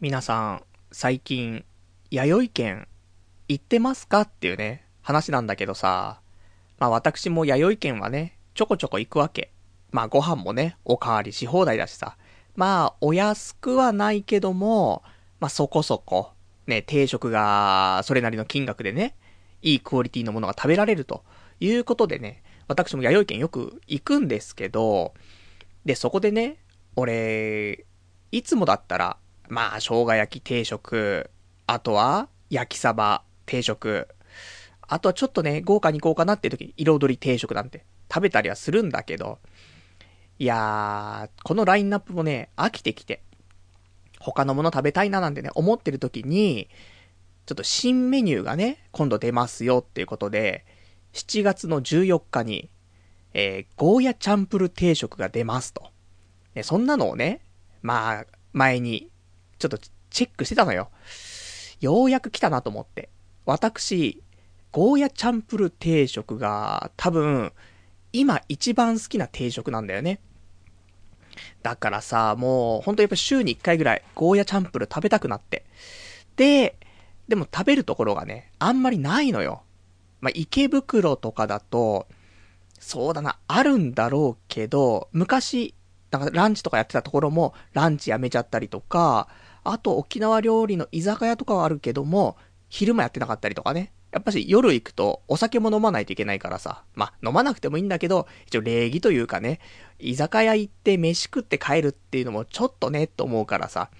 皆さん、最近、弥生県、行ってますか？っていうね、話なんだけどさ、まあ私も弥生県はね、ちょこちょこ行くわけ。まあご飯もね、おかわりし放題だしさ。まあ、お安くはないけども、まあそこそこ、ね、定食が、それなりの金額でね、いいクオリティのものが食べられるということでね、私も弥生県よく行くんですけど、で、そこでね、俺、いつもだったら、まあ、生姜焼き定食、あとは、焼きサバ定食、あとはちょっとね、豪華に行こうかなっていう時、彩り定食なんて。食べたりはするんだけど、いやー、このラインナップもね、飽きてきて、他のもの食べたいななんてね、思ってる時に、ちょっと新メニューがね、今度出ますよっていうことで、7月の14日に、えー、ゴーヤチャンプル定食が出ますと。ね、そんなのをね、まあ、前にちょっとチェックしてたのよ。ようやく来たなと思って。私、ゴーヤチャンプル定食が多分、今一番好きな定食なんだよね。だからさ、もう、ほんとやっぱ週に1回ぐらい、ゴーヤチャンプル食べたくなって。で、でも食べるところがね、あんまりないのよ。まあ、池袋とかだと、そうだな、あるんだろうけど、昔、なんかランチとかやってたところも、ランチやめちゃったりとか、あと沖縄料理の居酒屋とかはあるけども、昼間やってなかったりとかね。やっぱし夜行くとお酒も飲まないといけないからさ。まあ、飲まなくてもいいんだけど、一応礼儀というかね、居酒屋行って飯食って帰るっていうのもちょっとね、と思うからさ。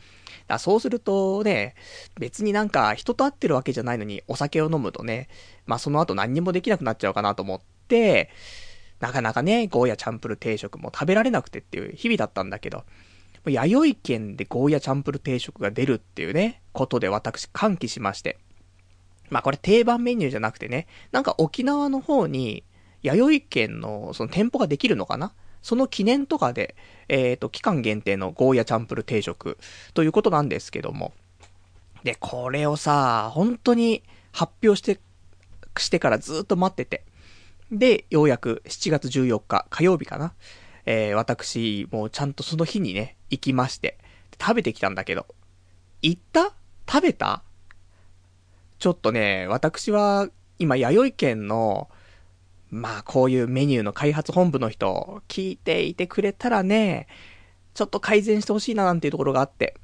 だそうするとね、別になんか人と会ってるわけじゃないのにお酒を飲むとね、まあその後何にもできなくなっちゃうかなと思って、なかなかね、ゴーヤチャンプル定食も食べられなくてっていう日々だったんだけど、弥生県でゴーヤチャンプル定食が出るっていうね、ことで私歓喜しまして。まあこれ定番メニューじゃなくてね、なんか沖縄の方に、弥生県のその店舗ができるのかな？その記念とかで、えっ、ー、と、期間限定のゴーヤチャンプル定食ということなんですけども。で、これをさ、本当に発表して、してからずっと待ってて。で、ようやく7月14日火曜日かな？えー、私、もうちゃんとその日にね、行きまして、食べてきたんだけど、行った？食べた？ちょっとね、私は、今、弥生県の、まあ、こういうメニューの開発本部の人、聞いていてくれたらね、ちょっと改善してほしいななんていうところがあって。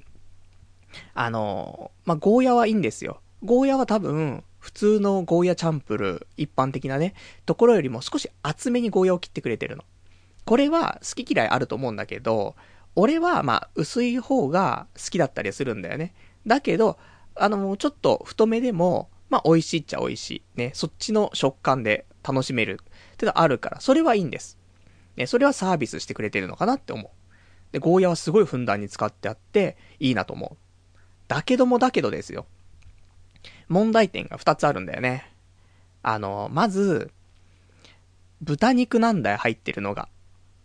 あの、まあ、ゴーヤはいいんですよ。ゴーヤは多分、普通のゴーヤチャンプル、一般的なね、ところよりも少し厚めにゴーヤを切ってくれてるの。これは好き嫌いあると思うんだけど、俺はまあ薄い方が好きだったりするんだよね。だけど、あの、ちょっと太めでも、まあ美味しいっちゃ美味しい。ね、そっちの食感で楽しめるってのあるから、それはいいんです。ね、それはサービスしてくれてるのかなって思う。で、ゴーヤはすごいふんだんに使ってあって、いいなと思う。だけどもだけどですよ。問題点が2つあるんだよね。あの、まず、豚肉なんだよ、入ってるのが。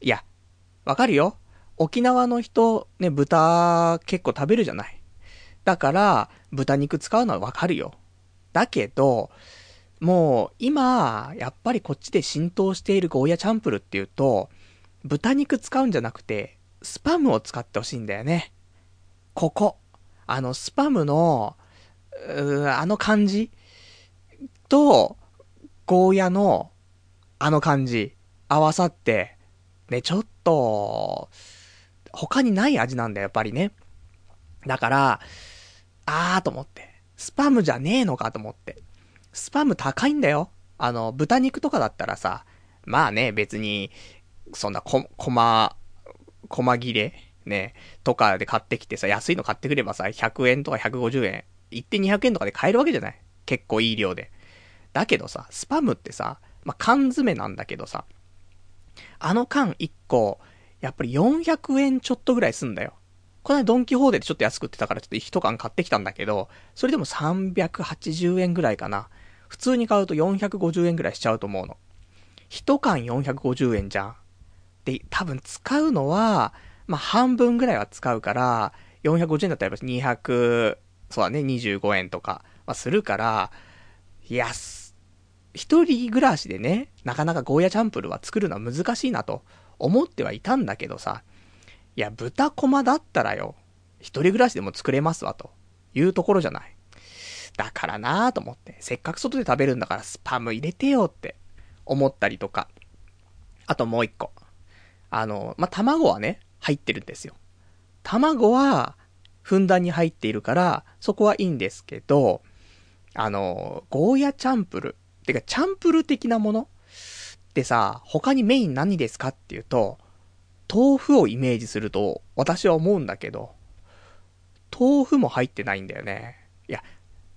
いや、わかるよ。沖縄の人、ね、豚結構食べるじゃない。だから、豚肉使うのはわかるよ。だけど、もう、今、やっぱりこっちで浸透しているゴーヤチャンプルっていうと、豚肉使うんじゃなくて、スパムを使ってほしいんだよね。ここ。あの、スパムの、あの感じと、ゴーヤの、あの感じ、合わさって、ね、ちょっと、他にない味なんだよ、やっぱりね。だから、あーと思って。スパムじゃねえのかと思って。スパム高いんだよ。あの、豚肉とかだったらさ、まあね、別に、そんなこ、こま、こま切れね、とかで買ってきてさ、安いの買ってくればさ、100円とか150円、行って200円とかで買えるわけじゃない？結構いい量で。だけどさ、スパムってさ、まあ、缶詰なんだけどさ、あの缶1個、やっぱり400円ちょっとぐらいすんだよ。この間ドンキホーテでちょっと安く売ってたからちょっと一缶買ってきたんだけど、それでも380円ぐらいかな。普通に買うと450円ぐらいしちゃうと思うの。一缶450円じゃん。で、多分使うのは、まあ、半分ぐらいは使うから、450円だったらやっぱ200、そうだね、25円とか、まあ、するから、いや、一人暮らしでね、なかなかゴーヤチャンプルは作るのは難しいなと思ってはいたんだけどさ、いや、豚コマだったらよ、一人暮らしでも作れますわ、というところじゃない。だからなぁと思って、せっかく外で食べるんだからスパム入れてよって思ったりとか。あともう一個。あの、まあ、卵はね、入ってるんですよ。卵は、ふんだんに入っているから、そこはいいんですけど、あの、ゴーヤチャンプル。てか、チャンプル的なもの？ってさ、他にメイン何ですかっていうと、豆腐をイメージすると、私は思うんだけど、豆腐も入ってないんだよね。いや、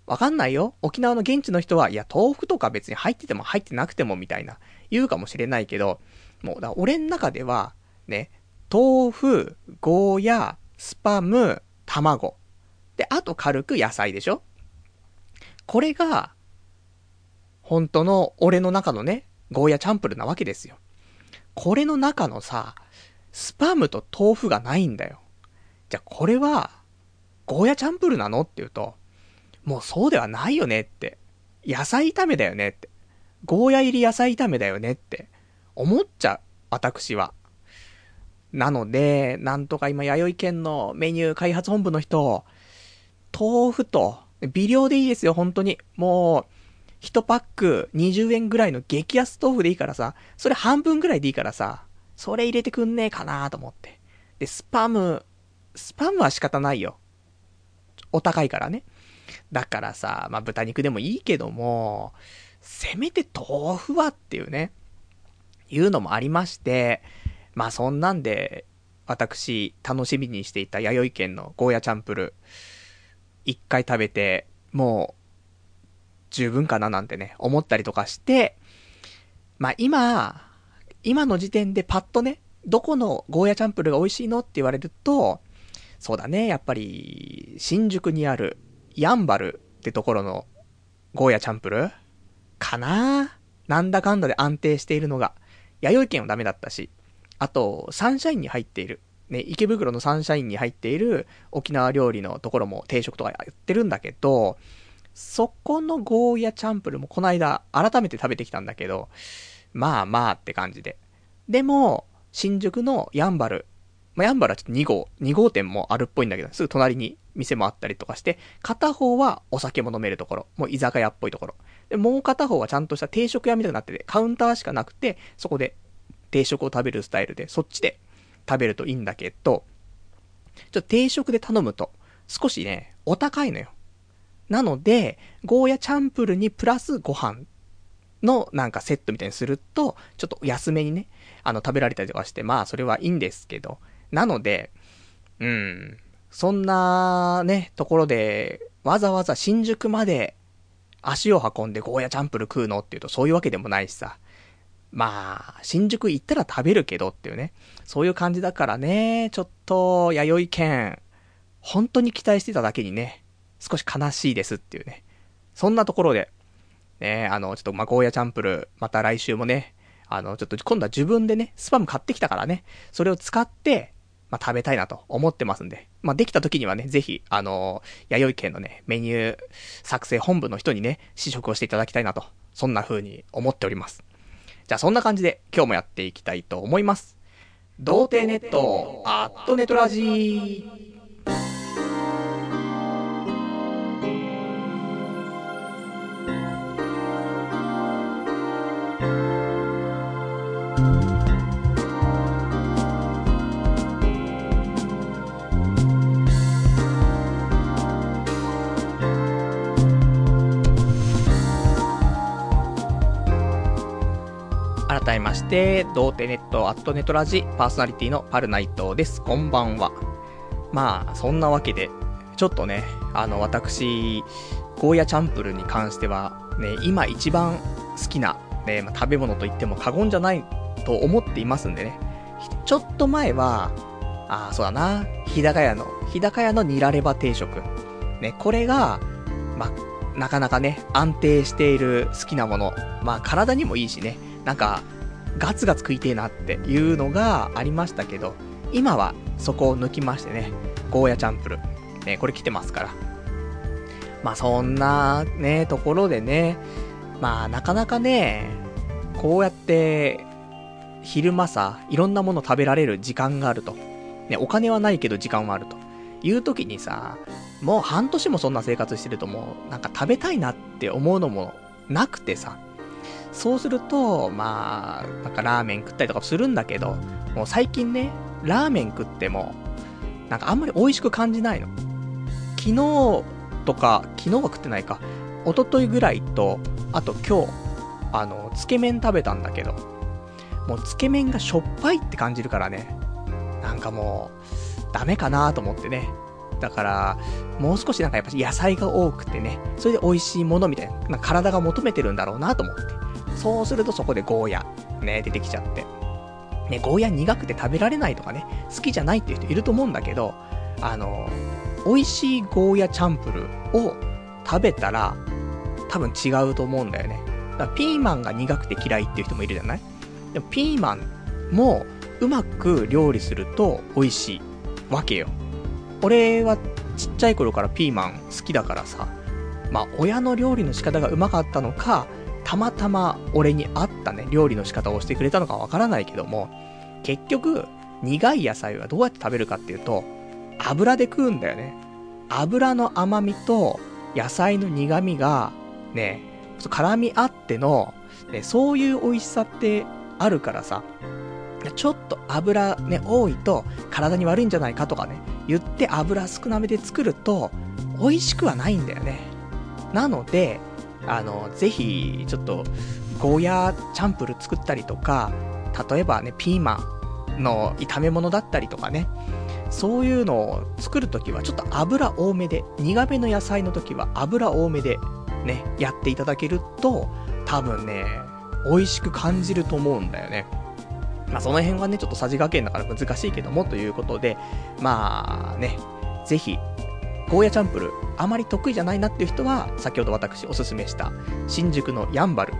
わかんないよ。沖縄の現地の人は、いや、豆腐とか別に入ってても入ってなくてもみたいな、言うかもしれないけど、もう、だ俺ん中では、ね、豆腐、ゴーヤ、スパム、卵。で、あと軽く野菜でしょ？これが、本当の俺の中のね、ゴーヤチャンプルなわけですよ。これの中のさ、スパムと豆腐がないんだよ。じゃあこれは、ゴーヤチャンプルなのって言うと、もうそうではないよねって。野菜炒めだよねって。ゴーヤ入り野菜炒めだよねって。思っちゃう。私は。なので、なんとか今、弥生県のメニュー開発本部の人、豆腐と、微量でいいですよ、本当に。もう、1パック20円ぐらいの激安豆腐でいいからさ、それ半分ぐらいでいいからさ、それ入れてくんねえかなと思って。で、スパム、スパムは仕方ないよ。お高いからね。だからさ、まあ、豚肉でもいいけども、せめて豆腐はっていうね、いうのもありまして、まあ、そんなんで、私、楽しみにしていた弥生県のゴーヤチャンプル、一回食べて、もう、十分かななんてね、思ったりとかして、まあ、今、今の時点でパッとね、どこのゴーヤチャンプルが美味しいのって言われると、そうだね、やっぱり、新宿にある、ヤンバルってところのゴーヤチャンプルかななんだかんだで安定しているのが。弥生県はダメだったし。あと、サンシャインに入っている。ね、池袋のサンシャインに入っている沖縄料理のところも定食とかやってるんだけど、そこのゴーヤチャンプルもこの間改めて食べてきたんだけど、まあまあって感じで。でも、新宿のヤンバル。まあ、ヤンバルはちょっと2号、2号店もあるっぽいんだけど、すぐ隣に店もあったりとかして、片方はお酒も飲めるところ、もう居酒屋っぽいところ。で、もう片方はちゃんとした定食屋みたいになってて、カウンターしかなくて、そこで定食を食べるスタイルで、そっちで食べるといいんだけど、ちょっと定食で頼むと、少しね、お高いのよ。なので、ゴーヤチャンプルにプラスご飯のなんかセットみたいにすると、ちょっと安めにね、あの食べられたりとかして、まあそれはいいんですけど、なので、うん、そんなね、ところで、わざわざ新宿まで足を運んでゴーヤチャンプル食うのっていうとそういうわけでもないしさ。まあ、新宿行ったら食べるけどっていうね。そういう感じだからね、ちょっと、弥生県、本当に期待してただけにね、少し悲しいですっていうね。そんなところで、ね、あの、ちょっとまゴーヤチャンプル、また来週もね、あの、ちょっと今度は自分でね、スパム買ってきたからね、それを使って、まあ、食べたいなと思ってますんで、まあ、できた時にはね、ぜひ、あのー、弥生県のね、メニュー作成本部の人にね、試食をしていただきたいなと、そんな風に思っております。じゃあそんな感じで今日もやっていきたいと思います。童貞ネット、アットネトラジー。改めまして、童貞ネットアットネットラジパーソナリティのパルナイトです。こんばんは。まあ、そんなわけで、ちょっとね、あの、私、ゴーヤチャンプルに関しては、ね、今一番好きな、ね、まあ、食べ物と言っても過言じゃないと思っていますんでね。ちょっと前は、ああ、そうだな、日高屋の、日高屋のニラレバ定食。ね、これが、まあ、なかなかね、安定している好きなもの。まあ、体にもいいしね、なんか、ガツガツ食いてえなっていうのがありましたけど、今はそこを抜きましてね、ゴーヤチャンプル。ね、これ来てますから。まあそんなね、ところでね、まあなかなかね、こうやって、昼間さ、いろんなもの食べられる時間があると。ね、お金はないけど時間はあると。いう時にさ、もう半年もそんな生活してるともう、なんか食べたいなって思うのもなくてさ、そうすると、まあ、なんかラーメン食ったりとかするんだけど、もう最近ね、ラーメン食っても、なんかあんまり美味しく感じないの。昨日とか、昨日は食ってないか、一昨日ぐらいと、あと今日、あの、つけ麺食べたんだけど、もうつけ麺がしょっぱいって感じるからね、なんかもう、ダメかなと思ってね。だから、もう少しなんかやっぱ野菜が多くてね、それで美味しいものみたいな、な体が求めてるんだろうなと思って。そうするとそこでゴーヤ、ね、出てきちゃって。ね、ゴーヤ苦くて食べられないとかね、好きじゃないっていう人いると思うんだけど、あの、美味しいゴーヤチャンプルを食べたら、多分違うと思うんだよね。だからピーマンが苦くて嫌いっていう人もいるじゃない？でもピーマンもうまく料理すると美味しいわけよ。俺はちっちゃい頃からピーマン好きだからさ、まあ親の料理の仕方がうまかったのか、たまたま俺に合ったね、料理の仕方をしてくれたのかわからないけども、結局、苦い野菜はどうやって食べるかっていうと、油で食うんだよね。油の甘みと野菜の苦味が、ね、絡み合っての、ね、そういう美味しさってあるからさ、ちょっと油ね、多いと体に悪いんじゃないかとかね、言って油少なめで作ると、美味しくはないんだよね。なので、あの、ぜひ、ちょっと、ゴーヤーチャンプル作ったりとか、例えばね、ピーマンの炒め物だったりとかね、そういうのを作るときはちょっと油多めで、苦めの野菜のときは油多めでね、やっていただけると、多分ね、美味しく感じると思うんだよね。まあその辺はね、ちょっとさじ加減だから難しいけどもということで、まあね、ぜひ、ゴーヤチャンプル、あまり得意じゃないなっていう人は、先ほど私おすすめした、新宿のヤンバル。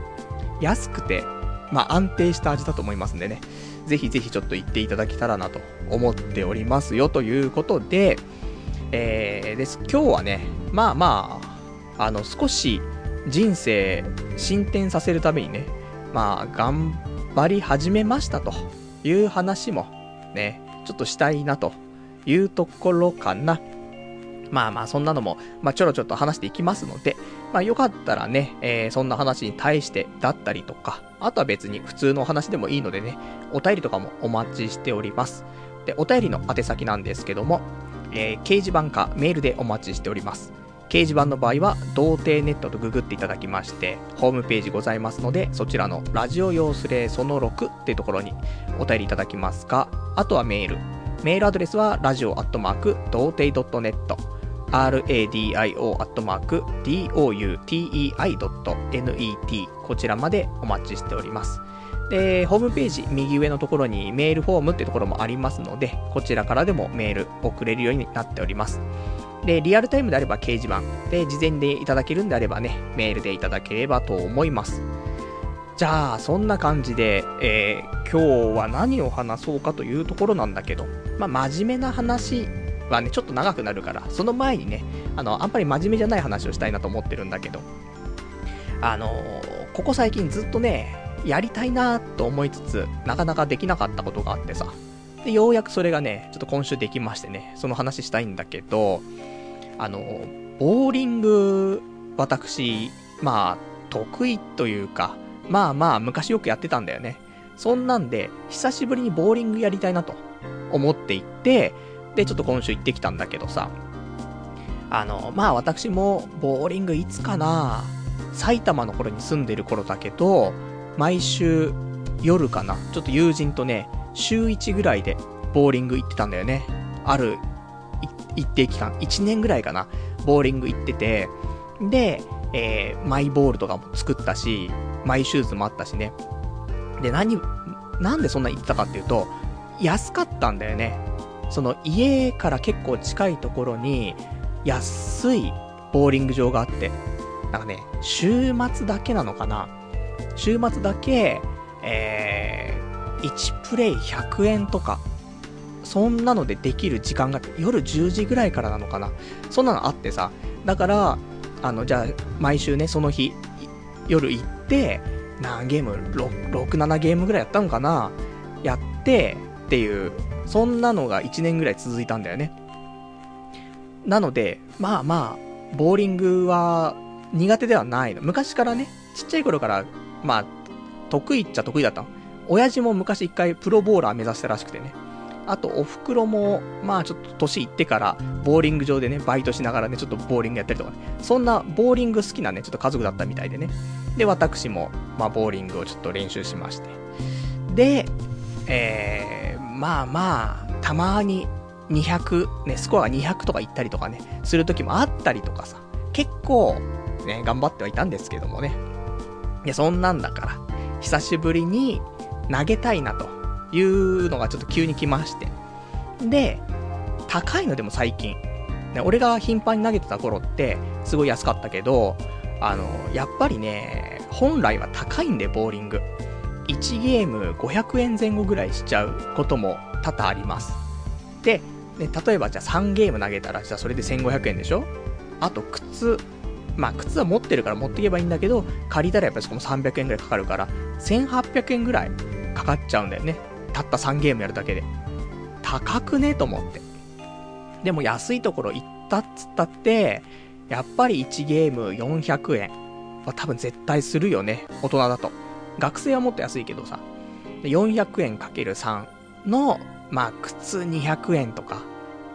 安くて、まあ安定した味だと思いますんでね、ぜひぜひちょっと行っていただけたらなと思っておりますよということで、えー、です。今日はね、まあまあ、あの、少し人生進展させるためにね、まあ、頑張り始めましたという話もね、ちょっとしたいなというところかな。まあまあ、そんなのも、まあ、ちょろちょろと話していきますので、まあ、よかったらね、えー、そんな話に対してだったりとか、あとは別に普通のお話でもいいのでね、お便りとかもお待ちしております。で、お便りの宛先なんですけども、えー、掲示板かメールでお待ちしております。掲示板の場合は、童貞ネットとググっていただきまして、ホームページございますので、そちらのラジオ用スレその6っていうところにお便りいただきますか、あとはメール。メールアドレスは、ラジオアットマーク、童貞 .net、radio.doutei.net、こちらまでお待ちしております。で、ホームページ右上のところにメールフォームっていうところもありますので、こちらからでもメール送れるようになっております。で、リアルタイムであれば掲示板。で、事前でいただけるんであればね、メールでいただければと思います。じゃあ、そんな感じで、えー、今日は何を話そうかというところなんだけど、まあ、真面目な話はね、ちょっと長くなるから、その前にね、あの、あんまり真面目じゃない話をしたいなと思ってるんだけど、あのー、ここ最近ずっとね、やりたいなと思いつつ、なかなかできなかったことがあってさ、で、ようやくそれがね、ちょっと今週できましてね、その話したいんだけど、あの、ボーリング、私、まあ、得意というか、まあまあ、昔よくやってたんだよね。そんなんで、久しぶりにボーリングやりたいなと思っていって、で、ちょっと今週行ってきたんだけどさ、あの、まあ私も、ボーリングいつかな埼玉の頃に住んでる頃だけど、毎週夜かな、ちょっと友人とね、週1ぐらいでボーリング行ってたんだよね。ある一定期間、1年ぐらいかな、ボーリング行ってて、で、えー、マイボールとかも作ったし、マイシューズもあったしね。で、何、なんでそんな行ってたかっていうと、安かったんだよね。その家から結構近いところに、安いボーリング場があって、なんかね、週末だけなのかな？週末だけ、えー、1プレイ100円とか、そんなのでできる時間が夜10時ぐらいからなのかな？そんなのあってさ。だから、あの、じゃあ、毎週ね、その日、夜行って、何ゲーム ?6、6、7ゲームぐらいやったのかな？やって、っていう、そんなのが1年ぐらい続いたんだよね。なので、まあまあ、ボーリングは苦手ではないの。昔からね、ちっちゃい頃から、まあ、得意っちゃ得意だったの。親父も昔一回プロボーラー目指したらしくてね。あと、お袋も、まあちょっと年いってから、ボーリング場でね、バイトしながらね、ちょっとボーリングやったりとかね。そんな、ボーリング好きなね、ちょっと家族だったみたいでね。で、私も、まあ、ボーリングをちょっと練習しまして。で、えー、まあまあ、たまに200、ね、スコアが200とか行ったりとかね、する時もあったりとかさ、結構、ね、頑張ってはいたんですけどもね。いや、そんなんだから、久しぶりに投げたいなというのがちょっと急に来まして。で、高いのでも最近。ね、俺が頻繁に投げてた頃って、すごい安かったけど、あの、やっぱりね、本来は高いんで、ボーリング。1ゲーム500円前後ぐらいしちゃうことも多々あります。で、ね、例えばじゃあ3ゲーム投げたら、じゃあそれで1500円でしょ？あと靴。まあ靴は持ってるから持っていけばいいんだけど、借りたらやっぱりしかも300円ぐらいかかるから、1800円ぐらいかかっちゃうんだよね。たった3ゲームやるだけで。高くねと思って。でも安いところ行ったっつったって、やっぱり1ゲーム400円は多分絶対するよね。大人だと。学生はもっと安いけどさ。400円かける3の、まあ、靴200円とか、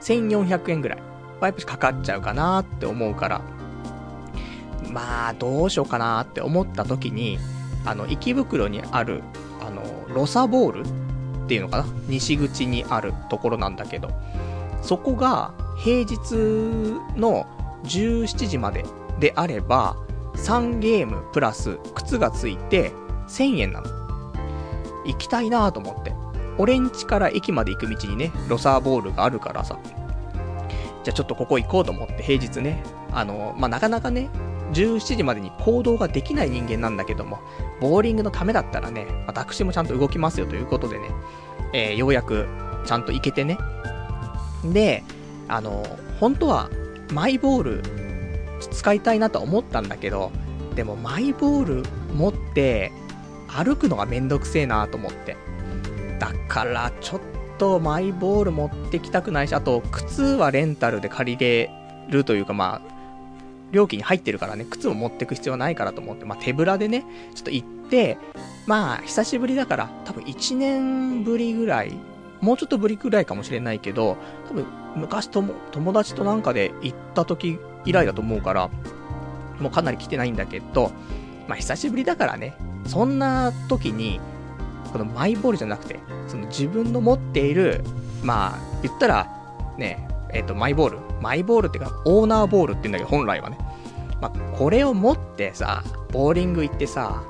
1400円ぐらい。はやっぱかかっちゃうかなって思うから。まあ、どうしようかなって思った時に、あの、池袋にある、あの、ロサボールっていうのかな？西口にあるところなんだけど、そこが平日の17時までであれば、3ゲームプラス靴がついて1000円なの。行きたいなと思って。俺ん家から駅まで行く道にね、ロサーボールがあるからさ。じゃあちょっとここ行こうと思って平日ね、あの、まあ、なかなかね、17時までに行動ができない人間なんだけども、ボーリングのためだったらね、私もちゃんと動きますよということでね、えー、ようやくちゃんと行けてね。で、あの、本当はマイボール使いたいなと思ったんだけど、でもマイボール持って歩くのがめんどくせえなと思って。だからちょっとマイボール持ってきたくないし、あと靴はレンタルで借りれるというかまあ、料金に入ってるからね、靴も持ってく必要はないからと思って、まあ手ぶらでね、ちょっと行って、まあ久しぶりだから、多分1年ぶりぐらい、もうちょっとぶりぐらいかもしれないけど、多分昔とも、友達となんかで行った時以来だと思うから、もうかなり来てないんだけど、まあ久しぶりだからね、そんな時に、このマイボールじゃなくて、その自分の持っている、まあ、言ったら、ね、えっ、ー、と、マイボール。マイボールっていうか、オーナーボールって言うんだけど、本来はね。まあ、これを持ってさ、ボーリング行ってさ、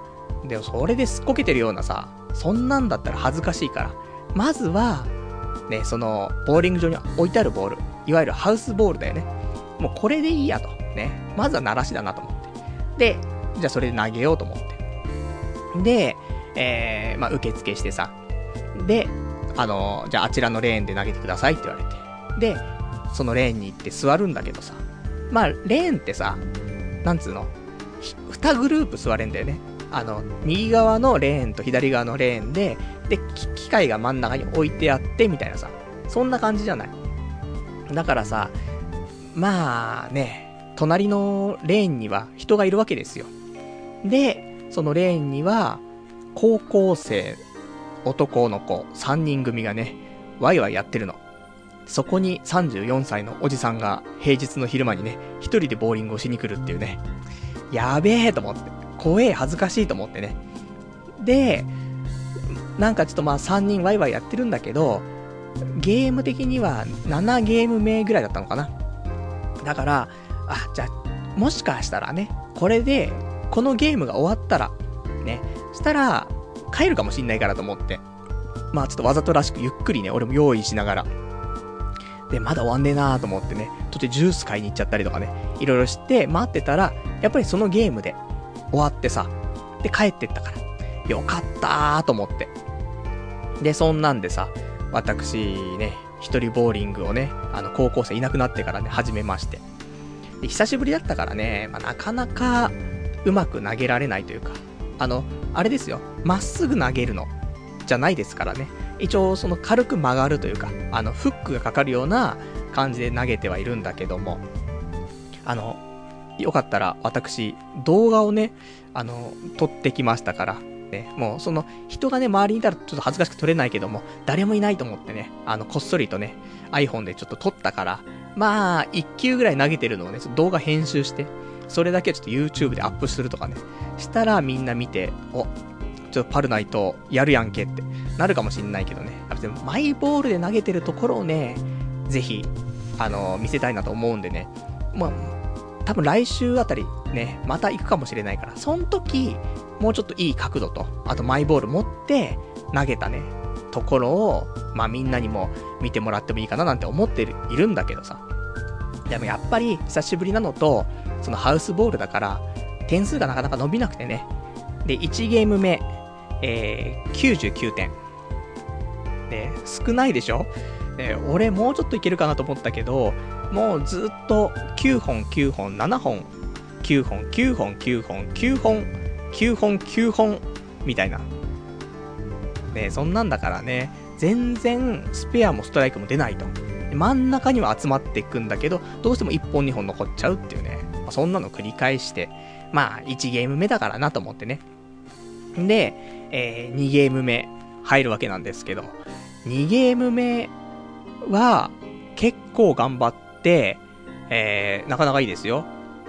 でもそれですっこけてるようなさ、そんなんだったら恥ずかしいから、まずは、ね、その、ボーリング場に置いてあるボール、いわゆるハウスボールだよね。もうこれでいいやと。ね。まずは鳴らしだなと思って。で、じゃあそれで投げようと思って。で、えー、まあ、受付してさ。で、あの、じゃああちらのレーンで投げてくださいって言われて。で、そのレーンに行って座るんだけどさ。まあ、レーンってさ、なんつうの？二グループ座れんだよね。あの、右側のレーンと左側のレーンで、で、機械が真ん中に置いてあって、みたいなさ。そんな感じじゃない。だからさ、まあね、隣のレーンには人がいるわけですよ。で、そのレーンには、高校生、男の子3人組がね、ワイワイやってるの。そこに34歳のおじさんが平日の昼間にね、一人でボーリングをしに来るっていうね。やべえと思って。怖え、恥ずかしいと思ってね。で、なんかちょっとまあ3人ワイワイやってるんだけど、ゲーム的には7ゲーム目ぐらいだったのかな。だから、あ、じゃあ、もしかしたらね、これで、このゲームが終わったら、ね、したら、帰るかもしんないからと思って。まあちょっとわざとらしくゆっくりね、俺も用意しながら。で、まだ終わんねえなーと思ってね、途中ジュース買いに行っちゃったりとかね、いろいろして待ってたら、やっぱりそのゲームで終わってさ、で帰ってったから、よかったーと思って。で、そんなんでさ、私ね、一人ボーリングをね、あの、高校生いなくなってからね、始めまして。で、久しぶりだったからね、まあ、なかなか、うまく投げられないというか、あの、あれですよ、まっすぐ投げるの、じゃないですからね。一応その軽く曲がるというか、あの、フックがかかるような、感じで投げてはいるんだけども、あの、よかったら私、動画をね、あの、撮ってきましたから、ね、もうその人がね、周りにいたらちょっと恥ずかしく撮れないけども、誰もいないと思ってね、あの、こっそりとね、iPhone でちょっと撮ったから、まあ、1球ぐらい投げてるのをね、動画編集して、それだけちょっと YouTube でアップするとかね、したらみんな見て、お、ちょっとパルナイトやるやんけってなるかもしんないけどね。別にマイボールで投げてるところをね、ぜひ、あのー、見せたいなと思うんでね。まあ、多分来週あたりね、また行くかもしれないから、その時、もうちょっといい角度と、あとマイボール持って投げたね、ところを、まあみんなにも見てもらってもいいかななんて思って、いるんだけどさ。でもやっぱり久しぶりなのと、そのハウスボールだから、点数がなかなか伸びなくてね。で、1ゲーム目、えー、99点。で、少ないでしょ？で、俺もうちょっといけるかなと思ったけど、もうずっと9本、9本、7本、9本、9本、9本、9本、9本、9本、みたいな。ねそんなんだからね、全然スペアもストライクも出ないと。真ん中には集まっていくんだけど、どうしても1本2本残っちゃうっていうね。まあ、そんなの繰り返して、まあ1ゲーム目だからなと思ってね。で、えー、2ゲーム目入るわけなんですけど、2ゲーム目は結構頑張って、えー、なかなかいいですよ。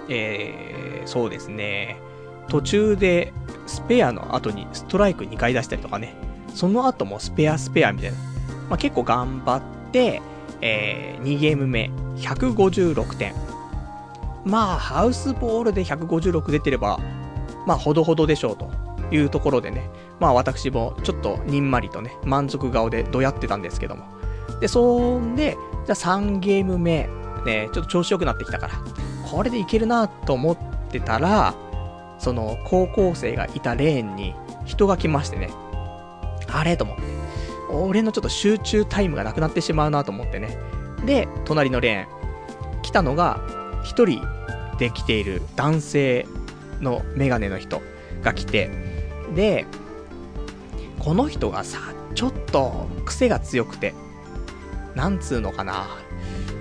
えー、そうですね。途中でスペアの後にストライク2回出したりとかね。その後もスペアスペアみたいな。まあ、結構頑張って、えー、2ゲーム目、156点。まあ、ハウスボールで156出てれば、まあ、ほどほどでしょうというところでね。まあ、私もちょっとにんまりとね、満足顔でどやってたんですけども。で、そんで、じゃあ3ゲーム目、ね、ちょっと調子良くなってきたから、これでいけるなと思ってたら、その高校生がいたレーンに人が来ましてね、あれと思って。俺のちょっと集中タイムがなくなってしまうなと思ってね。で、隣のレーン、来たのが、一人で来ている男性のメガネの人が来て、で、この人がさ、ちょっと癖が強くて、なんつうのかな。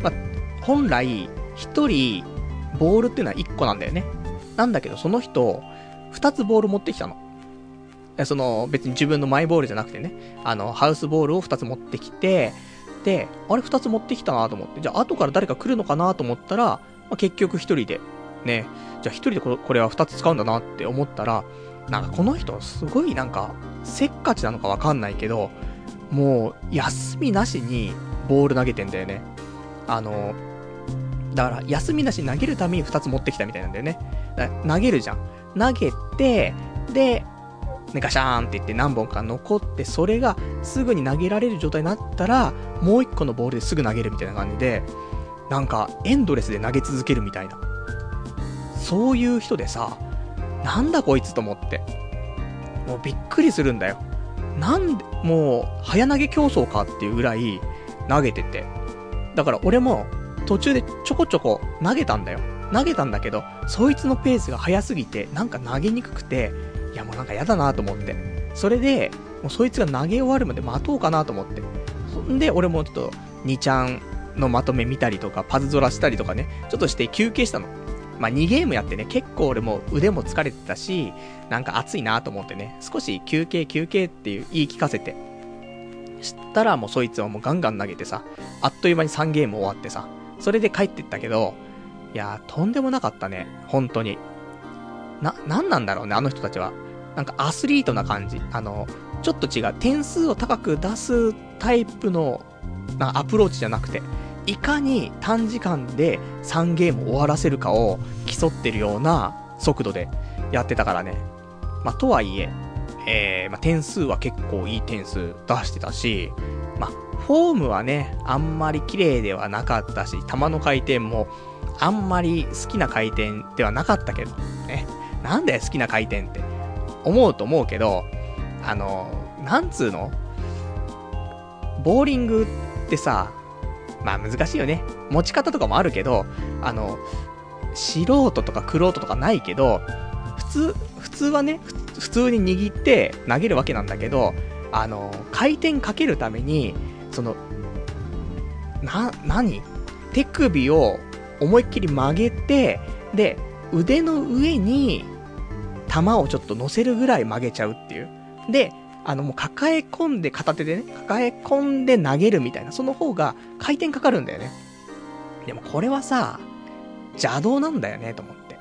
ま本来、一人、ボールっていうのは一個なんだよね。なんだけど、その人、二つボール持ってきたの。その、別に自分のマイボールじゃなくてね、あの、ハウスボールを2つ持ってきて、で、あれ2つ持ってきたなと思って、じゃあ後から誰か来るのかなと思ったら、まあ、結局1人で、ね、じゃあ1人でこれは2つ使うんだなって思ったら、なんかこの人すごいなんか、せっかちなのかわかんないけど、もう、休みなしにボール投げてんだよね。あの、だから、休みなしに投げるために2つ持ってきたみたいなんだよね。投げるじゃん。投げて、で、ね、ガシャーンって言って何本か残って、それがすぐに投げられる状態になったら、もう1個のボールですぐ投げるみたいな感じで、なんかエンドレスで投げ続けるみたいな。そういう人でさ、なんだこいつと思って。もうびっくりするんだよ。なんで、もう、早投げ競争かっていうぐらい投げてて。だから俺も途中でちょこちょこ投げたんだよ。投げたんだけど、そいつのペースが速すぎて、なんか投げにくくて、いやもうなんか嫌だなと思って。それで、もうそいつが投げ終わるまで待とうかなと思って。そんで、俺もちょっと、2ちゃんのまとめ見たりとか、パズドラしたりとかね、ちょっとして休憩したの。まあ、2ゲームやってね、結構俺も腕も疲れてたし、なんか暑いなと思ってね、少し休憩休憩っていう言い聞かせて、したらもうそいつはもうガンガン投げてさ、あっという間に3ゲーム終わってさ、それで帰ってったけど、いやー、とんでもなかったね、本当に。な、なんなんだろうね、あの人たちは。なんかアスリートな感じ。あの、ちょっと違う。点数を高く出すタイプのなアプローチじゃなくて、いかに短時間で3ゲーム終わらせるかを競ってるような速度でやってたからね。まあ、とはいえ、えー、まあ、点数は結構いい点数出してたし、まあ、フォームはね、あんまり綺麗ではなかったし、球の回転もあんまり好きな回転ではなかったけど、ね。なんだよ好きな回転って。思うと思うけど、あの、なんつうの？ボーリングってさ、まあ難しいよね。持ち方とかもあるけど、あの、素人とか玄人とかないけど、普通、普通はね、普通に握って投げるわけなんだけど、あの、回転かけるために、その、な、何？手首を思いっきり曲げて、で、腕の上に、球をちょっと乗せるぐらい曲げちゃうっていう。で、あのもう抱え込んで片手でね、抱え込んで投げるみたいな、その方が回転かかるんだよね。でもこれはさ、邪道なんだよね、と思って。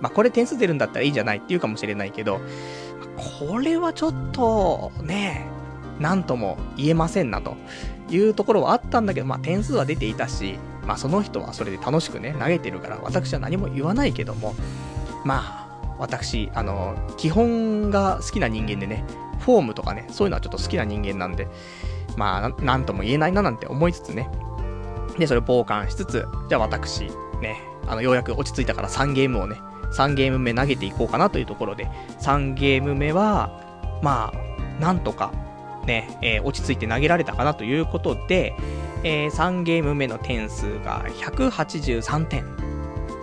まあ、これ点数出るんだったらいいんじゃないって言うかもしれないけど、これはちょっと、ね、なんとも言えませんな、というところはあったんだけど、まあ、点数は出ていたし、まあ、その人はそれで楽しくね、投げてるから、私は何も言わないけども、まあ、私、あの、基本が好きな人間でね、フォームとかね、そういうのはちょっと好きな人間なんで、まあ、なんとも言えないななんて思いつつね、で、それを傍観しつつ、じゃあ私、ね、あの、ようやく落ち着いたから3ゲームをね、3ゲーム目投げていこうかなというところで、3ゲーム目は、まあ、なんとか、ね、えー、落ち着いて投げられたかなということで、えー、3ゲーム目の点数が183点。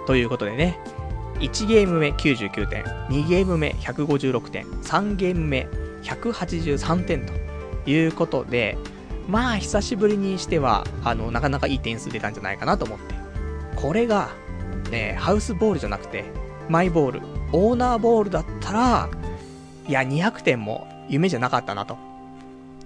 ということでね、1ゲーム目99点、2ゲーム目156点、3ゲーム目183点ということで、まあ久しぶりにしては、あの、なかなかいい点数出たんじゃないかなと思って。これが、ね、ハウスボールじゃなくて、マイボール、オーナーボールだったら、いや、200点も夢じゃなかったなと。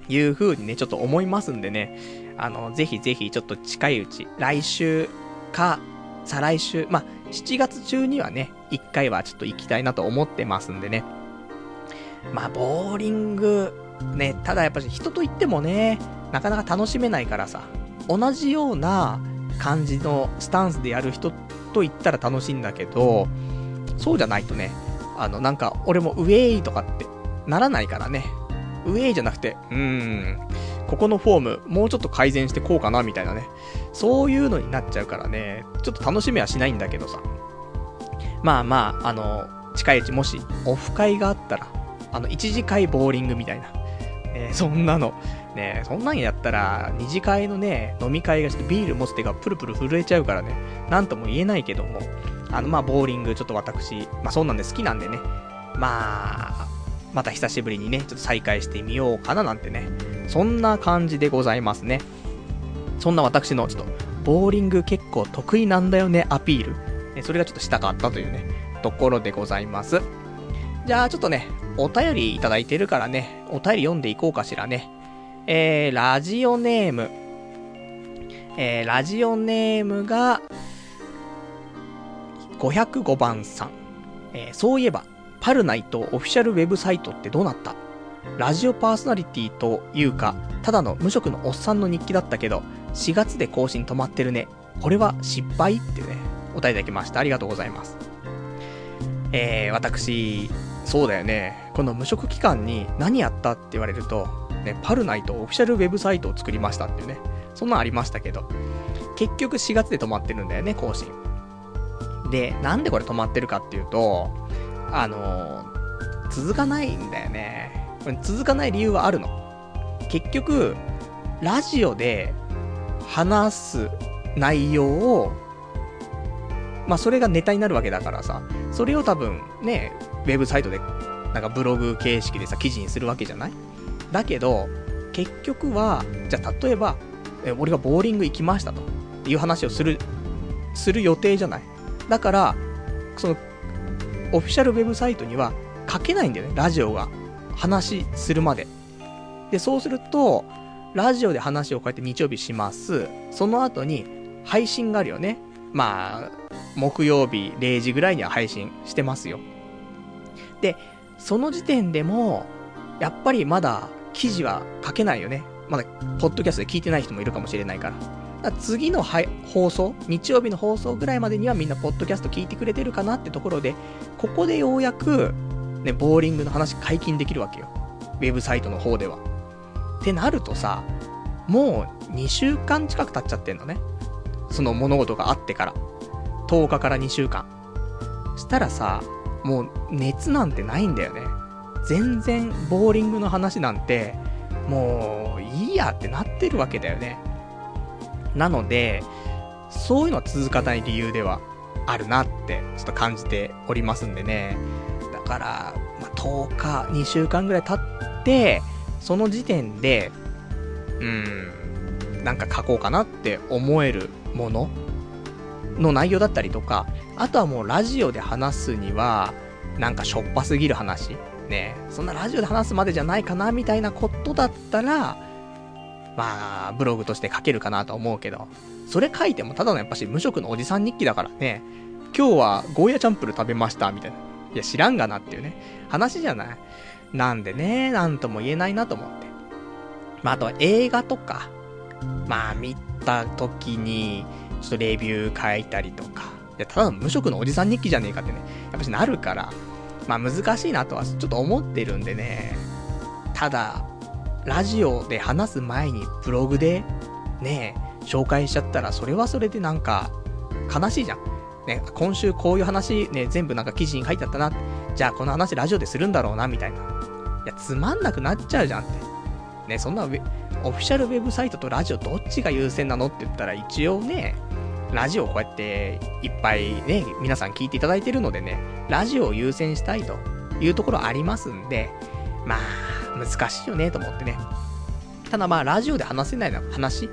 いう風にね、ちょっと思いますんでね、あの、ぜひぜひちょっと近いうち、来週か、再来週、まあ、7月中にはね、1回はちょっと行きたいなと思ってますんでね。まあ、ボーリング、ね、ただやっぱり人と言ってもね、なかなか楽しめないからさ、同じような感じのスタンスでやる人と言ったら楽しいんだけど、そうじゃないとね、あの、なんか、俺もウェイとかってならないからね。ウェイじゃなくて、うーん、ここのフォーム、もうちょっと改善してこうかな、みたいなね。そういうのになっちゃうからね、ちょっと楽しみはしないんだけどさ。まあまあ、あの、近いうちもし、オフ会があったら、あの、一次会ボーリングみたいな。えー、そんなの、ね、そんなんやったら、二次会のね、飲み会がしてビール持つ手がプルプル震えちゃうからね、なんとも言えないけども、あの、まあ、ボーリング、ちょっと私、まあ、そうなんで好きなんでね、まあ、また久しぶりにね、ちょっと再会してみようかななんてね、そんな感じでございますね。そんな私のちょっと、ボーリング結構得意なんだよね、アピール。ね、それがちょっとしたかったというね、ところでございます。じゃあちょっとね、お便りいただいてるからね、お便り読んでいこうかしらね。えー、ラジオネーム。えー、ラジオネームが、505番さん。えー、そういえば、パルナイトオフィシャルウェブサイトってどうなった？ラジオパーソナリティというか、ただの無職のおっさんの日記だったけど、4月で更新止まってるね。これは失敗ってね、お答えいただきました。ありがとうございます。えー、私、そうだよね。この無職期間に何やったって言われると、ね、パルナイトオフィシャルウェブサイトを作りましたっていうね。そんなんありましたけど、結局4月で止まってるんだよね、更新。で、なんでこれ止まってるかっていうと、あのー、続かないんだよね。続かない理由はあるの。結局、ラジオで話す内容を、まあそれがネタになるわけだからさ、それを多分ね、ウェブサイトで、なんかブログ形式でさ、記事にするわけじゃない？だけど、結局は、じゃあ例えば、え俺がボーリング行きましたと、いう話をする、する予定じゃない？だから、その、オフィシャルウェブサイトには書けないんだよね、ラジオが。話するまで。で、そうすると、ラジオで話をこうやって日曜日します。その後に配信があるよね。まあ、木曜日0時ぐらいには配信してますよ。で、その時点でも、やっぱりまだ記事は書けないよね。まだ、ポッドキャストで聞いてない人もいるかもしれないから。から次の放送、日曜日の放送ぐらいまでにはみんなポッドキャスト聞いてくれてるかなってところで、ここでようやく、ね、ボーリングの話解禁できるわけよ。ウェブサイトの方では。ってなるとさ、もう2週間近く経っちゃってんのね。その物事があってから。10日から2週間。したらさ、もう熱なんてないんだよね。全然ボーリングの話なんて、もういいやってなってるわけだよね。なので、そういうのは続かない理由ではあるなって、ちょっと感じておりますんでね。だから、まあ、10日、2週間ぐらい経って、その時点で、うーん、なんか書こうかなって思えるものの内容だったりとか、あとはもうラジオで話すには、なんかしょっぱすぎる話。ねそんなラジオで話すまでじゃないかな、みたいなことだったら、まあ、ブログとして書けるかなと思うけど、それ書いてもただのやっぱし無職のおじさん日記だからね、今日はゴーヤチャンプル食べました、みたいな。いや、知らんがなっていうね、話じゃない。なんでね、なんとも言えないなと思って。まあ、あとは映画とか、まあ、見た時に、ちょっとレビュー書いたりとか、いや、ただの無職のおじさん日記じゃねえかってね、やっぱしなるから、まあ難しいなとはちょっと思ってるんでね、ただ、ラジオで話す前にブログで、ね、紹介しちゃったら、それはそれでなんか、悲しいじゃん。ね、今週こういう話ね、全部なんか記事に書いてあったな。じゃあこの話ラジオでするんだろうな、みたいな。いや、つまんなくなっちゃうじゃんって。ね、そんなオフィシャルウェブサイトとラジオどっちが優先なのって言ったら一応ね、ラジオをこうやっていっぱいね、皆さん聞いていただいてるのでね、ラジオを優先したいというところありますんで、まあ、難しいよねと思ってね。ただまあ、ラジオで話せないの話、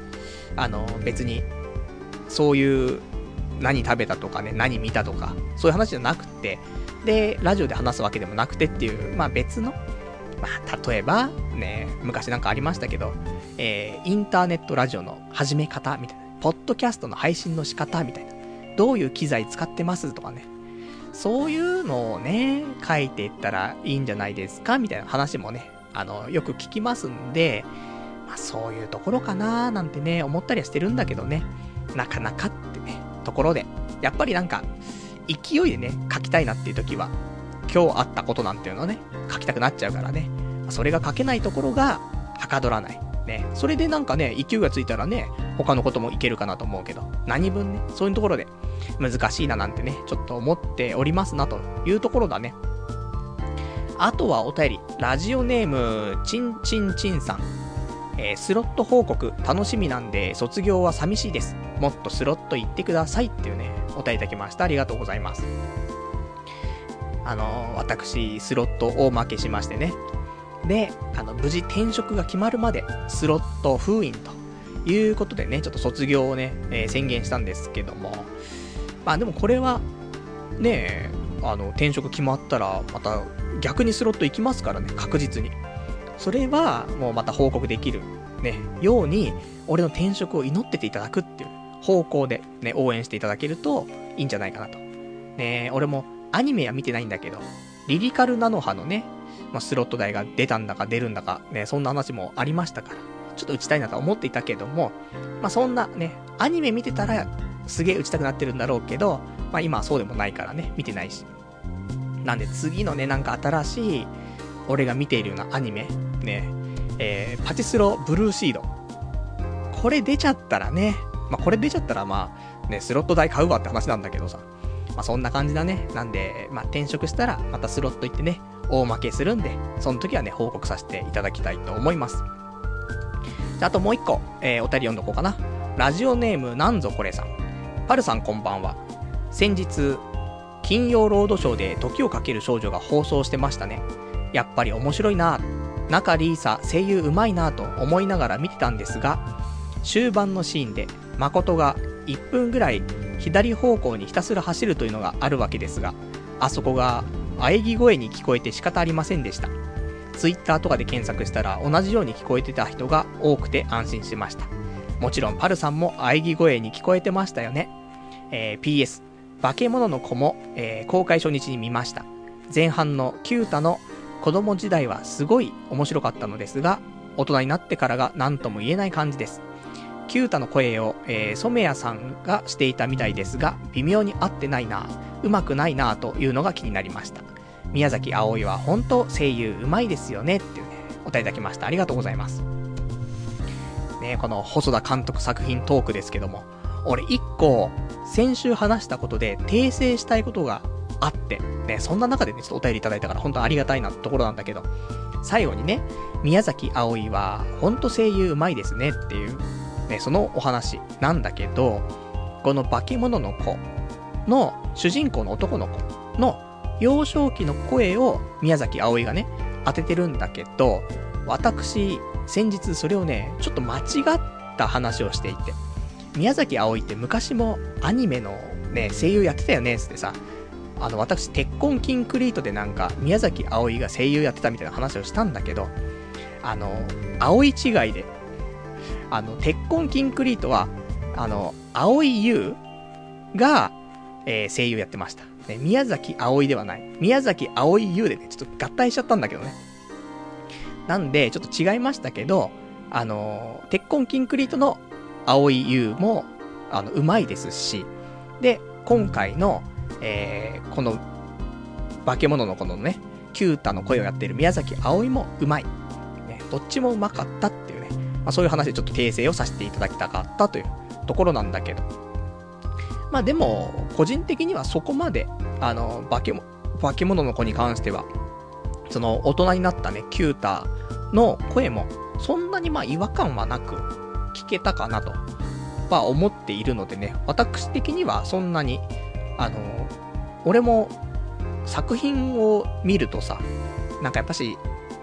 あの、別に、そういう、何食べたとかね、何見たとか、そういう話じゃなくて、で、ラジオで話すわけでもなくてっていう、まあ別の、まあ例えば、ね、昔なんかありましたけど、えー、インターネットラジオの始め方みたいな、ポッドキャストの配信の仕方みたいな、どういう機材使ってますとかね、そういうのをね、書いていったらいいんじゃないですかみたいな話もね、あの、よく聞きますんで、まあそういうところかななんてね、思ったりはしてるんだけどね、なかなかってね、ところで、やっぱりなんか、勢いでね、書きたいなっていう時は、今日あったことなんていうのをね、書きたくなっちゃうからね、それが書けないところが、はかどらない。ね、それでなんかね、勢いがついたらね、他のこともいけるかなと思うけど、何分ね、そういうところで難しいななんてね、ちょっと思っておりますなというところだね。あとはお便り、ラジオネーム、ちんちんちんさん。えー、スロット報告楽しみなんで、卒業は寂しいです。もっとスロット行ってくださいっていうね、お便りいただきました。ありがとうございます。あの、私、スロット大負けしましてね。で、あの、無事転職が決まるまで、スロット封印ということでね、ちょっと卒業をね、えー、宣言したんですけども、まあでもこれは、ねあの、転職決まったら、また逆にスロット行きますからね、確実に。それは、もうまた報告できる、ね、ように、俺の転職を祈ってていただくっていう方向で、ね、応援していただけるといいんじゃないかなと。ね俺もアニメは見てないんだけど、リリカルナノハのね、まあ、スロット台が出たんだか出るんだか、ね、そんな話もありましたから、ちょっと打ちたいなと思っていたけども、まあ、そんなね、アニメ見てたら、すげえ打ちたくなってるんだろうけど、まあ、今はそうでもないからね、見てないし。なんで次のね、なんか新しい、俺が見ているようなアニメ、ね、えー、パチスロブルーシード。これ出ちゃったらね、まあ、これ出ちゃったらまあ、ね、スロット代買うわって話なんだけどさ。まあ、そんな感じだね。なんで、まあ、転職したら、またスロット行ってね、大負けするんで、その時はね、報告させていただきたいと思います。あ、あともう一個、えー、お便り読んどこうかな。ラジオネームなんぞこれさん。パルさんこんばんは。先日、金曜ロードショーで時をかける少女が放送してましたね。やっぱり面白いな中リーサ声優うまいなと思いながら見てたんですが、終盤のシーンで誠が1分ぐらい左方向にひたすら走るというのがあるわけですが、あそこが喘ぎ声に聞こえて仕方ありませんでした。ツイッターとかで検索したら同じように聞こえてた人が多くて安心しました。もちろんパルさんも喘ぎ声に聞こえてましたよね。えー、PS、化け物の子も、えー、公開初日に見ました。前半のキュータの子供時代はすごい面白かったのですが、大人になってからが何とも言えない感じです。キュータの声を、えー、染谷さんがしていたみたいですが、微妙に合ってないな、うまくないなというのが気になりました。宮崎葵は本当声優うまいですよねっていうね、お答えいただきました。ありがとうございます。ねこの細田監督作品トークですけども、俺一個、先週話したことで訂正したいことがあって、ね、そんな中でね、ちょっとお便りいただいたから本当ありがたいなってところなんだけど、最後にね、宮崎葵は本当声優うまいですねっていう、ね、そのお話なんだけど、この化け物の子の主人公の男の子の幼少期の声を宮崎葵がね、当ててるんだけど、私、先日それをね、ちょっと間違った話をしていて、宮崎葵って昔もアニメのね、声優やってたよね、つってさ、あの、私、鉄痕キンクリートでなんか、宮崎葵が声優やってたみたいな話をしたんだけど、あの、葵違いで、あの、鉄痕キンクリートは、あの、葵優が、えー、声優やってました。ね、宮崎葵ではない。宮崎葵優でね、ちょっと合体しちゃったんだけどね。なんで、ちょっと違いましたけど、あの、鉄痕キンクリートの葵優も、あの、うまいですし、で、今回の、えー、この、化け物のこのね、キュータの声をやっている宮崎葵もうまい。ね、どっちもうまかったっていうね、まあそういう話でちょっと訂正をさせていただきたかったというところなんだけど。まあでも、個人的にはそこまで、あの、化け物、化け物の子に関しては、その大人になったね、キュータの声も、そんなにまあ違和感はなく聞けたかなとは思っているのでね、私的にはそんなに、あの、俺も作品を見るとさ、なんかやっぱし、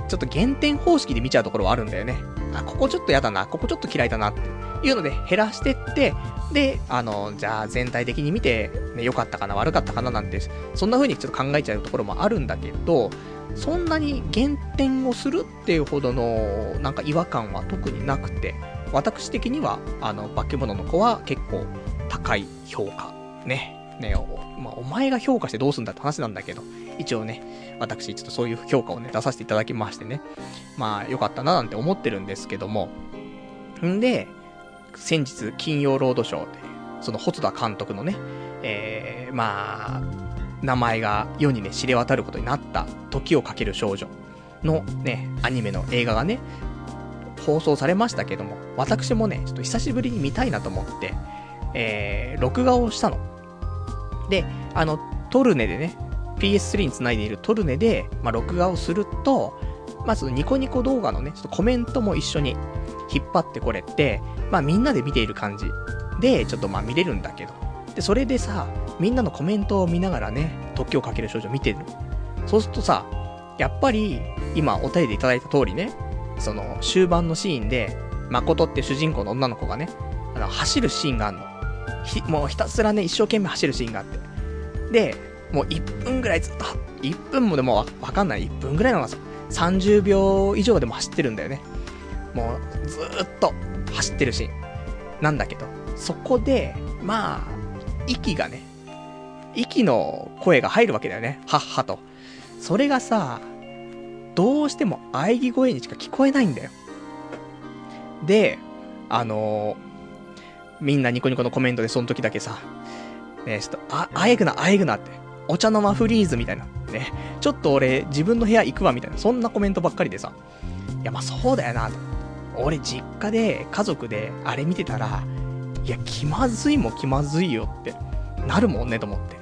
ちょっと減点方式で見ちゃうところはあるんだよね。あ、ここちょっと嫌だな、ここちょっと嫌いだなっていうので減らしてって、で、あの、じゃあ全体的に見て、ね、良かったかな、悪かったかななんて、そんな風にちょっと考えちゃうところもあるんだけど、そんなに減点をするっていうほどの、なんか違和感は特になくて、私的には、あの、化け物の子は結構高い評価。ね。ねお、まあ、お前が評価してどうすんだって話なんだけど、一応ね、私ちょっとそういう評価をね、出させていただきましてね。まあ、良かったななんて思ってるんですけども。んで、先日、金曜ロードショーで、その細田監督のね、えー、まあ、名前が世にね、知れ渡ることになった、時をかける少女のね、アニメの映画がね、放送されましたけども、私もね、ちょっと久しぶりに見たいなと思って、えー、録画をしたの。で、あの、トルネでね、PS3 に繋いでいるトルネで、まあ、録画をすると、まずニコニコ動画のね、ちょっとコメントも一緒に引っ張ってこれて、まあみんなで見ている感じで、ちょっとまあ見れるんだけど。で、それでさ、みんなのコメントを見ながらね、時をかける少女見てる。そうするとさ、やっぱり、今お便りでいただいた通りね、その終盤のシーンで、誠って主人公の女の子がね、あの、走るシーンがあるの。ひ、もうひたすらね、一生懸命走るシーンがあって。で、もう1分ぐらいずっと、1分もでもわかんない。1分ぐらいのがさ、30秒以上でも走ってるんだよね。もう、ずっと走ってるシーン。なんだけど、そこで、まあ、息がね、息の声が入るわけだよね。はっはと。それがさ、どうしても喘ぎ声にしか聞こえないんだよ。で、あのー、みんなニコニコのコメントでその時だけさ、ね、ちょっと、あ、あえぐな、あえぐなって。お茶の間フリーズみたいな。ね。ちょっと俺、自分の部屋行くわ、みたいな。そんなコメントばっかりでさ。いや、まあそうだよな、俺、実家で、家族で、あれ見てたら、いや、気まずいも気まずいよって、なるもんね、と思って。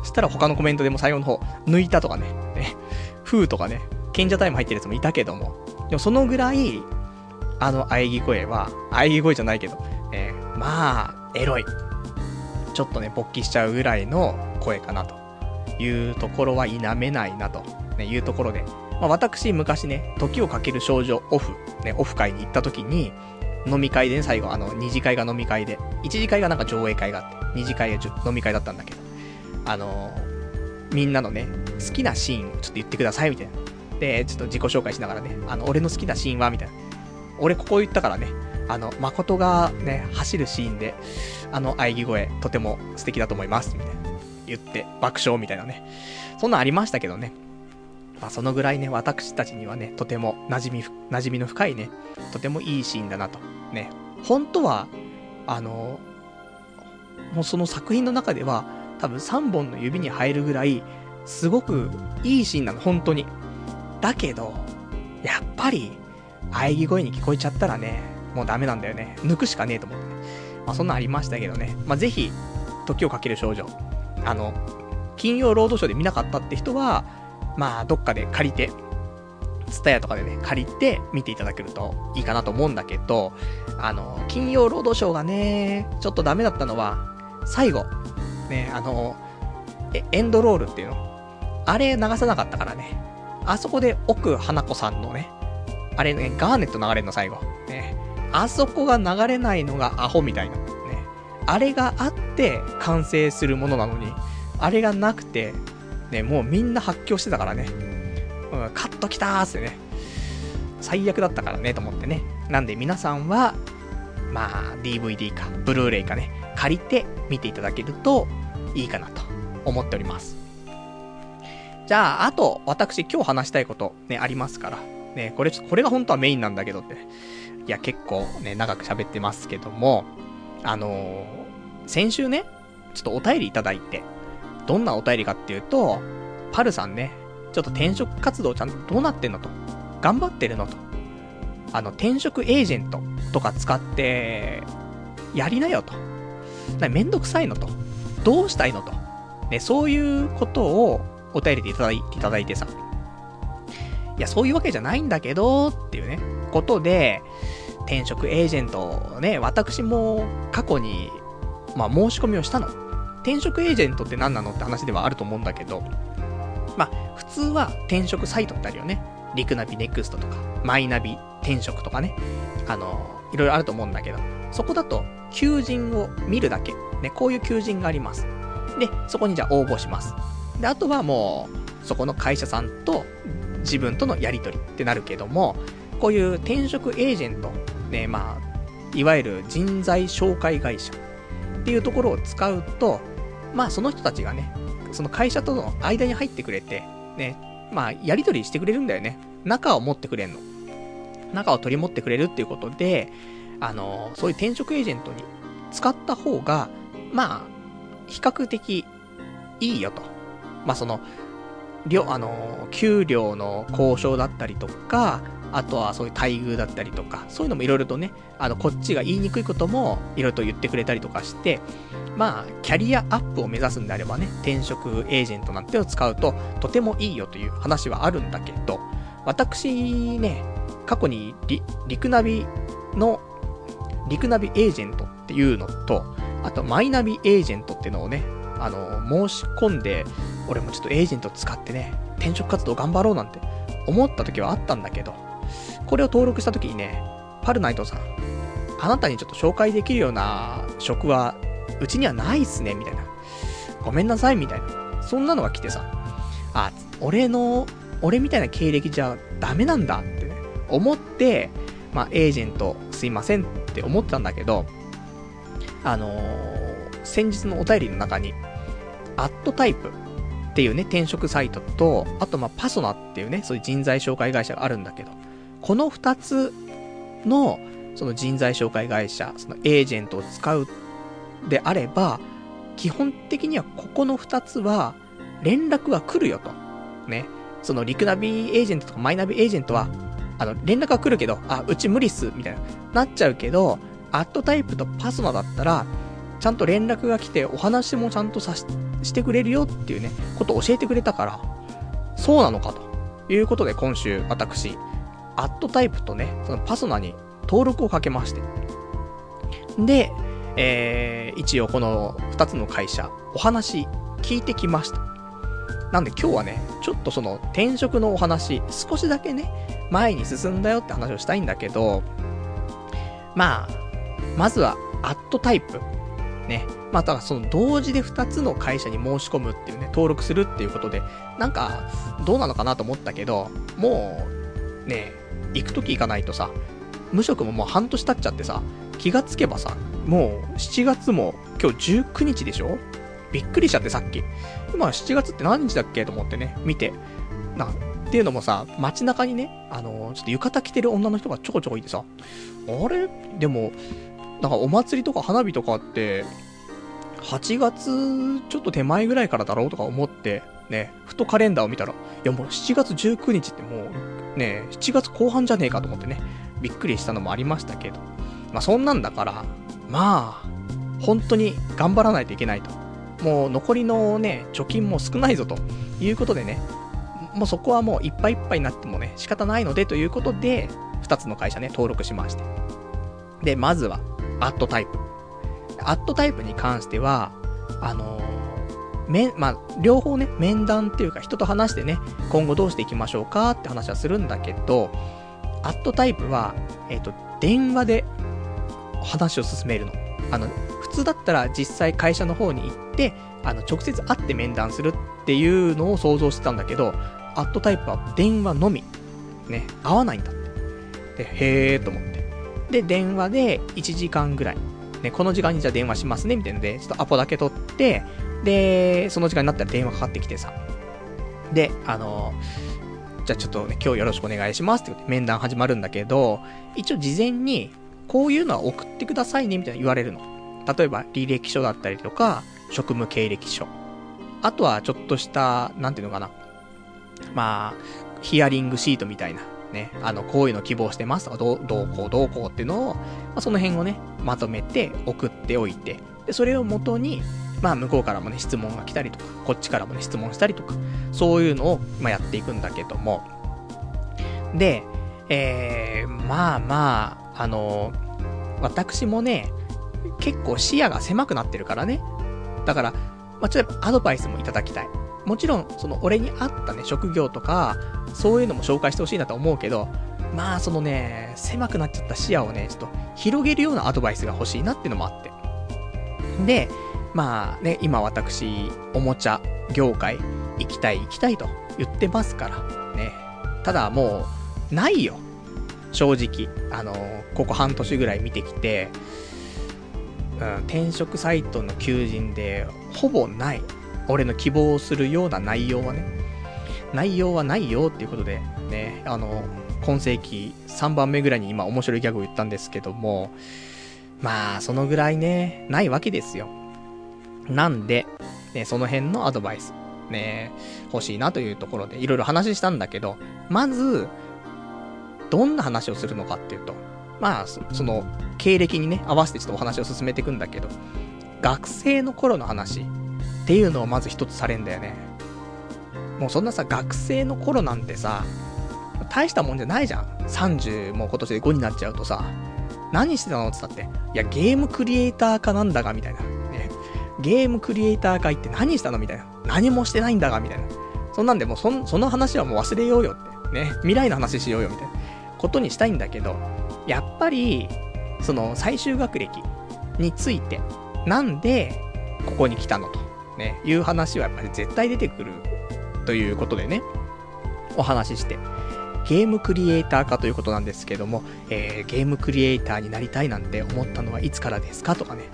そしたら他のコメントでも最後の方、抜いたとかね、ね、ふうとかね、賢者タイム入ってるやつもいたけども、でもそのぐらい、あの喘ぎ声は、喘ぎ声じゃないけど、えー、まあ、エロい。ちょっとね、勃起しちゃうぐらいの声かなというところは否めないなと、いうところで、まあ、私昔ね、時をかける少女オフ、ね、オフ会に行った時に、飲み会でね、最後、あの、二次会が飲み会で、一次会がなんか上映会があって、二次会が飲み会だったんだけど、あのー、みんなのね、好きなシーンをちょっと言ってください、みたいな。で、ちょっと自己紹介しながらね、あの、俺の好きなシーンは、みたいな。俺ここ言ったからね、あの、誠がね、走るシーンで、あの喘ぎ声、とても素敵だと思います、みたいな。言って、爆笑みたいなね。そんなんありましたけどね。まあ、そのぐらいね、私たちにはね、とても馴染み、馴染みの深いね、とてもいいシーンだなと。ね、本当は、あの、もうその作品の中では、多分3本の指に入るぐらい、すごくいいシーンなの、本当に。だけど、やっぱり、喘ぎ声に聞こえちゃったらね、もうダメなんだよね。抜くしかねえと思ってね。まあそんなんありましたけどね。まあぜひ、時をかける少女。あの、金曜ロードショーで見なかったって人は、まあ、どっかで借りて、ツタヤとかでね、借りて見ていただけるといいかなと思うんだけど、あの、金曜ロードショーがね、ちょっとダメだったのは、最後、ね、あの、え、エンドロールっていうの？あれ流さなかったからね。あそこで奥花子さんのね、あれね、ガーネット流れるの最後。ね。あそこが流れないのがアホみたいな。ね。あれがあって完成するものなのに、あれがなくて、ね、もうみんな発狂してたからね。うん、カットきたーってね。最悪だったからね、と思ってね。なんで皆さんは、まあ、DVD か、ブルーレイかね、借りて見ていただけるといいかなと思っております。じゃあ、あと、私今日話したいことね、ありますから。ね、これ、これが本当はメインなんだけどって。いや、結構ね、長く喋ってますけども、あのー、先週ね、ちょっとお便りいただいて、どんなお便りかっていうと、パルさんね、ちょっと転職活動ちゃんとどうなってんのと。頑張ってるのと。あの、転職エージェントとか使って、やりなよと。なめんどくさいのと。どうしたいのと。ね、そういうことをお便りでいただいいただいてさ。いや、そういうわけじゃないんだけど、っていうね、ことで、転職エージェントね、私も過去に、まあ、申し込みをしたの。転職エージェントって何なのって話ではあると思うんだけど、まあ、普通は転職サイトってあるよね。リクナビネクストとか、マイナビ転職とかね。あの、いろいろあると思うんだけど、そこだと、求人を見るだけ。ね、こういう求人があります。で、そこにじゃあ応募します。で、あとはもう、そこの会社さんと自分とのやりとりってなるけども、こういう転職エージェント、ね、まあ、いわゆる人材紹介会社っていうところを使うと、まあその人たちがね、その会社との間に入ってくれて、ね、まあやりとりしてくれるんだよね。中を持ってくれんの。中を取り持ってくれるっていうことで、あの、そういう転職エージェントに使った方が、まあ、比較的いいよと。まあその、料、あの、給料の交渉だったりとか、あとはそういう待遇だったりとか、そういうのもいろいろとね、あの、こっちが言いにくいこともいろいろと言ってくれたりとかして、まあ、キャリアアップを目指すんであればね、転職エージェントなんてを使うととてもいいよという話はあるんだけど、私ね、過去にリ、リクナビの、リクナビエージェントっていうのと、あとマイナビエージェントっていうのをね、あの、申し込んで、俺もちょっとエージェント使ってね、転職活動頑張ろうなんて思った時はあったんだけど、これを登録した時にね、パルナイトさん、あなたにちょっと紹介できるような職はうちにはないっすね、みたいな。ごめんなさい、みたいな。そんなのが来てさ、あ、俺の、俺みたいな経歴じゃダメなんだってね、思って、まあ、エージェントすいませんって思ったんだけど、あのー、先日のお便りの中に、アットタイプっていうね、転職サイトと、あとまあ、パソナっていうね、そういう人材紹介会社があるんだけど、この二つの、その人材紹介会社、そのエージェントを使うであれば、基本的にはここの二つは、連絡が来るよと。ね。そのリクナビエージェントとかマイナビエージェントは、あの、連絡が来るけど、あ、うち無理っす、みたいな、なっちゃうけど、アットタイプとパソナだったら、ちゃんと連絡が来て、お話もちゃんとさし、してくれるよっていうね、ことを教えてくれたから、そうなのかということで今週、私、アットタイプとね、そのパソナに登録をかけまして。で、えー、一応この2つの会社、お話聞いてきました。なんで今日はね、ちょっとその転職のお話、少しだけね、前に進んだよって話をしたいんだけど、まあ、まずは、アットタイプ。ね。また、その同時で2つの会社に申し込むっていうね、登録するっていうことで、なんか、どうなのかなと思ったけど、もう、ね、行くとき行かないとさ、無職ももう半年経っちゃってさ、気がつけばさ、もう7月も今日19日でしょ？びっくりしちゃってさっき。今7月って何日だっけと思ってね、見て。な、っていうのもさ、街中にね、あのー、ちょっと浴衣着てる女の人がちょこちょこいてさ、あれ？でも、なんかお祭りとか花火とかって、8月ちょっと手前ぐらいからだろうとか思って、ね、ふとカレンダーを見たら、いやもう7月19日ってもう、ね、7月後半じゃねえかと思ってね、びっくりしたのもありましたけど。まあそんなんだから、まあ、本当に頑張らないといけないと。もう残りのね、貯金も少ないぞということでね、もうそこはもういっぱいいっぱいになってもね、仕方ないのでということで、2つの会社ね、登録しまして。で、まずは、アットタイプ。アットタイプに関しては、あのー、め、まあ、両方ね、面談っていうか人と話してね、今後どうしていきましょうかって話はするんだけど、アットタイプは、えっ、ー、と、電話で話を進めるの。あの、普通だったら実際会社の方に行って、あの、直接会って面談するっていうのを想像してたんだけど、アットタイプは電話のみ。ね、会わないんだって。で、へーと思って。で、電話で1時間ぐらい。ね、この時間にじゃあ電話しますね、みたいなので、ちょっとアポだけ取って、で、その時間になったら電話かかってきてさ。で、あのじゃあちょっとね、今日よろしくお願いしますってって面談始まるんだけど、一応事前に、こういうのは送ってくださいね、みたいな言われるの。例えば、履歴書だったりとか、職務経歴書。あとは、ちょっとした、なんていうのかな。まあ、ヒアリングシートみたいな。ね、あの、こういうの希望してますとか、どう、どうこう、どうこうっていうのを、まあ、その辺をね、まとめて送っておいて、で、それをもとに、まあ、向こうからもね、質問が来たりとか、こっちからもね、質問したりとか、そういうのを、まあ、やっていくんだけども、で、えー、まあまあ、あの私もね、結構視野が狭くなってるからね。だから、まあ、ちょっとアドバイスもいただきたい。もちろん、その、俺に合ったね、職業とか、そういうのも紹介してほしいなと思うけど、まあ、そのね、狭くなっちゃった視野をね、ちょっと広げるようなアドバイスが欲しいなっていうのもあって。で、まあね、今私、おもちゃ業界行きたい行きたいと言ってますから、ね。ただもう、ないよ。正直。あの、ここ半年ぐらい見てきて、うん、転職サイトの求人で、ほぼない。俺の希望するような内容はね、内容はないよっていうことで、ね、あの、今世紀3番目ぐらいに今面白いギャグを言ったんですけども、まあ、そのぐらいね、ないわけですよ。なんで、ね、その辺のアドバイス、ね、欲しいなというところで、いろいろ話したんだけど、まず、どんな話をするのかっていうと、まあ、その、経歴にね、合わせてちょっとお話を進めていくんだけど、学生の頃の話、っていうのをまず一つされんだよね。もうそんなさ、学生の頃なんてさ、大したもんじゃないじゃん。30もう今年で5になっちゃうとさ、何してたのって言ったって、いや、ゲームクリエイターかなんだが、みたいな。ね。ゲームクリエイターか行って何したのみたいな。何もしてないんだが、みたいな。そんなんでもうそ、その話はもう忘れようよって。ね。未来の話しようよ、みたいな。ことにしたいんだけど、やっぱり、その、最終学歴について、なんで、ここに来たのと。ね、いう話はやっぱり絶対出てくるということでね、お話しして、ゲームクリエイター化ということなんですけども、えー、ゲームクリエイターになりたいなんて思ったのはいつからですかとかね、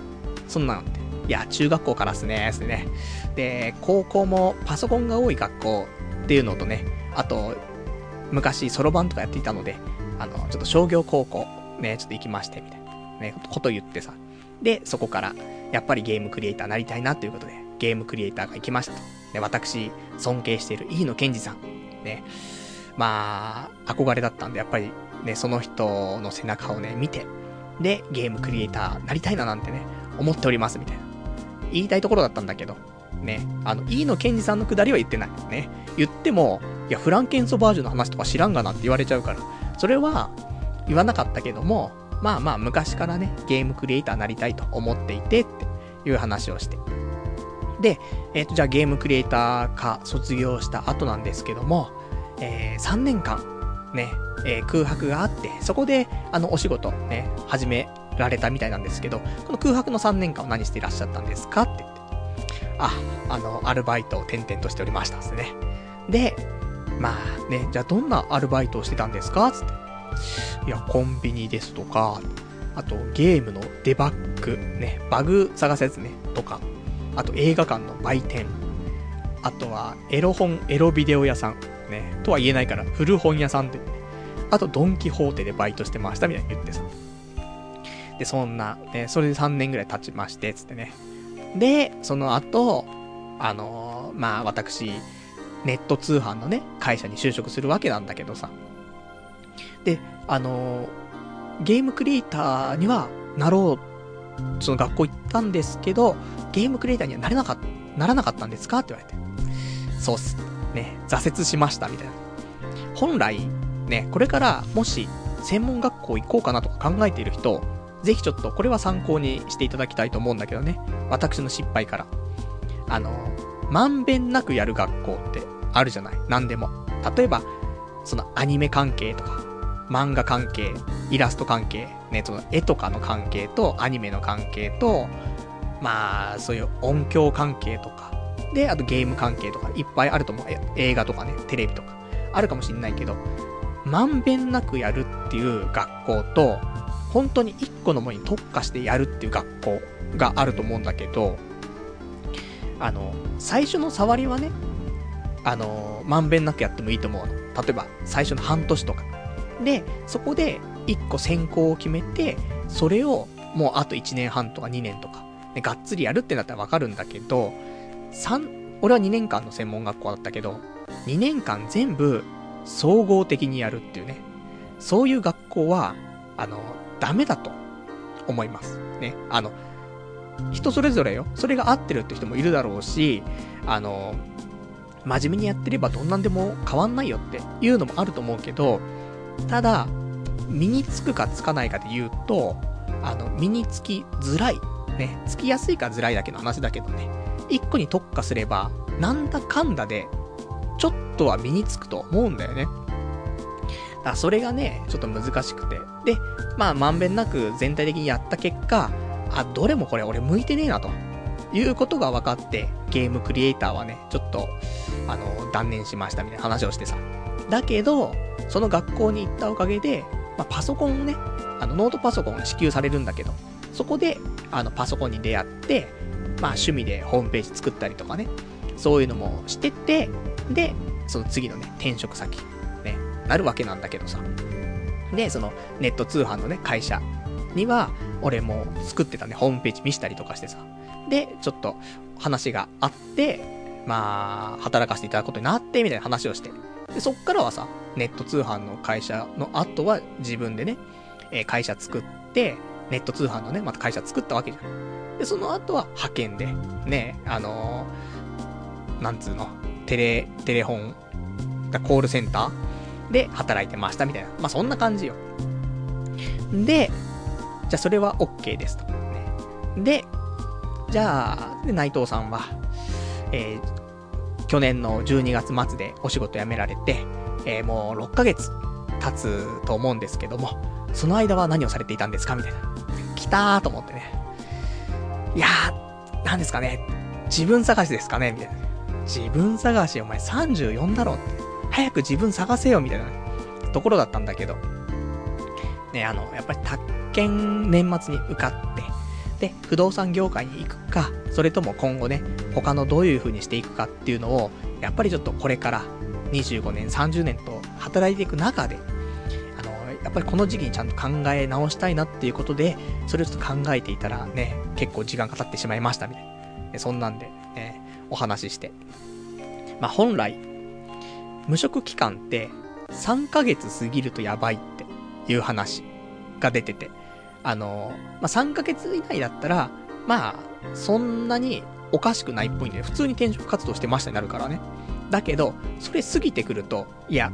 そんなのって。いや、中学校からっすね、すね。で、高校もパソコンが多い学校っていうのとね、あと、昔、そろばんとかやっていたので、あの、ちょっと商業高校、ね、ちょっと行きまして、みたいな、ね、こと言ってさ。で、そこから、やっぱりゲームクリエイターになりたいなということで、ゲームクリエイターが行きましたと。ね、私、尊敬している飯野健二さん。ね。まあ、憧れだったんで、やっぱりね、その人の背中をね、見て、で、ゲームクリエイターなりたいななんてね、思っております、みたいな。言いたいところだったんだけど、ね、あの、飯野健二さんのくだりは言ってない。ね。言っても、いや、フランケンソバージュの話とか知らんがなって言われちゃうから、それは言わなかったけども、まあまあ昔からね、ゲームクリエイターなりたいと思っていてっていう話をして。で、えっ、ー、と、じゃあゲームクリエイター科卒業した後なんですけども、えー、3年間、ね、えー、空白があって、そこで、あの、お仕事、ね、始められたみたいなんですけど、この空白の3年間を何していらっしゃったんですかって言って。あ、あの、アルバイトを転々としておりましたですね。で、まあね、じゃあどんなアルバイトをしてたんですかつって。いや、コンビニですとか、あとゲームのデバッグ、ね、バグ探すやつね、とか、あと映画館の売店、あとはエロ本、エロビデオ屋さん、ね、とは言えないから古本屋さんで、あとドンキホーテでバイトしてましたみたいに言ってさ。で、そんな、ね、それで3年ぐらい経ちまして、つってね。で、その後、あのー、まあ、私、ネット通販のね、会社に就職するわけなんだけどさ。で、あのー、ゲームクリエイターにはなろう、その学校行ったんですけど、ゲームクリエイターにはなれなかった、ならなかったんですかって言われて。そうっす。ね、挫折しました、みたいな。本来、ね、これからもし専門学校行こうかなとか考えている人、ぜひちょっとこれは参考にしていただきたいと思うんだけどね。私の失敗から。あの、まんべんなくやる学校ってあるじゃない何でも。例えば、そのアニメ関係とか、漫画関係、イラスト関係、ね、その絵とかの関係と、アニメの関係と、まあ、そういう音響関係とか、で、あとゲーム関係とか、いっぱいあると思う。映画とかね、テレビとか、あるかもしんないけど、まんべんなくやるっていう学校と、本当に一個のものに特化してやるっていう学校があると思うんだけど、あの、最初の触りはね、あの、まんべんなくやってもいいと思うの。例えば、最初の半年とか。で、そこで一個専攻を決めて、それをもうあと1年半とか2年とか、ね、がっつりやるってなったらわかるんだけど、3、俺は2年間の専門学校だったけど、2年間全部総合的にやるっていうね。そういう学校は、あの、ダメだと思います。ね。あの、人それぞれよ。それが合ってるって人もいるだろうし、あの、真面目にやってればどんなんでも変わんないよっていうのもあると思うけど、ただ、身につくかつかないかで言うと、あの、身につきづらい。ね。つきやすいかづらいだけの話だけどね。一個に特化すれば、なんだかんだで、ちょっとは身につくと思うんだよね。だからそれがね、ちょっと難しくて。で、まあ、まんべんなく全体的にやった結果、あ、どれもこれ俺向いてねえなと。いうことが分かって、ゲームクリエイターはね、ちょっと、あの、断念しましたみたいな話をしてさ。だけど、その学校に行ったおかげで、まあ、パソコンをね、あの、ノートパソコンが支給されるんだけど、そこで、あの、パソコンに出会って、まあ、趣味でホームページ作ったりとかね、そういうのもしてて、で、その次のね、転職先、ね、なるわけなんだけどさ。で、その、ネット通販のね、会社には、俺も作ってたね、ホームページ見したりとかしてさ。で、ちょっと、話があって、まあ、働かせていただくことになって、みたいな話をして。で、そっからはさ、ネット通販の会社の後は自分でね、えー、会社作って、ネット通販のね、また会社作ったわけじゃん。で、その後は派遣で、ね、あのー、なんつうの、テレ、テレホン、コールセンターで働いてましたみたいな。まあ、そんな感じよ。で、じゃあそれは OK ですと。で、じゃあ、内藤さんは、えー、去年の12月末でお仕事辞められて、えー、もう6ヶ月経つと思うんですけども、その間は何をされていたんですか？みたいな。来たーと思ってね。いやー、何ですかね。自分探しですかね？みたいな。自分探し、お前34だろって。早く自分探せよみたいな、ところだったんだけど。ね、あの、やっぱり宅建年末に受かって、で、不動産業界に行くか、それとも今後ね、他のどういう風にしていくかっていうのを、やっぱりちょっとこれから25年、30年と働いていく中で、あの、やっぱりこの時期にちゃんと考え直したいなっていうことで、それをちょっと考えていたらね、結構時間が経ってしまいましたみたいな。そんなんで、ね、お話しして。まあ、本来、無職期間って3ヶ月過ぎるとやばいっていう話が出てて、あの、まあ、3ヶ月以内だったら、まあ、そんなにおかしくないっぽいんで、普通に転職活動してましたになるからね。だけど、それ過ぎてくると、いや、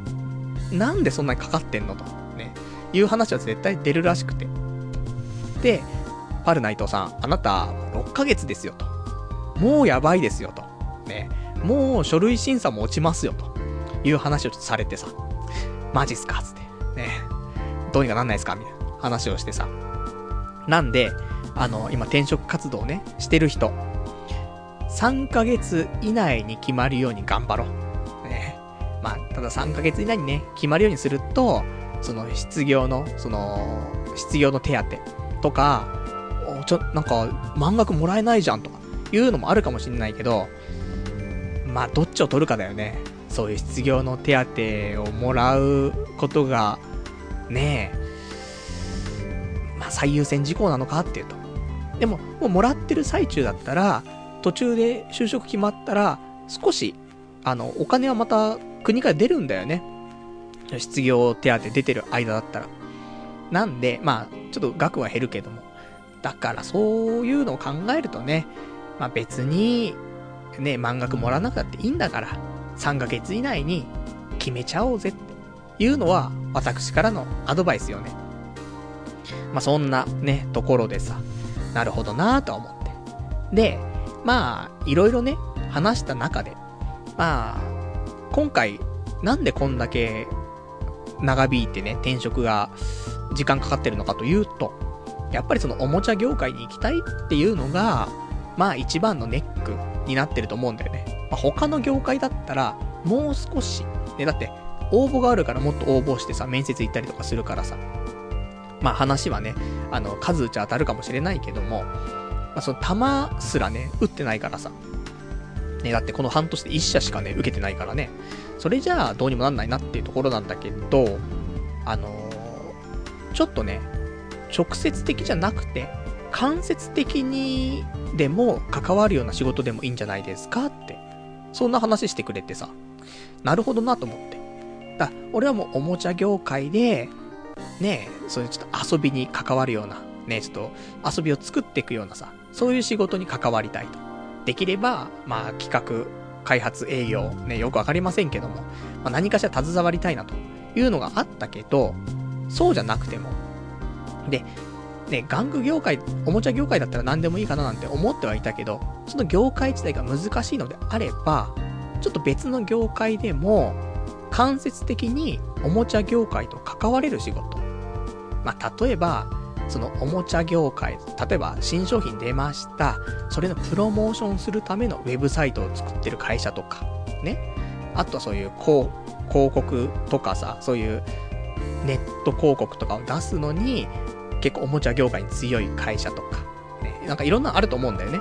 なんでそんなにかかってんのと、ね、いう話は絶対出るらしくて。で、パルナイトさん、あなた、6ヶ月ですよと。もうやばいですよと。ね、もう書類審査も落ちますよと。いう話をされてさ、マジっすか？つって。ね、どうにかなんないですか？みたいな話をしてさ。なんで、あの、今転職活動ね、してる人、3ヶ月以内に決まるように頑張ろう。ね。まあ、ただ3ヶ月以内にね、決まるようにすると、その失業の、その、失業の手当とか、ちょ、なんか、満額もらえないじゃんとか、いうのもあるかもしんないけど、まあ、どっちを取るかだよね。そういう失業の手当をもらうことが、ねえ、まあ、最優先事項なのかっていうと。でも、もうもらってる最中だったら、途中で就職決まったら、少し、あの、お金はまた国から出るんだよね。失業手当出てる間だったら。なんで、まあ、ちょっと額は減るけども。だからそういうのを考えるとね、まあ別に、ね、満額もらわなくたっていいんだから、3ヶ月以内に決めちゃおうぜっていうのは、私からのアドバイスよね。まあそんなね、ところでさ、なるほどなぁと思って。で、まあ、いろいろね、話した中で、まあ、今回、なんでこんだけ、長引いてね、転職が時間かかってるのかというと、やっぱりそのおもちゃ業界に行きたいっていうのが、まあ一番のネックになってると思うんだよね。まあ、他の業界だったら、もう少し、ね、だって、応募があるからもっと応募してさ、面接行ったりとかするからさ。まあ話はね、あの、数打ち当たるかもしれないけども、まあその弾すらね、打ってないからさ。ね、だってこの半年で1社しかね、受けてないからね。それじゃあどうにもなんないなっていうところなんだけど、あのー、ちょっとね、直接的じゃなくて、間接的にでも関わるような仕事でもいいんじゃないですかって、そんな話してくれてさ、なるほどなと思って。だ俺はもうおもちゃ業界で、ね、そういうちょっと遊びに関わるような、ねちょっと遊びを作っていくようなさ、そういう仕事に関わりたいと。できれば、まあ企画、開発、営業、ね、よくわかりませんけども、まあ、何かしら携わりたいなというのがあったけど、そうじゃなくても。で、ね、玩具業界、おもちゃ業界だったら何でもいいかななんて思ってはいたけど、その業界自体が難しいのであれば、ちょっと別の業界でも、間接的におもちゃ業界と関われる仕事。まあ、例えば、そのおもちゃ業界、例えば新商品出ました。それのプロモーションするためのウェブサイトを作ってる会社とか、ね。あとはそういう広告とかさ、そういうネット広告とかを出すのに、結構おもちゃ業界に強い会社とか、ね、なんかいろんなあると思うんだよね。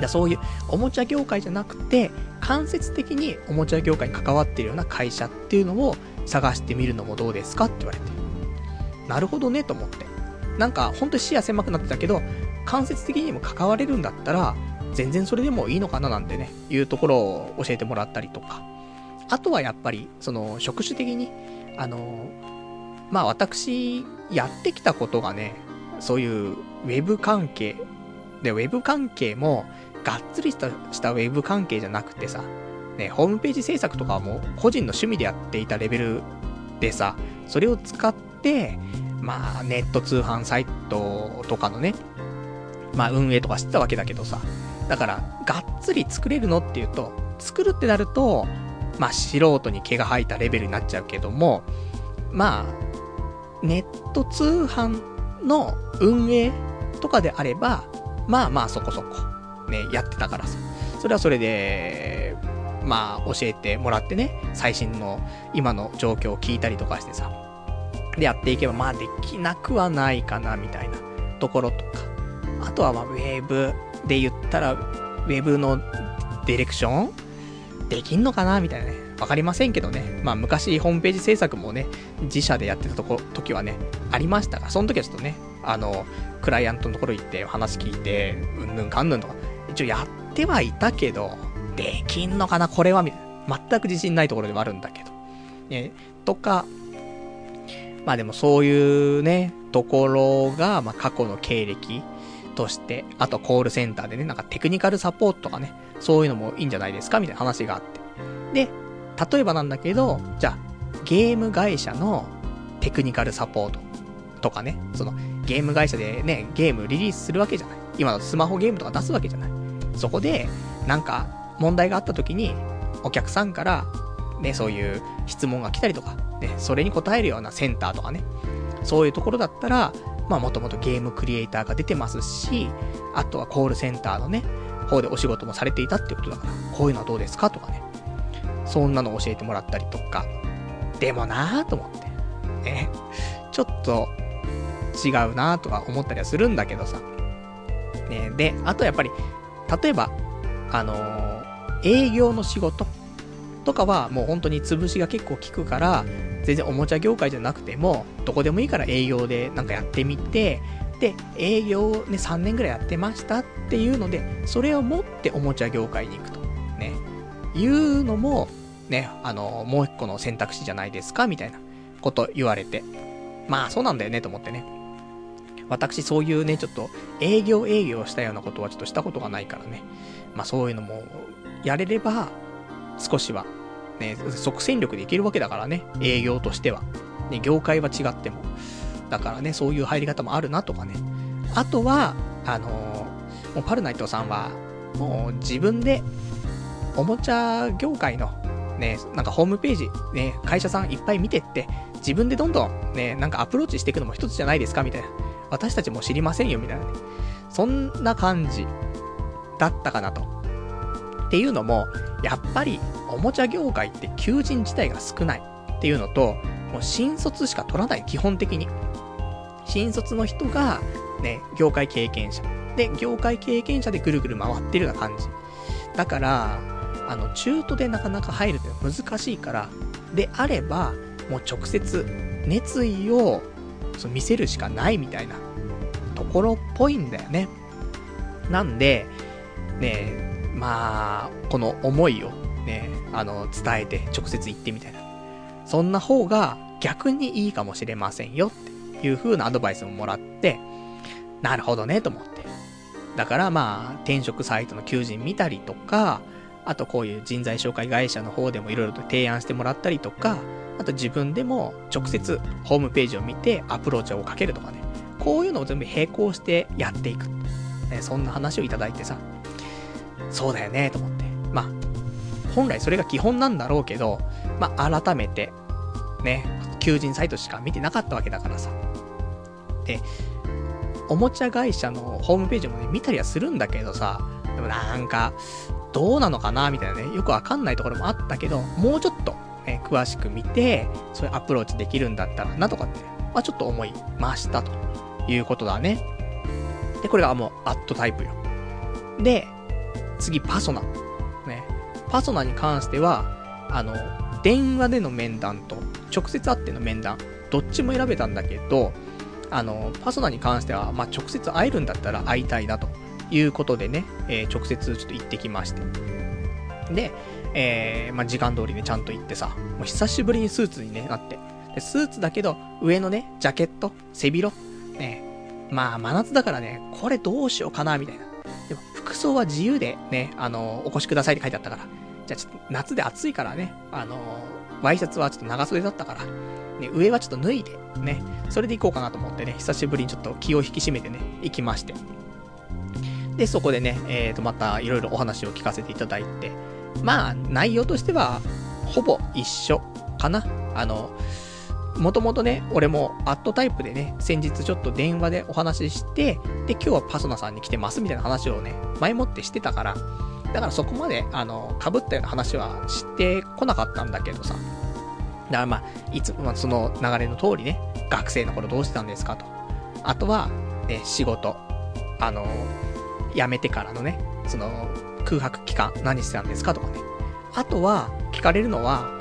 だそういうおもちゃ業界じゃなくて、間接的におもちゃ業界に関わってるような会社っていうのを探してみるのもどうですかって言われて。なるほどねと思って。なんか本当に視野狭くなってたけど、間接的にも関われるんだったら、全然それでもいいのかななんてね、いうところを教えてもらったりとか。あとはやっぱり、その、職種的に、あの、まあ私、やってきたことがね、そういうウェブ関係。で、ウェブ関係も、がっつりしたしたウェブ関係じゃなくてさ、ね、ホームページ制作とかはもう個人の趣味でやっていたレベルでさ、それを使って、まあ、ネット通販サイトとかのね、まあ、運営とかしてたわけだけどさ、だから、がっつり作れるのっていうと、作るってなると、まあ、素人に毛が生えたレベルになっちゃうけども、まあ、ネット通販の運営とかであれば、まあまあそこそこ、ね、やってたからさ。それはそれで、まあ教えてもらってね、最新の今の状況を聞いたりとかしてさ。でやっていけば、まあできなくはないかな、みたいなところとか。あとはまあウェブで言ったら、ウェブのディレクション？できんのかなみたいなね。わかりませんけどね。まあ昔ホームページ制作もね、自社でやってたとこ、時はね、ありましたが、その時はちょっとね、あの、クライアントのところ行って話聞いて、うんぬんかんぬんとか、一応やってはいたけど、できんのかなこれはみたいな。全く自信ないところではあるんだけど。ね、とか、まあでもそういうね、ところが、まあ過去の経歴として、あとコールセンターでね、なんかテクニカルサポートとかね、そういうのもいいんじゃないですか？みたいな話があって。で、例えばなんだけど、じゃあ、ゲーム会社のテクニカルサポートとかね、その、ゲーム会社でね、ゲームリリースするわけじゃない。今のスマホゲームとか出すわけじゃない。そこで、なんか、問題があった時に、お客さんから、ね、そういう質問が来たりとか、ね、それに答えるようなセンターとかね、そういうところだったら、まあもともとゲームクリエイターが出てますし、あとはコールセンターのね、方でお仕事もされていたってことだから、こういうのはどうですかとかね。そんなの教えてもらったりとか。でもなぁと思って。ね。ちょっと違うなぁとか思ったりはするんだけどさ。ね。で、あとやっぱり、例えば、あのー、営業の仕事とかはもう本当に潰しが結構効くから、全然おもちゃ業界じゃなくても、どこでもいいから営業でなんかやってみて、で、営業ね、3年ぐらいやってましたっていうので、それを持っておもちゃ業界に行くと。ね。いうのも、ね、あの、もう一個の選択肢じゃないですかみたいなこと言われて。まあ、そうなんだよね、と思ってね。私、そういうね、ちょっと、営業営業したようなことはちょっとしたことがないからね。まあ、そういうのも、やれれば、少しは、ね、即戦力でいけるわけだからね、営業としては。ね、業界は違っても。だからね、そういう入り方もあるなとかね。あとは、あのー、もうパルナイトさんは、もう自分で、おもちゃ業界のね、なんかホームページ、ね、会社さんいっぱい見てって、自分でどんどんね、なんかアプローチしていくのも一つじゃないですかみたいな。私たちも知りませんよみたいなね。そんな感じだったかなと。っていうのも、やっぱりおもちゃ業界って求人自体が少ないっていうのと、もう新卒しか取らない、基本的に。新卒の人が、ね、業界経験者。で、業界経験者でぐるぐる回ってるような感じ。だから、あの、中途でなかなか入るって難しいから、であれば、もう直接、熱意をそ見せるしかないみたいなところっぽいんだよね。なんで、ねまあ、この思いをね、あの、伝えて直接言ってみたいな。そんな方が逆にいいかもしれませんよっていう風なアドバイスももらって、なるほどね、と思って。だからまあ、転職サイトの求人見たりとか、あとこういう人材紹介会社の方でもいろいろと提案してもらったりとか、あと自分でも直接ホームページを見てアプローチをかけるとかね。こういうのを全部並行してやっていく。ね、そんな話をいただいてさ、そうだよね、と思って。まあ、本来それが基本なんだろうけど、まあ、改めて、ね、求人サイトしか見てなかったわけだからさ。で、おもちゃ会社のホームページもね、見たりはするんだけどさ、でもなんか、どうなのかなみたいなね、よくわかんないところもあったけど、もうちょっと、ね、詳しく見て、そういうアプローチできるんだったらなとかって、まあちょっと思いましたということだね。で、これがもう、アットタイプよ。で、次、パソナ。ね。パソナに関しては、あの、電話での面談と、直接会っての面談、どっちも選べたんだけど、あの、パソナに関しては、まあ、直接会えるんだったら会いたいなということでね、えー、直接ちょっと行ってきまして。で、えー、まあ、時間通りね、ちゃんと行ってさ、もう久しぶりにスーツに、ね、なって。で、スーツだけど、上のね、ジャケット、背広、ね、まあ、真夏だからね、これどうしようかな、みたいな。でも、服装は自由でね、あの、お越しくださいって書いてあったから。じゃあちょっと、夏で暑いからね、あの、ワイシャツはちょっと長袖だったから、ね、上はちょっと脱いで、ね、それで行こうかなと思ってね、久しぶりにちょっと気を引き締めてね、行きまして。で、そこでね、えーと、またいろいろお話を聞かせていただいて、まあ、内容としては、ほぼ一緒かな。あの、もともとね、俺もアットタイプでね、先日ちょっと電話でお話しして、で、今日はパソナさんに来てますみたいな話をね、前もってしてたから、だからそこまで、あの、被ったような話は知ってこなかったんだけどさ。だからまあ、いつ、まあ、その流れの通りね、学生の頃どうしてたんですかと。あとは、ね、仕事。あの、辞めてからのね、その、空白期間何してたんですかとかね。あとは、聞かれるのは、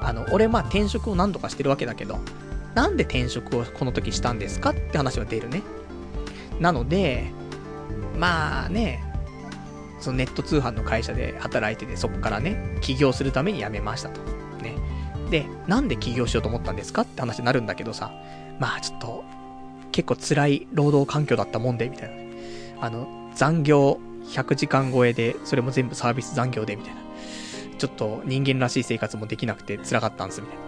あの、俺まあ転職を何度かしてるわけだけど、なんで転職をこの時したんですかって話は出るね。なので、まあね、そのネット通販の会社で働いてて、そこからね、起業するために辞めましたと。ね。で、なんで起業しようと思ったんですかって話になるんだけどさ、まあちょっと、結構辛い労働環境だったもんで、みたいな。あの、残業100時間超えで、それも全部サービス残業で、みたいな。ちょっと人間らしい生活もできなくて辛かったんです、みたいな。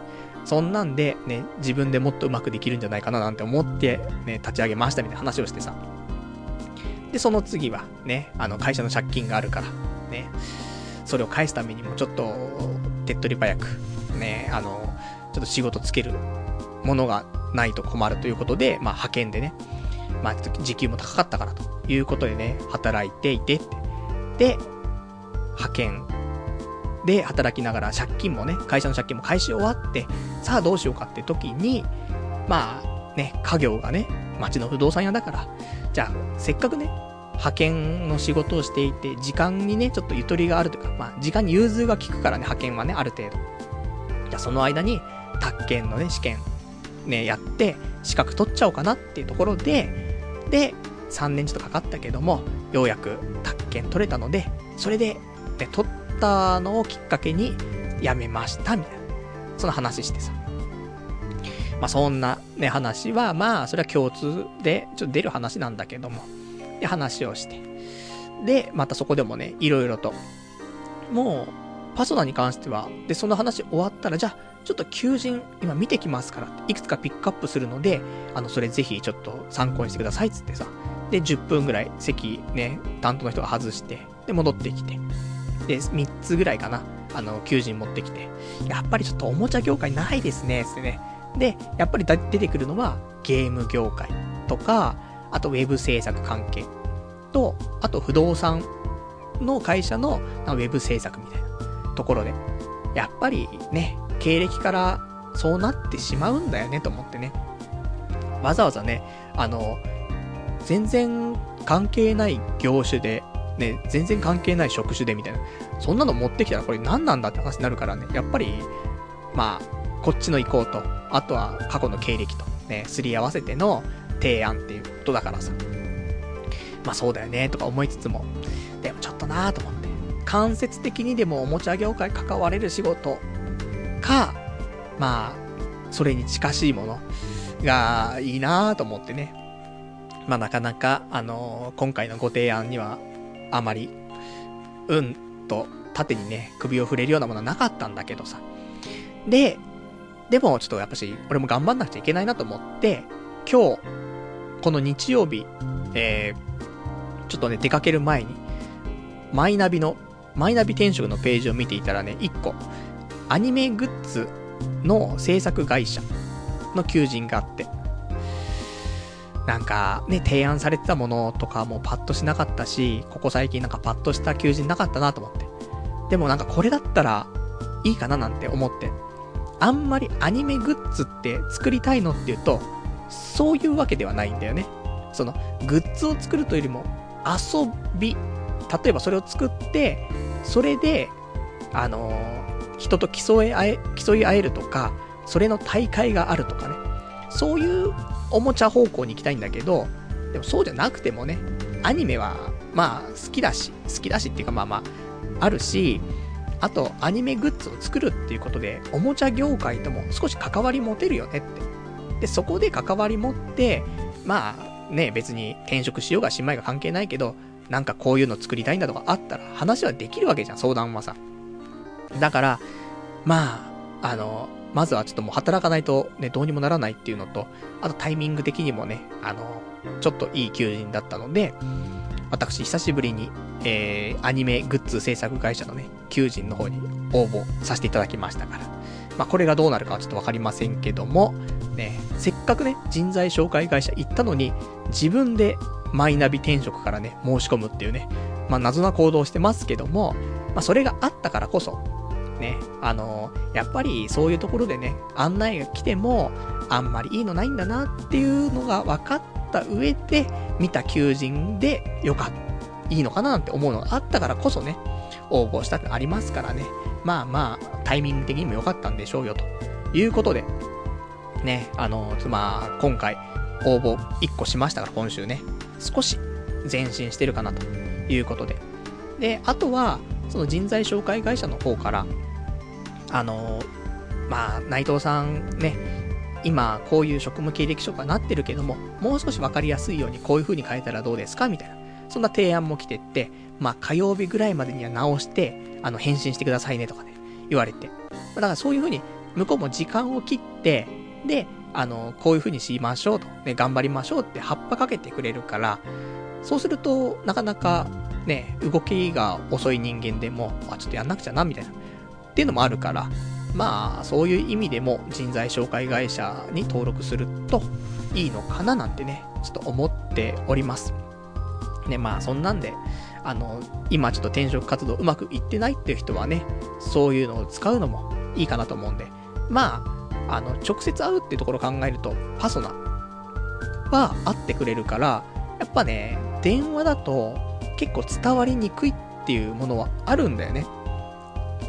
そんなんで、ね、自分でもっとうまくできるんじゃないかななんて思って、ね、立ち上げましたみたいな話をしてさ。で、その次は、ね、あの、会社の借金があるから、ね、それを返すためにもちょっと、手っ取り早く、ね、あの、ちょっと仕事つけるものがないと困るということで、まあ、派遣でね、まあ、時給も高かったからということでね、働いていてって。で、派遣で働きながら借金もね、会社の借金も返し終わって、さあどうしようかって時に、まあね、家業がね、町の不動産屋だから、じゃあせっかくね、派遣の仕事をしていて、時間にね、ちょっとゆとりがあるというか、まあ時間に融通が効くからね、派遣はね、ある程度。じゃあその間に、宅建のね、試験、ね、やって、資格取っちゃおうかなっていうところで、で、3年ちょっとかかったけども、ようやく宅建取れたので、それで、ね、取っったのをきっかけに辞めました、みたいな。その話してさ。まあそんなね、話は、まあそれは共通でちょっと出る話なんだけども。で、話をして。で、またそこでもね、いろいろと。もう、パソナに関しては、で、その話終わったら、じゃあ、ちょっと求人今見てきますから、いくつかピックアップするので、あの、それぜひちょっと参考にしてくださいっつってさ。で、10分ぐらい席ね、担当の人が外して、で、戻ってきて。で、3つぐらいかな。あの、求人持ってきて。やっぱりちょっとおもちゃ業界ないですね、つってね。で、やっぱり出てくるのはゲーム業界とか、あとウェブ制作関係と、あと不動産の会社のウェブ制作みたいなところで、やっぱりね、経歴からそうなってしまうんだよねと思ってね。わざわざね、あの、全然関係ない業種で、ね、全然関係ない職種でみたいな。そんなの持ってきたらこれ何なんだって話になるからね。やっぱり、まあ、こっちの行こうと、あとは過去の経歴と、ね、すり合わせての提案っていうことだからさ。まあそうだよね、とか思いつつも。でもちょっとなぁと思って。間接的にでもおもちゃ業界関われる仕事か、まあ、それに近しいものがいいなぁと思ってね。まあなかなか、あのー、今回のご提案には、あまり、うんと、縦にね、首を振れるようなものはなかったんだけどさ。で、でもちょっとやっぱし、俺も頑張んなくちゃいけないなと思って、今日、この日曜日、えー、ちょっとね、出かける前に、マイナビの、マイナビ転職のページを見ていたらね、1個、アニメグッズの制作会社の求人があって、なんかね、提案されてたものとかもパッとしなかったし、ここ最近なんかパッとした求人なかったなと思って。でもなんかこれだったらいいかななんて思って。あんまりアニメグッズって作りたいのっていうと、そういうわけではないんだよね。その、グッズを作るというよりも、遊び。例えばそれを作って、それで、あのー、人と競い合え、競い合えるとか、それの大会があるとかね。そういうおもちゃ方向に行きたいんだけど、でもそうじゃなくてもね、アニメは、まあ、好きだし、好きだしっていうかまあまあ、あるし、あと、アニメグッズを作るっていうことで、おもちゃ業界とも少し関わり持てるよねって。で、そこで関わり持って、まあ、ね、別に転職しようがしまいが関係ないけど、なんかこういうの作りたいんだとかあったら、話はできるわけじゃん、相談はさ。だから、まあ、あの、まずはちょっともう働かないとね、どうにもならないっていうのと、あとタイミング的にもね、あの、ちょっといい求人だったので、私久しぶりに、えー、アニメグッズ制作会社のね、求人の方に応募させていただきましたから。まあ、これがどうなるかはちょっとわかりませんけども、ね、せっかくね、人材紹介会社行ったのに、自分でマイナビ転職からね、申し込むっていうね、まあ、謎な行動をしてますけども、まあ、それがあったからこそ、ね、あの、やっぱりそういうところでね、案内が来ても、あんまりいいのないんだなっていうのが分かった上で、見た求人でよかった、いいのかななんて思うのがあったからこそね、応募したってありますからね。まあまあ、タイミング的にも良かったんでしょうよ、ということで、ね、あのー、まあ、今回、応募1個しましたから、今週ね、少し前進してるかなということで。で、あとは、その人材紹介会社の方から、あの、まあ、内藤さんね、今、こういう職務経歴書がなってるけども、もう少しわかりやすいようにこういう風に変えたらどうですかみたいな。そんな提案も来てって、まあ、火曜日ぐらいまでには直して、あの、返信してくださいねとかね、言われて。だからそういう風に、向こうも時間を切って、で、あの、こういう風にしましょうと、ね、頑張りましょうって葉っぱかけてくれるから、そうすると、なかなか、ね、動きが遅い人間でも、あ、ちょっとやんなくちゃな、みたいな。っていうのもあるから、まあ、そういう意味でも人材紹介会社に登録するといいのかななんてね、ちょっと思っております。ね、まあ、そんなんで、あの、今ちょっと転職活動うまくいってないっていう人はね、そういうのを使うのもいいかなと思うんで、まあ、あの、直接会うっていうところを考えると、パソナは会ってくれるから、やっぱね、電話だと結構伝わりにくいっていうものはあるんだよね。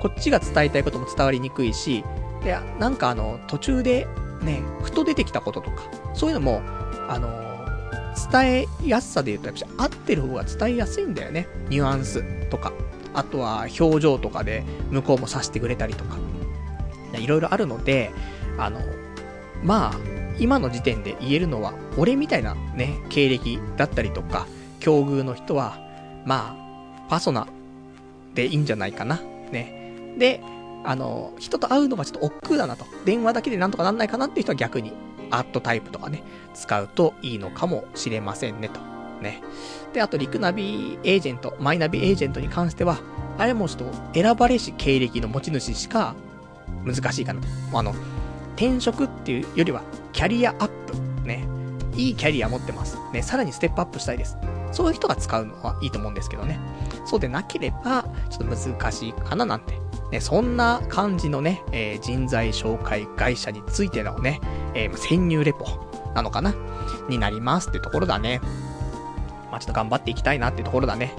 こっちが伝えたいことも伝わりにくいし、いや、なんかあの、途中でね、ふと出てきたこととか、そういうのも、あの伝えやすさで言うと、やっぱ合ってる方が伝えやすいんだよね。ニュアンスとか。あとは表情とかで向こうも察してくれたりとか。いろいろあるので、あの、まあ、今の時点で言えるのは、俺みたいなね、経歴だったりとか、境遇の人は、まあ、パソナでいいんじゃないかな。ね。で、あの、人と会うのがちょっと億劫だなと。電話だけでなんとかなんないかなっていう人は逆に、アットタイプとかね、使うといいのかもしれませんねと。ね。で、あと、リクナビエージェント、マイナビエージェントに関しては、あれもちょっと選ばれし経歴の持ち主しか難しいかなと。あの、転職っていうよりは、キャリアアップ。ね。いいキャリア持ってます。ね、さらにステップアップしたいです。そういう人が使うのはいいと思うんですけどね。そうでなければ、ちょっと難しいかななんて。ね、そんな感じのね、えー、人材紹介会社についてのね、えー、潜入レポなのかな？になりますってところだね。まあ、ちょっと頑張っていきたいなってところだね。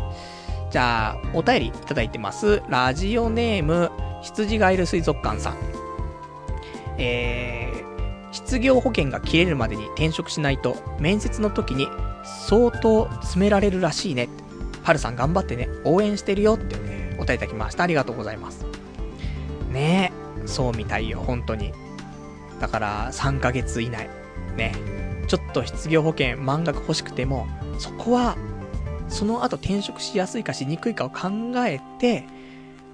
じゃあ、お便りいただいてます。ラジオネーム、羊ガエル水族館さん。えー、失業保険が切れるまでに転職しないと、面接の時に相当詰められるらしいね。パルさん頑張ってね、応援してるよってね、お便りいただきました。ありがとうございます。ねえ、そうみたいよ、本当に。だから、3ヶ月以内。ね。ちょっと失業保険満額欲しくても、そこは、その後転職しやすいかしにくいかを考えて、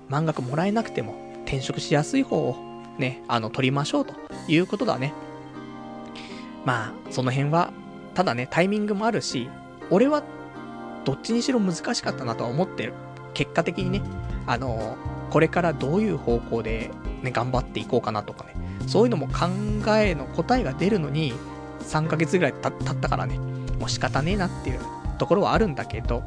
満額もらえなくても転職しやすい方をね、あの、取りましょうということだね。まあ、その辺は、ただね、タイミングもあるし、俺は、どっちにしろ難しかったなとは思ってる。結果的にね、あの、これからどういう方向でね、頑張っていこうかなとかね、そういうのも考えの答えが出るのに、3ヶ月ぐらい経ったからね、もう仕方ねえなっていうところはあるんだけど、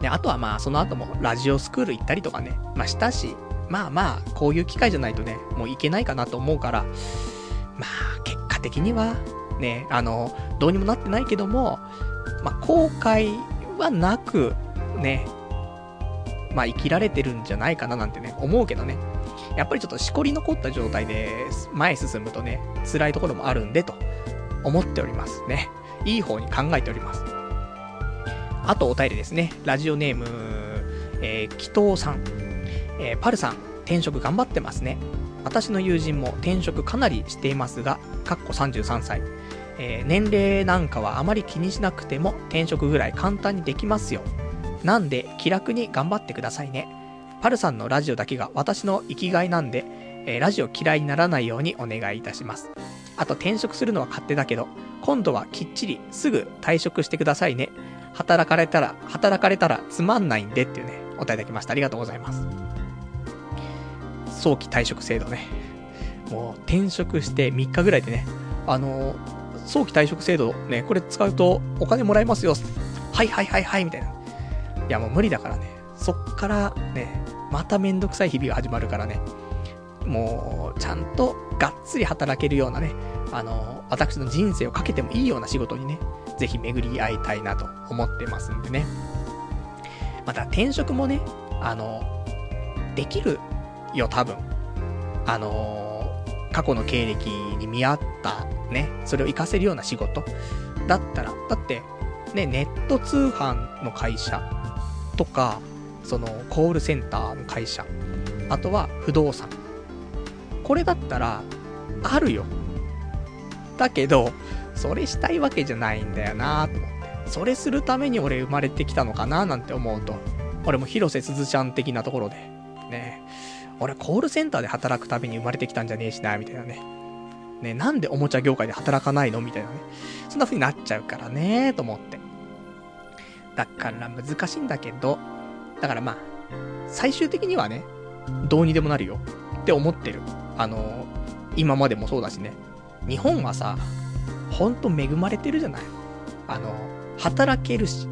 で、あとはまあ、その後もラジオスクール行ったりとかね、まあしたし、まあまあ、こういう機会じゃないとね、もういけないかなと思うから、まあ、結果的には、ね、あの、どうにもなってないけども、まあ、後悔はなく、ね、まあ、生きられてるんじゃないかななんてね、思うけどね。やっぱりちょっとしこり残った状態で前進むとね、辛いところもあるんでと思っておりますね。いい方に考えております。あとお便りですね。ラジオネーム、えー、紀藤さん。えー、パルさん、転職頑張ってますね。私の友人も転職かなりしていますが、かっこ33歳。えー、年齢なんかはあまり気にしなくても転職ぐらい簡単にできますよ。なんで気楽に頑張ってくださいね。パルさんのラジオだけが私の生きがいなんで、えー、ラジオ嫌いにならないようにお願いいたします。あと転職するのは勝手だけど、今度はきっちりすぐ退職してくださいね。働かれたら、働かれたらつまんないんでっていうね、お答えいただきました。ありがとうございます。早期退職制度ね。もう転職して3日ぐらいでね、あのー、早期退職制度ね、これ使うとお金もらえますよ。はいはいはいはい、みたいな。いやもう無理だからね。そっからね、まためんどくさい日々が始まるからね。もう、ちゃんとがっつり働けるようなね、あの、私の人生をかけてもいいような仕事にね、ぜひ巡り合いたいなと思ってますんでね。また転職もね、あの、できるよ、多分。あの、過去の経歴に見合ったね、それを活かせるような仕事だったら、だって、ね、ネット通販の会社とか、その、コールセンターの会社、あとは不動産。これだったら、あるよ。だけど、それしたいわけじゃないんだよなと思って。それするために俺生まれてきたのかななんて思うと、俺も広瀬すずちゃん的なところで、ね、俺コールセンターで働くために生まれてきたんじゃねえしな、みたいなね。ね、なんでおもちゃ業界で働かないの？みたいなね。そんな風になっちゃうからね、と思って。だから難しいんだけど、だからまあ、最終的にはね、どうにでもなるよって思ってる。あの、今までもそうだしね。日本はさ、ほんと恵まれてるじゃないあの、働けるし、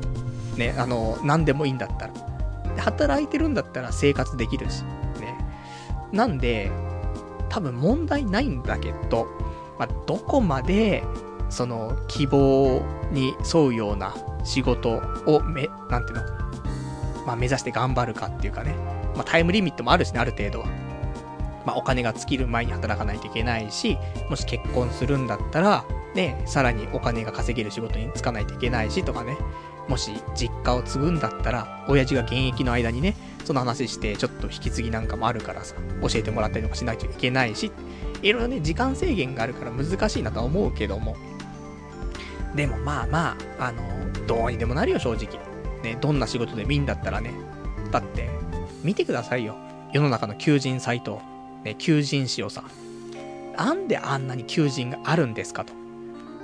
ね、あの、何でもいいんだったら。で働いてるんだったら生活できるし。ねなんで、多分問題ないんだけど、まあ、どこまで、その、希望に沿うような仕事をめ、なんていうの、まあ、目指して頑張るかっていうかね、まあ、タイムリミットもあるしね、ある程度は。まあ、お金が尽きる前に働かないといけないし、もし結婚するんだったら、ね、さらにお金が稼げる仕事に就かないといけないしとかね、もし実家を継ぐんだったら、親父が現役の間にね、その話して、ちょっと引き継ぎなんかもあるからさ、教えてもらったりとかしないといけないし、いろいろね、時間制限があるから難しいなとは思うけども。でもまあまあ、あの、どうにでもなるよ、正直。ね、どんな仕事でもいいんだったらね。だって、見てくださいよ。世の中の求人サイト。ね、求人誌をさ。なんであんなに求人があるんですかと。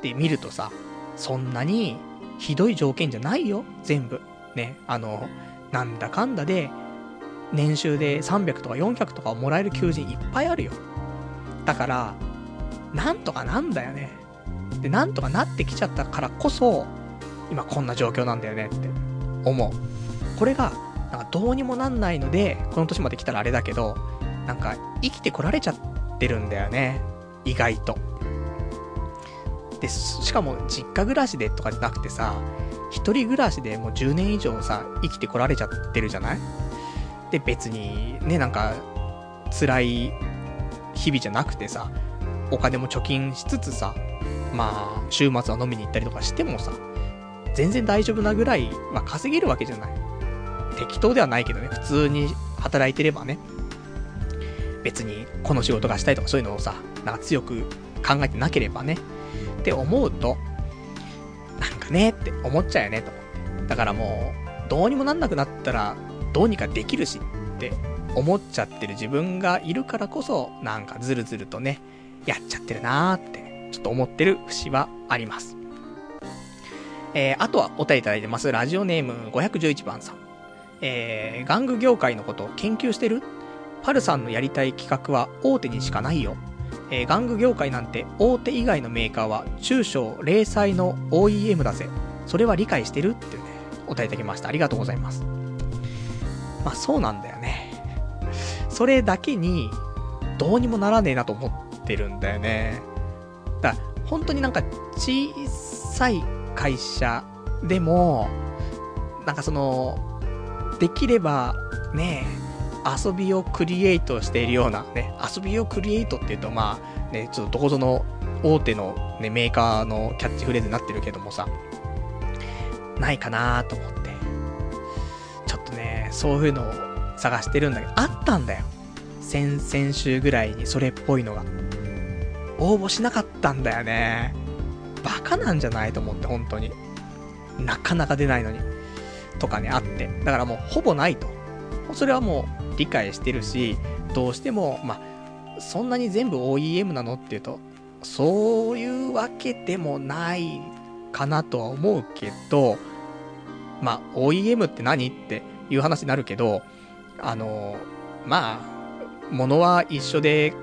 で、見るとさ、そんなにひどい条件じゃないよ、全部。ね、あの、なんだかんだで、年収で300とか400とかをもらえる求人いっぱいあるよ。だから、なんとかなんだよね。で、なんとかなってきちゃったからこそ、今こんな状況なんだよねって思う。これが、なんかどうにもなんないので、この年まで来たらあれだけど、なんか生きてこられちゃってるんだよね。意外と。で、しかも実家暮らしでとかじゃなくてさ、一人暮らしでもう10年以上さ、生きてこられちゃってるじゃない？で、別に、ね、なんか、辛い日々じゃなくてさ、お金も貯金しつつさ、まあ、週末は飲みに行ったりとかしてもさ、全然大丈夫なぐらいは稼げるわけじゃない。適当ではないけどね、普通に働いてればね、別にこの仕事がしたいとかそういうのをさ、なんか強く考えてなければね、って思うと、なんかねって思っちゃうよねと思って。だからもう、どうにもなんなくなったら、どうにかできるしって思っちゃってる自分がいるからこそ、なんかずるずるとね、やっちゃってるなーって、ちょっと思ってる節はあります。えー、あとはお便りいただいてます。ラジオネーム511番さん。えー、玩具業界のことを研究してる？パルさんのやりたい企画は大手にしかないよ。えー、玩具業界なんて大手以外のメーカーは中小零細の OEM だぜ。それは理解してる？ってね、お答えいただきました。ありがとうございます。まあそうなんだよね。それだけに、どうにもならねえなと思ってるんだよね。だ、本当になんか小さい会社でも、なんかその、できれば、ね遊びをクリエイトしているような、ね、遊びをクリエイトっていうと、まあ、ね、ちょっとどこぞの大手の、ね、メーカーのキャッチフレーズになってるけどもさ、ないかなと思って。ちょっとね、そういうのを探してるんだけど、あったんだよ。先々週ぐらいにそれっぽいのが。応募しなかったんだよね。バカなんじゃないと思って、本当に。なかなか出ないのに。とかね、あって。だからもうほぼないと。それはもう理解してるし、どうしても、まあ、そんなに全部 OEM なのっていうと、そういうわけでもないかなとは思うけど、まあ、OEM って何っていう話になるけど、あの、まあ、物は一緒で、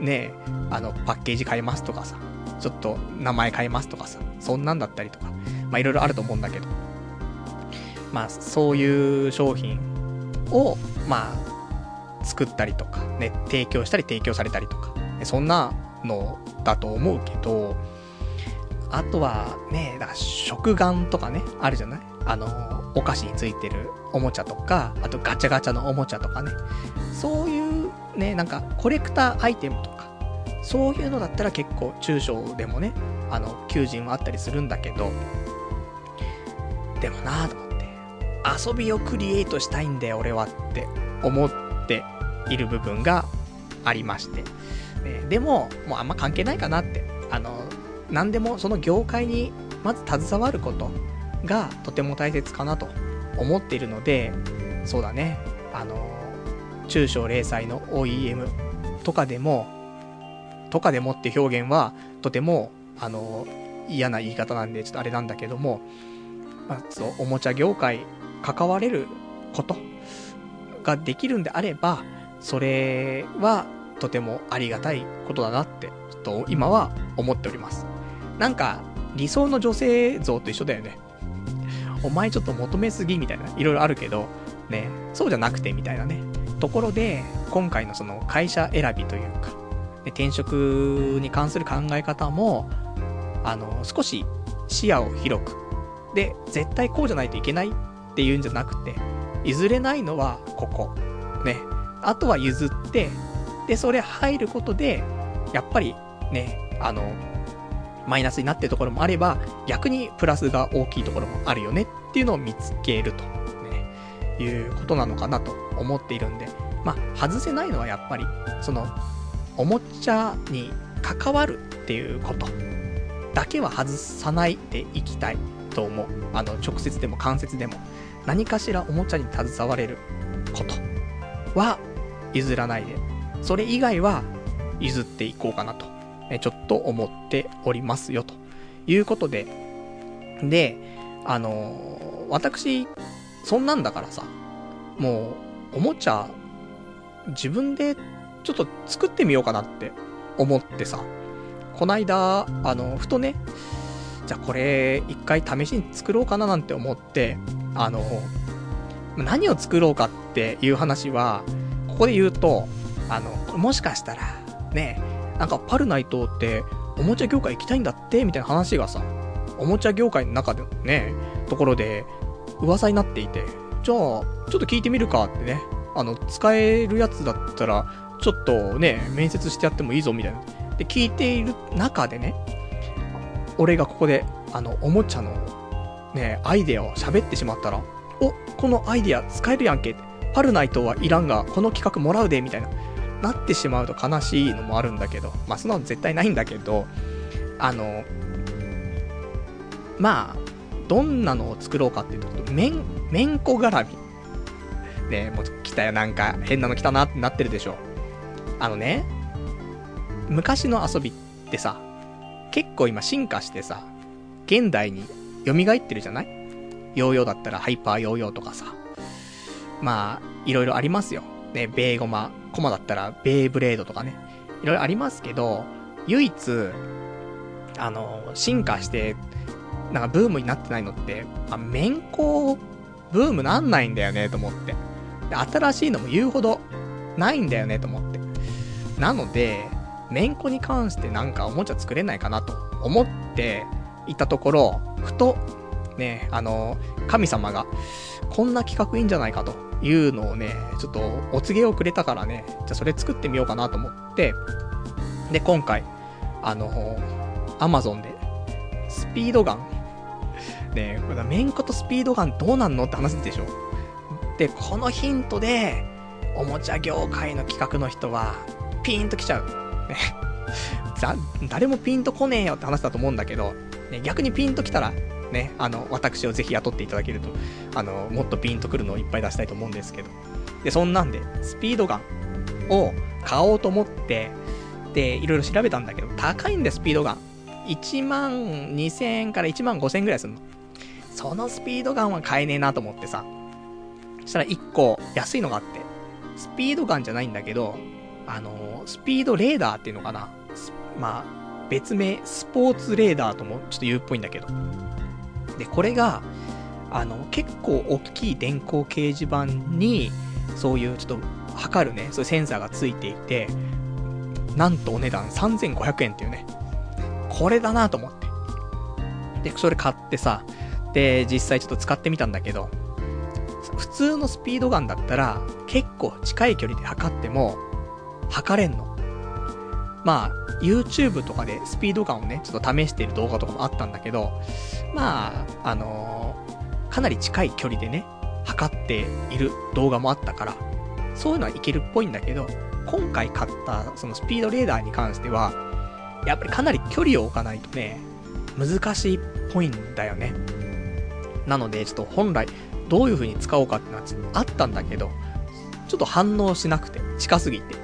ね、あの、パッケージ変えますとかさ、ちょっと名前変えますとかさ、そんなんだったりとか、まあいろいろあると思うんだけど、まあそういう商品を、まあ、作ったりとか、ね、提供したり提供されたりとか、そんなのだと思うけど、あとはね、だ食玩とかね、あるじゃない？あの、お菓子についてるおもちゃとか、あとガチャガチャのおもちゃとかね。そういうね、なんかコレクターアイテムとか、そういうのだったら結構中小でもね、あの、求人はあったりするんだけど、でもなぁと思って、遊びをクリエイトしたいんだよ、俺はって思っている部分がありまして。ね、でも、もうあんま関係ないかなって。あの、何でもその業界にまず携わることがとても大切かなと思っているので、そうだね、あの、中小零細の OEM とかでも、とかでもって表現は、とても、あの、嫌な言い方なんで、ちょっとあれなんだけども、まあ、そう、おもちゃ業界、関われることができるんであれば、それは、とてもありがたいことだなって、ちょっと今は思っております。なんか、理想の女性像と一緒だよね。お前ちょっと求めすぎみたいな、いろいろあるけど、ね、そうじゃなくてみたいなね。ところで、今回のその会社選びというか、で転職に関する考え方も、あの、少し視野を広く、で、絶対こうじゃないといけないっていうんじゃなくて、譲れないのはここ。ね。あとは譲って、で、それ入ることで、やっぱりね、あの、マイナスになってるところもあれば、逆にプラスが大きいところもあるよねっていうのを見つけると、いうことなのかなと思っているんで、まあ、外せないのはやっぱり、その、おもちゃに関わるっていうことだけは外さないでいきたいと思う。あの、直接でも間接でも、何かしらおもちゃに携われることは譲らないで、それ以外は譲っていこうかなと、えちょっと思っておりますよ、ということで、で、あの私、そんなんだからさ、もう、おもちゃ、自分でちょっと作ってみようかなって思ってさ、こないだ、あの、ふとね、じゃあこれ、一回試しに作ろうかななんて思って、あの、何を作ろうかっていう話は、ここで言うと、あの、もしかしたら、ね、なんかパルナイトっておもちゃ業界行きたいんだってみたいな話がさ、おもちゃ業界の中でのね、ところで噂になっていて、じゃあ、ちょっと聞いてみるかってね、あの、使えるやつだったら、ちょっとね、面接してやってもいいぞみたいな。で、聞いている中でね、俺がここで、あの、おもちゃの、ね、アイデアを喋ってしまったら、お、このアイデア使えるやんけ。パルナイトはいらんが、この企画もらうで、みたいな。なってしまうと悲しいのもあるんだけど、まあ、そんなの絶対ないんだけど、あの、まあ、どんなのを作ろうかっていうと、めん、めんこ絡み。ねもう来たよ、なんか変なの来たなってなってるでしょ。あのね、昔の遊びってさ、結構今進化してさ、現代に蘇ってるじゃない？ヨーヨーだったらハイパーヨーヨーとかさ。まあ、いろいろありますよ。ね、ベーゴマ、コマだったらベーブレードとかね。いろいろありますけど、唯一、あの、進化して、なんかブームになってないのって、あ、メンコブームなんないんだよね、と思って。で、新しいのも言うほどないんだよね、と思って。なので、めんこに関してなんかおもちゃ作れないかなと思っていたところ、ふと、ね、あの、神様が、こんな企画いいんじゃないかというのをね、ちょっとお告げをくれたからね、じゃあそれ作ってみようかなと思って、で、今回、あの、アマゾンで、スピードガン、これめんことスピードガンどうなんのって話でしょ。で、このヒントで、おもちゃ業界の企画の人は、ピンと来ちゃう。ね。誰もピンと来ねえよって話だと思うんだけど、ね、逆にピンと来たら、ね、あの、私をぜひ雇っていただけると、あの、もっとピンとくるのをいっぱい出したいと思うんですけど。で、そんなんで、スピードガンを買おうと思って、で、いろいろ調べたんだけど、高いんだよ、スピードガン。1万2000円から1万5000円ぐらいするの。そのスピードガンは買えねえなと思ってさ。そしたら1個安いのがあって、スピードガンじゃないんだけど、あのスピードレーダーっていうのかな。まあ、別名、スポーツレーダーともちょっと言うっぽいんだけど。で、これが、あの、結構大きい電光掲示板に、そういうちょっと測るね、そういうセンサーがついていて、なんとお値段3500円っていうね。これだなと思って。で、それ買ってさ、で、実際ちょっと使ってみたんだけど、普通のスピードガンだったら、結構近い距離で測っても、測れんの。まあ、YouTube とかでスピード感をね、ちょっと試している動画とかもあったんだけど、まあ、あのー、かなり近い距離でね、測っている動画もあったから、そういうのはいけるっぽいんだけど、今回買ったそのスピードレーダーに関しては、やっぱりかなり距離を置かないとね、難しいっぽいんだよね。なので、ちょっと本来、どういう風に使おうかってのはあったんだけど、ちょっと反応しなくて、近すぎて。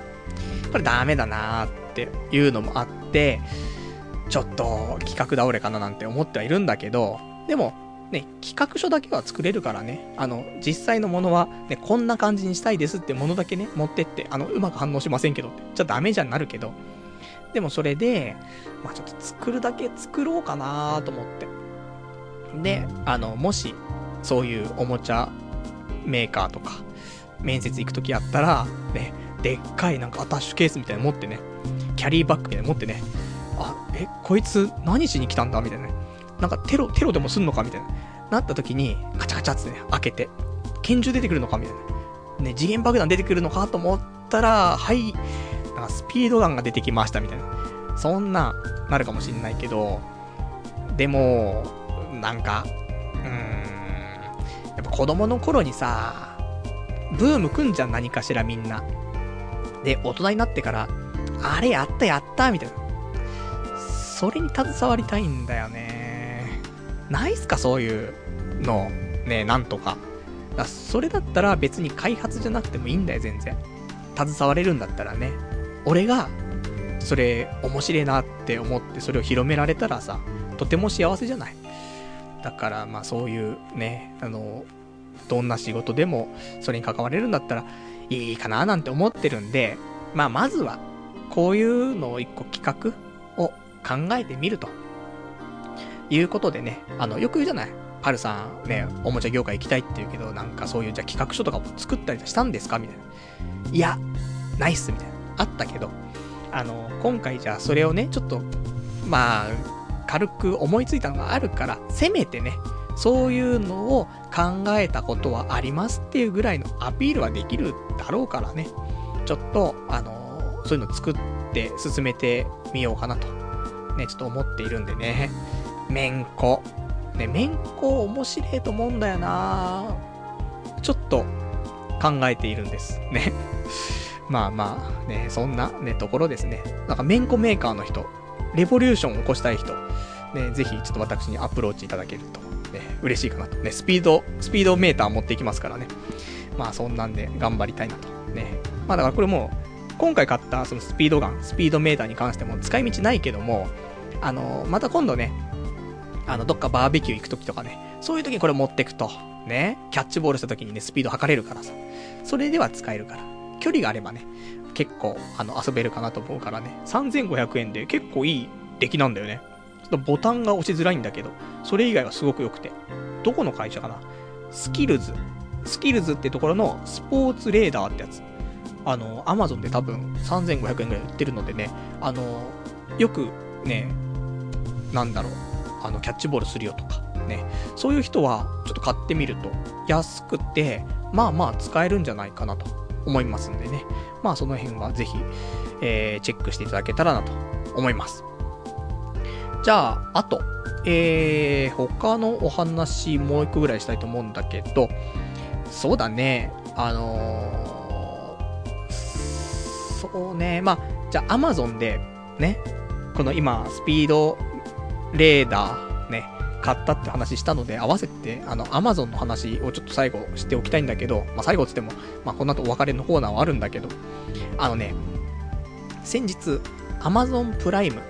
これダメだなーっていうのもあって、ちょっと企画倒れかななんて思ってはいるんだけど、でも、ね、企画書だけは作れるからね、あの、実際のものは、ね、こんな感じにしたいですってものだけね、持ってって、あの、うまく反応しませんけどって、じゃダメじゃんなるけど、でもそれで、まあちょっと作るだけ作ろうかなと思って。で、あの、もし、そういうおもちゃメーカーとか、面接行くときあったら、ね、でっかいなんかアタッシュケースみたいなの持ってね、キャリーバッグみたいなの持ってね、あ、え、こいつ何しに来たんだみたいなね。なんかテロ、テロでもすんのかみたいな。なった時に、カチャカチャってね、開けて、拳銃出てくるのかみたいな。ね、次元爆弾出てくるのかと思ったら、はい、なんかスピードガンが出てきましたみたいな。そんな、なるかもしんないけど、でも、なんか、うーん、やっぱ子供の頃にさ、ブームくんじゃん、何かしらみんな。で、大人になってから、あれやったやったみたいな。それに携わりたいんだよね。ないっすかそういうの。ねなんとか。だそれだったら別に開発じゃなくてもいいんだよ、全然。携われるんだったらね。俺が、それ、面白いなって思ってそれを広められたらさ、とても幸せじゃない？だから、まあそういうね、あの、どんな仕事でも、それに関われるんだったら、いいかななんて思ってるんで、まあまずは、こういうのを一個企画を考えてみると。いうことでね、あの、よく言うじゃないパルさんね、おもちゃ業界行きたいって言うけど、なんかそういうじゃ企画書とかも作ったりしたんですかみたいな。いや、ないっす、みたいな。あったけど、あの、今回じゃあそれをね、ちょっと、まあ、軽く思いついたのがあるから、せめてね、そういうのを考えたことはありますっていうぐらいのアピールはできるだろうからね。ちょっと、あのそういうの作って進めてみようかなと、ね、ちょっと思っているんでね。めんこ。ね、めんこ面白いと思うんだよなちょっと考えているんです。ね。まあまあ、ね、そんなね、ところですね。なんかめんこメーカーの人、レボリューションを起こしたい人、ね、ぜひちょっと私にアプローチいただけると、ね、嬉しいかなと。ね、スピード、スピードメーター持っていきますからね。まあそんなんで頑張りたいなと。ね。まあだからこれもう、今回買ったそのスピードガン、スピードメーターに関しても使い道ないけども、あの、また今度ね、あの、どっかバーベキュー行くときとかね、そういうときにこれ持ってくと、ね、キャッチボールしたときにね、スピード測れるからさ、それでは使えるから、距離があればね、結構、あの、遊べるかなと思うからね、3500円で結構いい出来なんだよね。ちょっとボタンが押しづらいんだけど、それ以外はすごく良くて。どこの会社かな？スキルズ。スキルズってところのスポーツレーダーってやつ。あの、アマゾンで多分3500円ぐらい売ってるのでね、あの、よくね、なんだろう、あの、キャッチボールするよとか、ね。そういう人は、ちょっと買ってみると、安くて、まあまあ使えるんじゃないかなと思いますんでね。まあその辺はぜひ、えー、チェックしていただけたらなと思います。じゃあ、あと、えー、他のお話もう一個ぐらいしたいと思うんだけど、そうだね、あのー、そうね、まあ、じゃあ Amazon で、ね、この今、スピードレーダー、買ったって話したので、合わせて、あの、アマゾンの話をちょっと最後しておきたいんだけど、まあ、最後つっても、まあ、この後お別れのコーナーはあるんだけど、あのね、先日、アマゾンプライム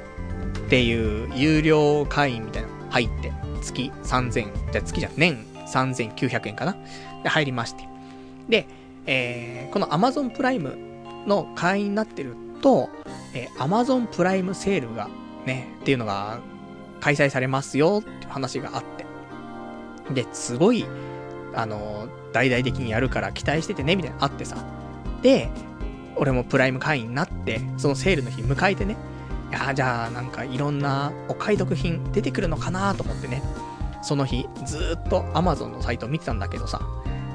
っていう有料会員みたいなの入って、月3000、じゃ月じゃ年3900円かな？で、入りまして。で、えー、このアマゾンプライムの会員になってると、えー、アマゾンプライムセールがね、っていうのが開催されますよって話があって。で、すごい、あの、大々的にやるから期待しててね、みたいなあってさ。で、俺もプライム会員になって、そのセールの日迎えてね。いやじゃあなんかいろんなお買い得品出てくるのかなと思ってね。その日、ずっと Amazon のサイトを見てたんだけどさ。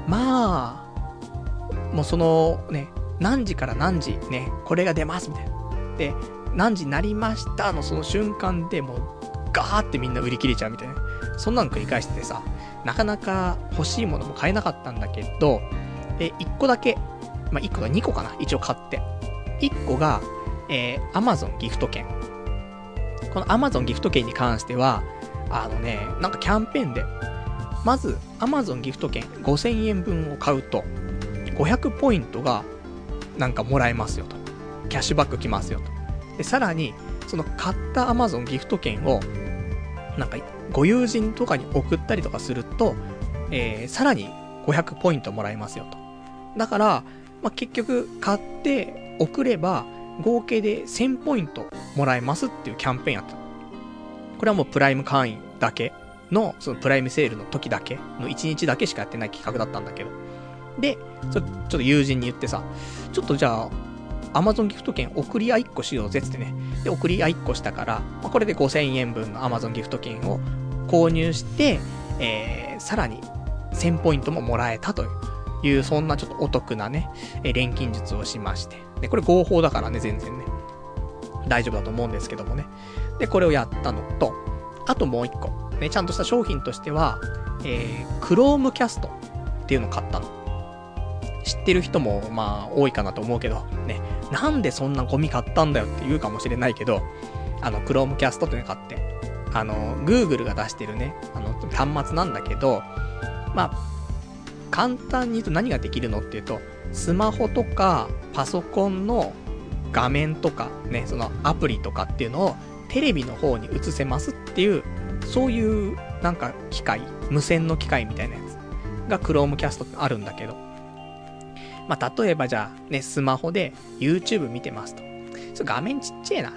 まあ、もうそのね、何時から何時ね、これが出ますみたいな。で、何時になりましたのその瞬間でもうガーってみんな売り切れちゃうみたいな。そんなの繰り返しててさ、なかなか欲しいものも買えなかったんだけど、え、1個だけ、まあ、1個が2個かな一応買って。1個が、えー、Amazon ギフト券。この Amazon ギフト券に関しては、あのね、なんかキャンペーンで、まず Amazon ギフト券5000円分を買うと、500ポイントがなんかもらえますよと。キャッシュバック来ますよと。で、さらに、その買った Amazon ギフト券をなんか、ご友人とかに送ったりとかすると、えー、さらに500ポイントもらえますよと。だから、まあ、結局、買って送れば、合計で1000ポイントもらえますっていうキャンペーンやった。これはもうプライム会員だけの、そのプライムセールの時だけの1日だけしかやってない企画だったんだけど。で、ちょちょっと友人に言ってさ、ちょっとじゃあ、アマゾンギフト券送り合いっこしようぜってね。で、送り合いっこしたから、まあ、これで5000円分のアマゾンギフト券を購入して、えー、さらに1000ポイントももらえたという、そんなちょっとお得なね、えー、錬金術をしまして。で、これ合法だからね、全然ね。大丈夫だと思うんですけどもね。で、これをやったのと、あともう一個。ね、ちゃんとした商品としては、えー、クロームキャストっていうのを買ったの。知ってる人も、まあ、多いかなと思うけど、ね、なんでそんなゴミ買ったんだよって言うかもしれないけど、あの、Chromecast っていうの買って、あの、Google が出してるね、あの、端末なんだけど、まあ、簡単に言うと何ができるのっていうと、スマホとかパソコンの画面とかね、そのアプリとかっていうのをテレビの方に映せますっていう、そういうなんか機械、無線の機械みたいなやつが Chromecast ってあるんだけど、まあ、例えばじゃあ、ね、スマホで YouTube 見てますと。ちょ画面ちっちゃいな。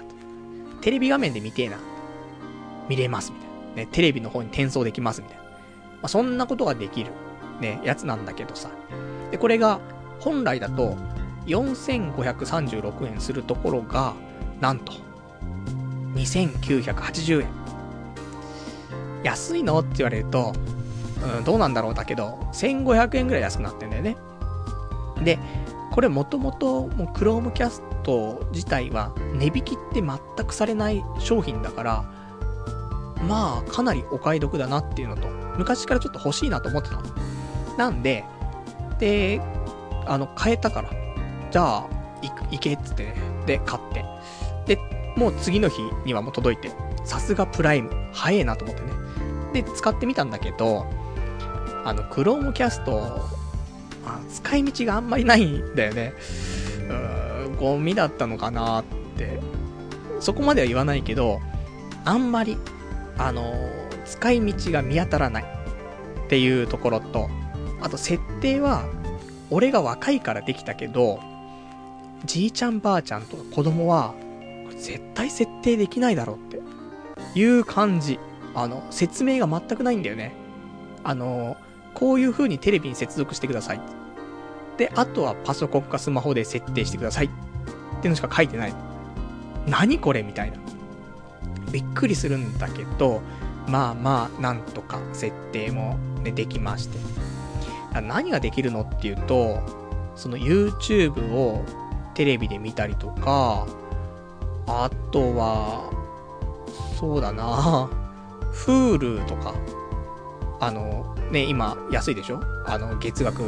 テレビ画面で見てえな。見れます、みたいな。ね、テレビの方に転送できます、みたいな。まあ、そんなことができる、ね、やつなんだけどさ。で、これが、本来だと、4536円するところが、なんと、2980円。安いの？って言われると、うん、どうなんだろうだけど、1500円ぐらい安くなってんだよね。で、これもともと、もう Chromecast 自体は値引きって全くされない商品だから、まあ、かなりお買い得だなっていうのと、昔からちょっと欲しいなと思ってたの。なんで、で、あの、買えたから、じゃあ、行、けっつってね、で、買って。で、もう次の日にはもう届いて、さすがプライム、早えなと思ってね。で、使ってみたんだけど、あの、クロームキャスト、あ使い道があんまりないんだよね。うーん、ゴミだったのかなって。そこまでは言わないけど、あんまり、あの使い道が見当たらないっていうところと、あと設定は、俺が若いからできたけど、じいちゃんばあちゃんとか子供は、絶対設定できないだろうっていう感じ。あの、説明が全くないんだよね。あの、こういう風にテレビに接続してください。で、あとはパソコンかスマホで設定してください。っていうのしか書いてない。何これみたいな。びっくりするんだけど、まあまあ、なんとか設定も、ね、できまして。何ができるのっていうと、その YouTube をテレビで見たりとか、あとは、そうだな Hulu とか、あの、ね、今安いでしょ？あの、月額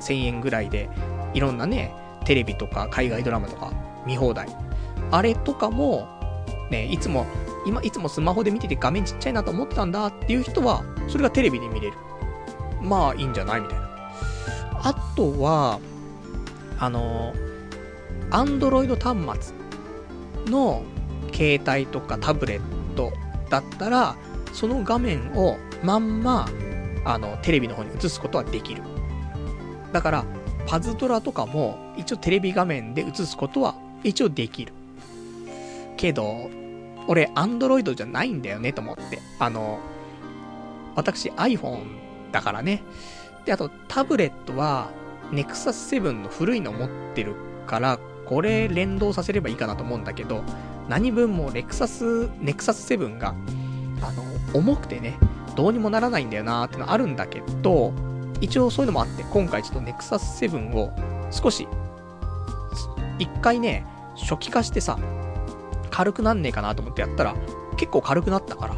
1000円ぐらいで、いろんなね、テレビとか海外ドラマとか見放題。あれとかも、ね、いつも、今、いつもスマホで見てて画面ちっちゃいなと思ってたんだっていう人は、それがテレビで見れる。まあ、いいんじゃない？みたいな。あとは、あの、アンドロイド端末の携帯とかタブレットだったら、その画面をまんま、あの、テレビの方に映すことはできる。だから、パズドラとかも、一応テレビ画面で映すことは、一応できる。けど、俺、アンドロイドじゃないんだよね、と思って。あの、私 iPhone だからね。で、あと、タブレットは、Nexus 7の古いの持ってるから、これ連動させればいいかなと思うんだけど、何分もレクサス、ネクサス7が、あの、重くてね、どうにもならないんだよなーってのあるんだけど、一応そういうのもあって、今回ちょっとネクサス7を少し、一回ね、初期化してさ、軽くなんねえかなと思ってやったら、結構軽くなったから、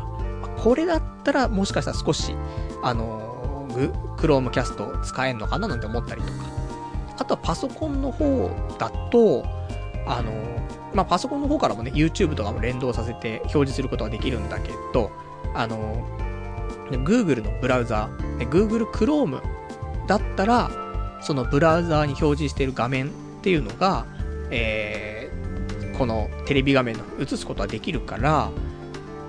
これだったらもしかしたら少し、あのー、クロームキャスト使えんのかななんて思ったりとか。あとはパソコンの方だと、あのー、まあ、パソコンの方からもね、YouTube とかも連動させて表示することができるんだけど、あのー、Google のブラウザー、Google Chrome だったら、そのブラウザーに表示している画面っていうのが、えー、このテレビ画面の映すことはできるから、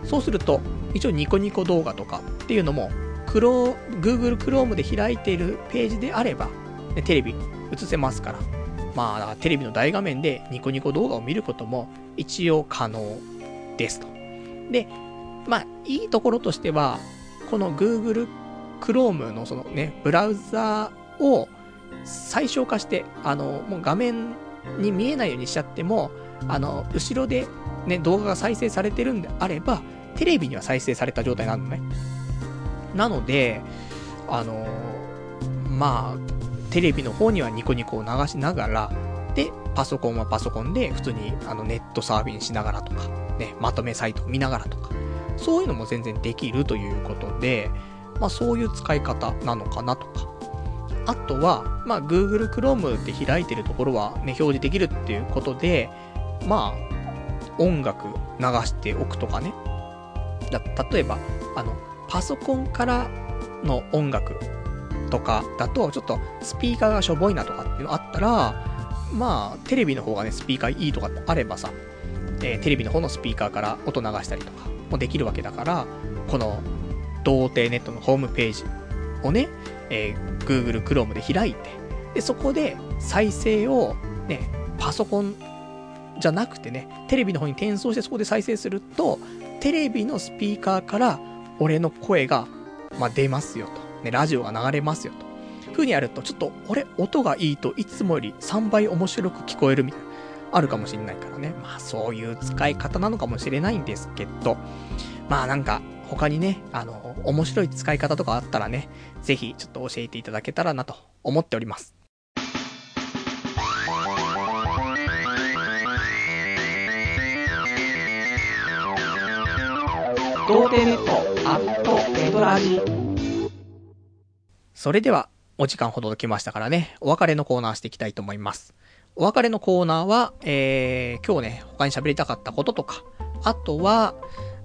そうすると、一応ニコニコ動画とかっていうのも、Google Chrome で開いているページであれば、ね、テレビ映せますから。まあ、テレビの大画面でニコニコ動画を見ることも一応可能ですと。で、まあ、いいところとしては、この Google Chrome のそのね、ブラウザーを最小化して、あの、もう画面に見えないようにしちゃっても、あの、後ろでね、動画が再生されてるんであれば、テレビには再生された状態なのね。なので、あのまあ、テレビの方にはニコニコを流しながら、で、パソコンはパソコンで普通にあのネットサーフィンしながらとか、ね、まとめサイトを見ながらとか、そういうのも全然できるということで、まあそういう使い方なのかなとか。あとは、まあ Google Chrome で開いてるところはね、表示できるっていうことで、まあ、音楽流しておくとかね。だ例えば、あの、パソコンからの音楽とかだと、ちょっとスピーカーがしょぼいなとかっていうのあったら、まあ、テレビの方がね、スピーカーいいとかってあればさ、えー、テレビの方のスピーカーから音流したりとかもできるわけだから、この、童貞ネットのホームページをね、えー、Google Chrome で開いて、で、そこで再生をね、パソコンじゃなくてね、テレビの方に転送してそこで再生すると、テレビのスピーカーから俺の声が、まあ、出ますよと。ね、ラジオが流れますよと。風にやると、ちょっと、俺、音がいいといつもより3倍面白く聞こえるみたいな、あるかもしれないからね。まあ、そういう使い方なのかもしれないんですけど、まあなんか、他にね、あの、面白い使い方とかあったらね、ぜひちょっと教えていただけたらなと思っております。それでは、お時間ほど来ましたからね、お別れのコーナーしていきたいと思います。お別れのコーナーは、えー、今日ね、他に喋りたかったこととか、あとは、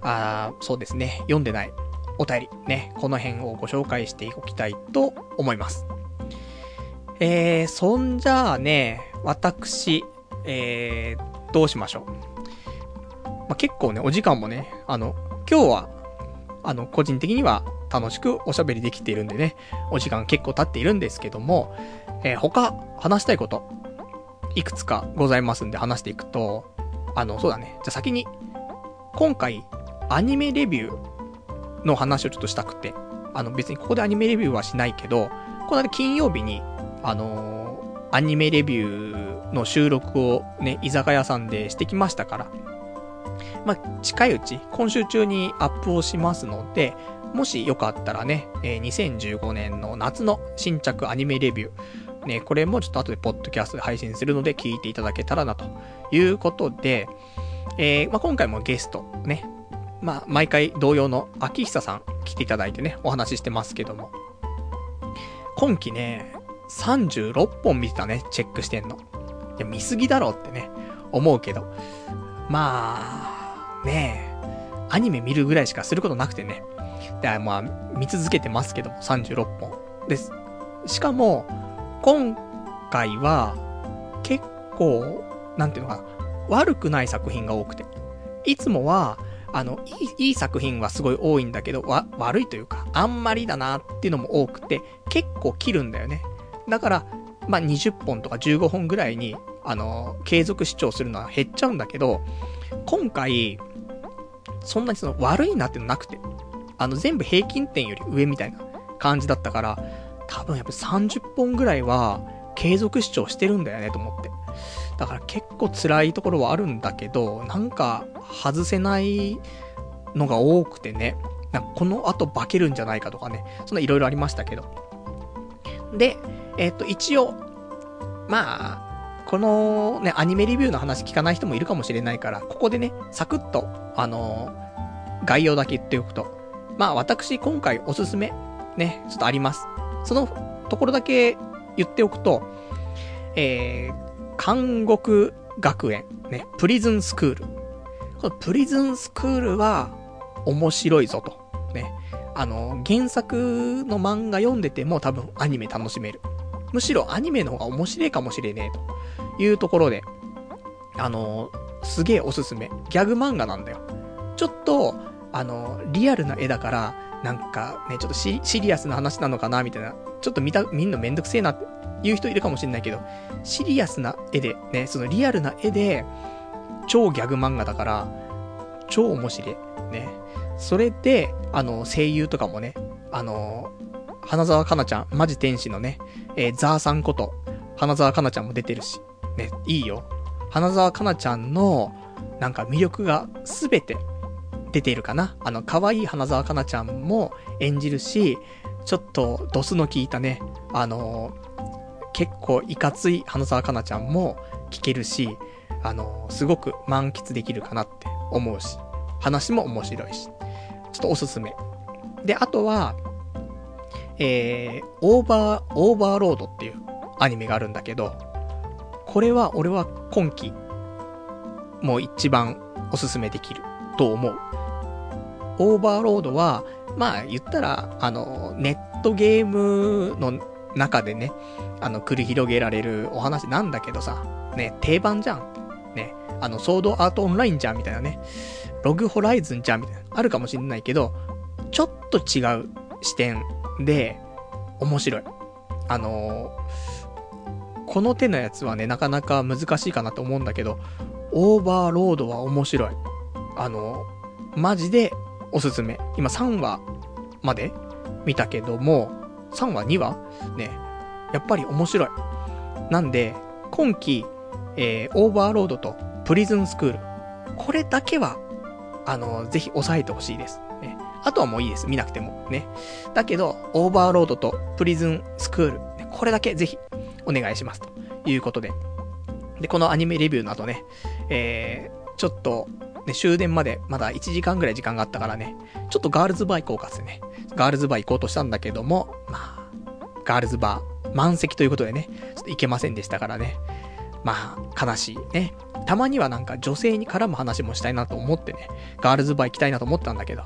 あそうですね、読んでないお便り、ね、この辺をご紹介しておきたいと思います。えー、そんじゃあね、私、えー、どうしましょう。まあ、結構ね、お時間もね、あの、今日は、あの、個人的には楽しくおしゃべりできているんでね、お時間結構経っているんですけども、えー、他、話したいこと、いくつかございますんで話していくと、あの、そうだね。じゃ先に、今回、アニメレビューの話をちょっとしたくて、あの別にここでアニメレビューはしないけど、この間金曜日に、あのー、アニメレビューの収録をね、居酒屋さんでしてきましたから、まあ、近いうち、今週中にアップをしますので、もしよかったらね、えー、2015年の夏の新着アニメレビュー、ね、これもちょっと後でポッドキャストで配信するので聞いていただけたらなということで、えー、まあ、今回もゲストね、まあ、毎回同様の秋久さん来ていただいてね、お話ししてますけども。今期ね、36本見てたね、チェックしてんの。いや、見すぎだろってね、思うけど。まあ、ねえ、アニメ見るぐらいしかすることなくてね。で、まあ、見続けてますけども、36本。です。しかも、今回は、結構、なんていうのかな、悪くない作品が多くて。いつもは、あの、いい、いい作品はすごい多いんだけど、わ、悪いというか、あんまりだなっていうのも多くて、結構切るんだよね。だから、まあ、20本とか15本ぐらいに、あの、継続視聴するのは減っちゃうんだけど、今回、そんなにその悪いなってのなくて、あの、全部平均点より上みたいな感じだったから、多分やっぱ30本ぐらいは継続視聴してるんだよねと思って。だから結構辛いところはあるんだけど、なんか外せないのが多くてね、なんかこの後化けるんじゃないかとかね、そんないろいろありましたけど。で、えっ、と、一応、まあ、このね、アニメレビューの話聞かない人もいるかもしれないから、ここでね、サクッと、あのー、概要だけ言っておくと。まあ、私、今回おすすめ、ね、ちょっとあります。そのところだけ言っておくと、えー、監獄学園、ね、プリズンスクール。このプリズンスクールは面白いぞと。ね。あの、原作の漫画読んでても多分アニメ楽しめる。むしろアニメの方が面白いかもしれねえというところで、あの、すげえおすすめ。ギャグ漫画なんだよ。ちょっと、あの、リアルな絵だから、なんかね、ちょっとシリアスな話なのかなみたいな。ちょっと見た、見んのめんどくせえなって言う人いるかもしれないけど、シリアスな絵で、ね、そのリアルな絵で、超ギャグ漫画だから、超面白い。ね。それで、あの、声優とかもね、あの、花沢香菜ちゃん、マジ天使のね、えー、ザーさんこと、花沢香菜ちゃんも出てるし、ね、いいよ。花沢香菜ちゃんの、なんか魅力がすべて出ているかな？あの、可愛い花沢香菜ちゃんも演じるし、ちょっとドスの効いたね、あの結構いかつい花沢香菜ちゃんも聞けるし、あのすごく満喫できるかなって思うし、話も面白いし、ちょっとおすすめ。で、あとは、えー、オーバー、オーバーロードっていうアニメがあるんだけど、これは俺は今季、もう一番おすすめできると思う。オーバーロードは、まあ言ったら、あの、ネットゲームの中でね、あの、繰り広げられるお話なんだけどさ、ね、定番じゃん。ね、あの、ソードアートオンラインじゃんみたいなね、ログホライズンじゃんみたいな、あるかもしんないけど、ちょっと違う視点で、面白い。あの、この手のやつはね、なかなか難しいかなと思うんだけど、オーバーロードは面白い。あの、マジでおすすめ。今3話まで見たけども、3話2話ね、やっぱり面白い。なんで、今期、えー、オーバーロードとプリズンスクール。これだけは、あの、ぜひ押さえてほしいです。ね。あとはもういいです。見なくても。ね。だけど、オーバーロードとプリズンスクール。これだけぜひ、お願いします。ということで。で、このアニメレビューの後ね、えー、ちょっと、ね、終電までまだ1時間ぐらい時間があったからね、ちょっとガールズバー行こうかってね、ガールズバー行こうとしたんだけども、まあ、ガールズバー、満席ということでね、ちょっと行けませんでしたからね。まあ、悲しいね。たまにはなんか女性に絡む話もしたいなと思ってね、ガールズバー行きたいなと思ったんだけど、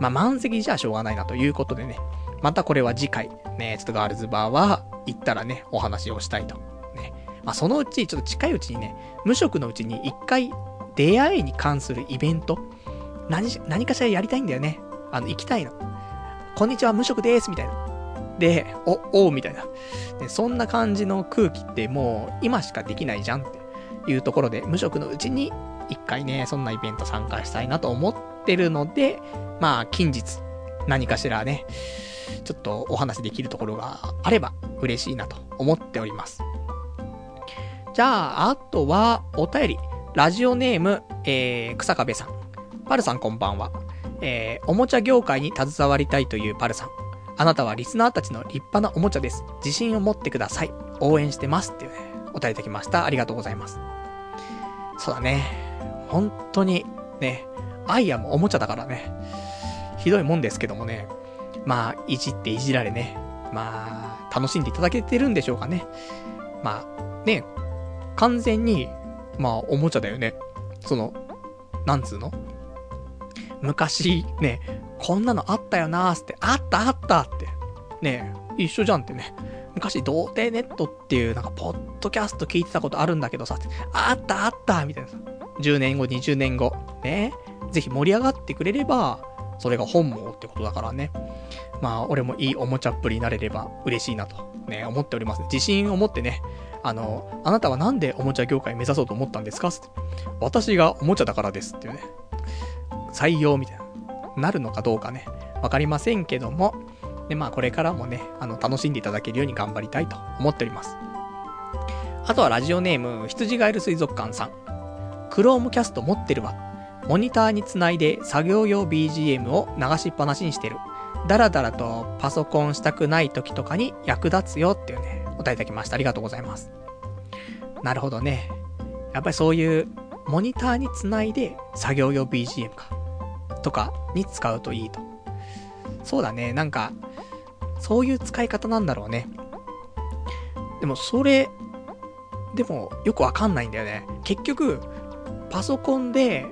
まあ満席じゃしょうがないなということでね、またこれは次回、ね、ちょっとガールズバーは行ったらね、お話をしたいと。ね。まあそのうち、ちょっと近いうちにね、無職のうちに一回出会いに関するイベント、何、何かしらやりたいんだよね。あの、行きたいの。こんにちは、無職です、みたいな。で、お、おう、みたいな。で、そんな感じの空気ってもう今しかできないじゃんっていうところで、無職のうちに一回ね、そんなイベント参加したいなと思ってるので、まあ、近日、何かしらね、ちょっとお話できるところがあれば嬉しいなと思っております。じゃあ、あとは、お便り。ラジオネーム、えー、草壁さん。パルさんこんばんは。えー、おもちゃ業界に携わりたいというパルさん。あなたはリスナーたちの立派なおもちゃです。自信を持ってください。応援してます。っていうね、お便りいただきました。ありがとうございます。そうだね。本当に、ね、アイアもおもちゃだからね。ひどいもんですけどもね。まあ、いじっていじられね。まあ、楽しんでいただけてるんでしょうかね。まあ、ね、完全に、まあ、おもちゃだよね。その、なんつうの？昔、ね、こんなのあったよなーって、あったあったって。ね一緒じゃんってね。昔、童貞ネットっていう、なんか、ポッドキャスト聞いてたことあるんだけどさ、あったあったみたいなさ。10年後、20年後、ね。ぜひ盛り上がってくれれば、それが本望ってことだからね。まあ、俺もいいおもちゃっぷりになれれば嬉しいなと、ね、思っております。自信を持ってね、あの、あなたはなんでおもちゃ業界目指そうと思ったんですか？って私がおもちゃだからですっていうね。採用みたいな。なるのかどうかね、わかりませんけども、で、まあこれからもね、あの、楽しんでいただけるように頑張りたいと思っております。あとはラジオネーム、羊ガエル水族館さん。クロームキャスト持ってるわ。モニターにつないで作業用 BGM を流しっぱなしにしてる。だらだらとパソコンしたくない時とかに役立つよっていうね、お答えいただきました。ありがとうございます。なるほどね。やっぱりそういうモニターにつないで作業用 BGM か。とかに使うといいと。そうだね。なんか、そういう使い方なんだろうね。でもそれ、でもよくわかんないんだよね。結局、パソコンで、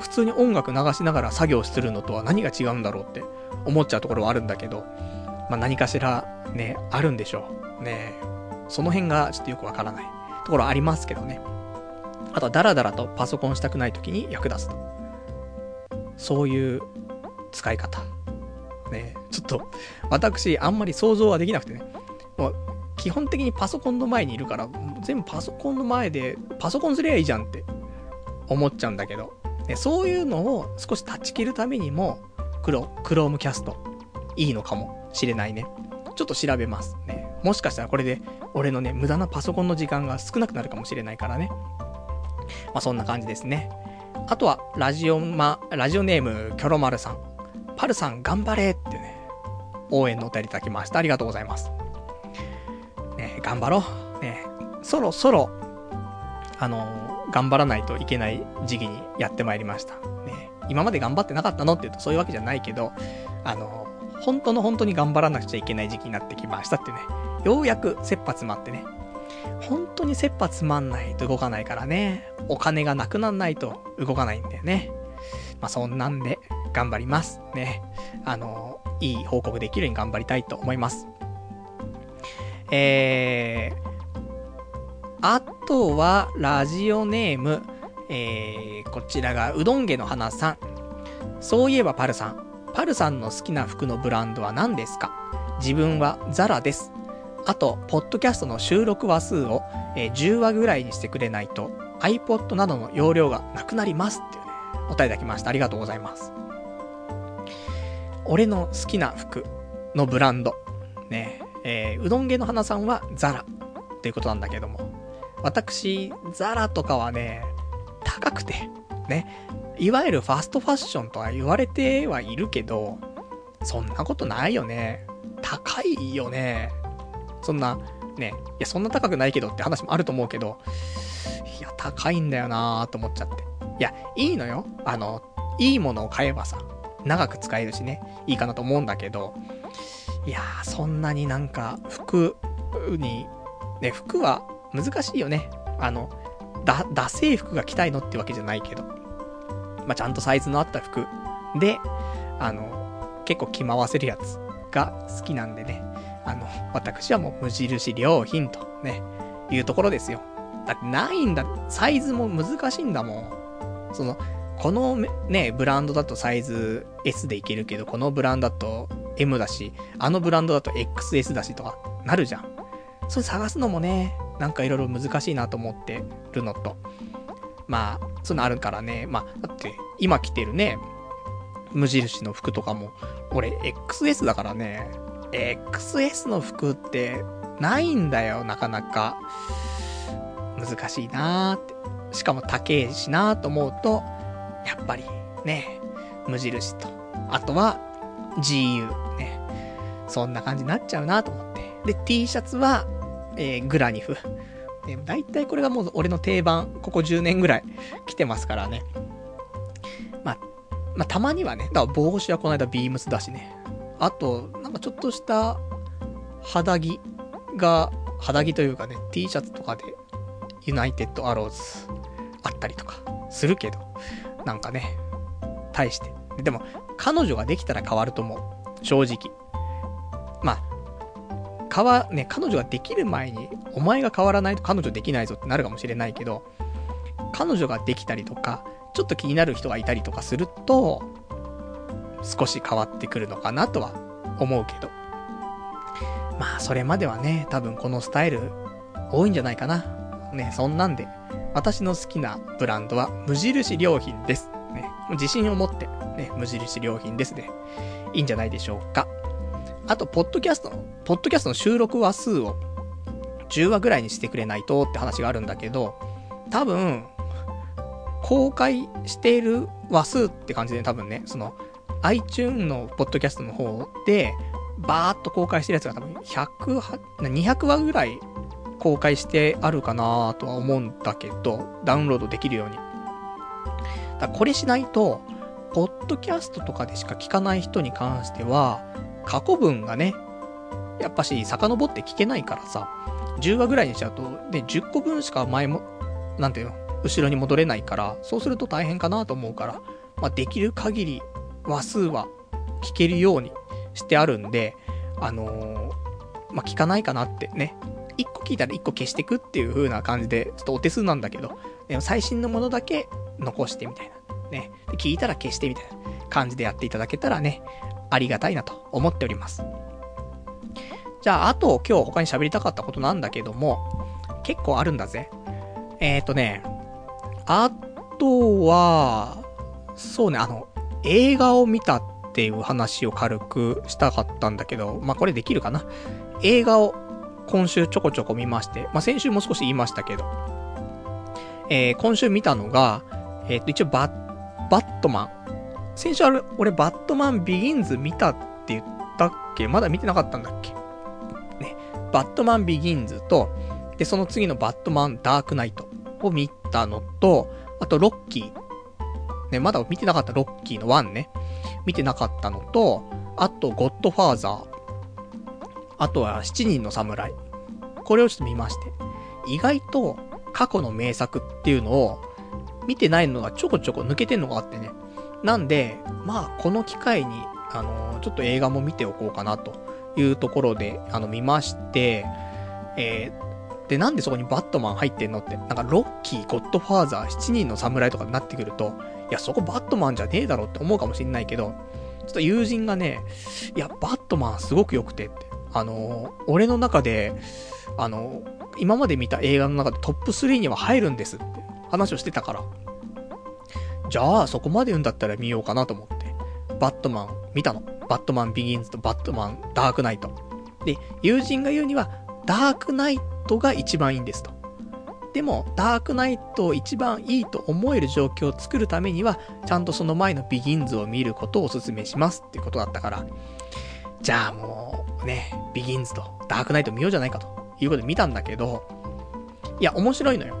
普通に音楽流しながら作業するのとは何が違うんだろうって思っちゃうところはあるんだけど、まあ何かしらね、あるんでしょう。ねその辺がちょっとよくわからないところありますけどね。あとはダラダラとパソコンしたくない時に役立つと。そういう使い方。ねちょっと、私、あんまり想像はできなくてね。もう、基本的にパソコンの前にいるから、全部パソコンの前で、パソコンすりゃいいじゃんって思っちゃうんだけど、ね、そういうのを少し断ち切るためにも、クロ、クロームキャスト、いいのかもしれないね。ちょっと調べますね。もしかしたらこれで、俺のね、無駄なパソコンの時間が少なくなるかもしれないからね。まあ、そんな感じですね。あとは、ラジオま、ラジオネーム、キョロマルさん。パルさん頑張れってね、応援のお便りいただきました。ありがとうございます。ね、頑張ろう。ね、そろそろ、あの頑張らないといけない時期にやってまいりました。ね、今まで頑張ってなかったのって言うとそういうわけじゃないけど、あの本当の本当に頑張らなくちゃいけない時期になってきましたってね、ようやく切羽詰まってね、本当に切羽詰まんないと動かないからね。お金がなくなんないと動かないんだよね。まあそんなんで頑張ります。ね。あの、いい報告できるように頑張りたいと思います。えー、あとは、ラジオネーム、えー、こちらが、うどんげの花さん。そういえばパルさん。パルさんの好きな服のブランドは何ですか？自分はザラです。あと、ポッドキャストの収録話数を、えー、10話ぐらいにしてくれないと、iPod などの容量がなくなりますっていうね、お便りいただきました。ありがとうございます。俺の好きな服のブランド。ね、えー、うどん芸の花さんはザラということなんだけども。私、ザラとかはね、高くて、ね、いわゆるファストファッションとは言われてはいるけど、そんなことないよね。高いよね。そんな、ね、いや、そんな高くないけどって話もあると思うけど、いや、高いんだよなーと思っちゃって。いや、いいのよ。あの、いいものを買えばさ、長く使えるしね、いいかなと思うんだけど、いやー、そんなになんか、服に、ね、服は難しいよね。あの、だ、ダセ服が着たいのってわけじゃないけど。まあ、ちゃんとサイズのあった服で、あの、結構着回せるやつが好きなんでね。あの、私はもう無印良品とね、いうところですよ。だってないんだ、サイズも難しいんだもん。その、このね、ブランドだとサイズ S でいけるけど、このブランドだと M だし、あのブランドだと XS だしとかなるじゃん。それ探すのもね、なんかいろいろ難しいなと思ってるのと。まあ、そういうのあるからね。まあ、だって、今着てるね、無印の服とかも、俺、XS だからね、XS の服って、ないんだよ、なかなか。難しいなーって。しかも高えしなーと思うと、やっぱり、ね、無印と、あとは、GU ね。そんな感じになっちゃうなと思って。で、T シャツは、えー、グラニフ。ね、大体これがもう俺の定番、ここ10年ぐらい来てますからね。まあ、まあ、たまにはね、だから帽子はこの間ビームスだしね。あと、なんかちょっとした肌着が、肌着というかね、T シャツとかで、ユナイテッドアローズあったりとかするけど、なんかね、対して。でも、彼女ができたら変わると思う。正直。まあ、変わ、ね、彼女ができる前に、お前が変わらないと彼女できないぞってなるかもしれないけど、彼女ができたりとか、ちょっと気になる人がいたりとかすると、少し変わってくるのかなとは思うけど。まあ、それまではね、多分このスタイル多いんじゃないかな。ね、そんなんで、私の好きなブランドは無印良品です。ね、自信を持って、ね、無印良品ですね。いいんじゃないでしょうか。あと、ポッドキャストの、ポッドキャストの収録話数を10話ぐらいにしてくれないとって話があるんだけど、多分、公開している話数って感じで多分ね、その、iTune のポッドキャストの方で、バーっと公開してるやつが多分100、200話ぐらい公開してあるかなとは思うんだけど、ダウンロードできるように。だこれしないと、ポッドキャストとかでしか聞かない人に関しては、過去文がね、やっぱし遡って聞けないからさ、10話ぐらいにしちゃうと、で、10個分しか前も、なんていうの、後ろに戻れないから、そうすると大変かなと思うから、まあ、できる限り話数は聞けるようにしてあるんで、あのー、まあ、聞かないかなってね。1個聞いたら1個消してくっていう風な感じで、ちょっとお手数なんだけど、でも最新のものだけ残してみたいな。ね。聞いたら消してみたいな感じでやっていただけたらね、ありがたいなと思っております。じゃあ、あと今日他に喋りたかったことなんだけども、結構あるんだぜ。えっ、ー、とね、あとは、そうね、あの、映画を見たっていう話を軽くしたかったんだけど、まあ、これできるかな。映画を今週ちょこちょこ見まして、まあ、先週も少し言いましたけど、えー、今週見たのが、えっ、ー、と、一応バッ、バットマン。先週あれ、俺バットマンビギンズ見たって言ったっけ？まだ見てなかったんだっけ？ね。バットマンビギンズと、で、その次のバットマンダークナイトを見たのと、あとロッキー。ね、まだ見てなかったロッキーの1ね。見てなかったのと、あと、ゴッドファーザー。あとは、七人の侍。これをちょっと見まして。意外と、過去の名作っていうのを、見てないのがちょこちょこ抜けてんのがあってね。なんで、まあ、この機会に、あのー、ちょっと映画も見ておこうかなというところで、あの、見まして、えー、で、なんでそこにバットマン入ってんのって、なんかロッキー、ゴッドファーザー、七人の侍とかになってくると、いや、そこバットマンじゃねえだろって思うかもしんないけど、ちょっと友人がね、いや、バットマンすごく良くてって。あのー、俺の中で、あのー、今まで見た映画の中でトップ3には入るんですって話をしてたから。じゃあ、そこまで言うんだったら見ようかなと思って。バットマン見たの？バットマンビギンズとバットマンダークナイト。で、友人が言うには、ダークナイトが一番いいんですと。でも、ダークナイトを一番いいと思える状況を作るためには、ちゃんとその前のビギンズを見ることをお勧めしますっていうことだったから、じゃあもう、ね、ビギンズとダークナイト見ようじゃないかということで見たんだけど、いや、面白いのよ。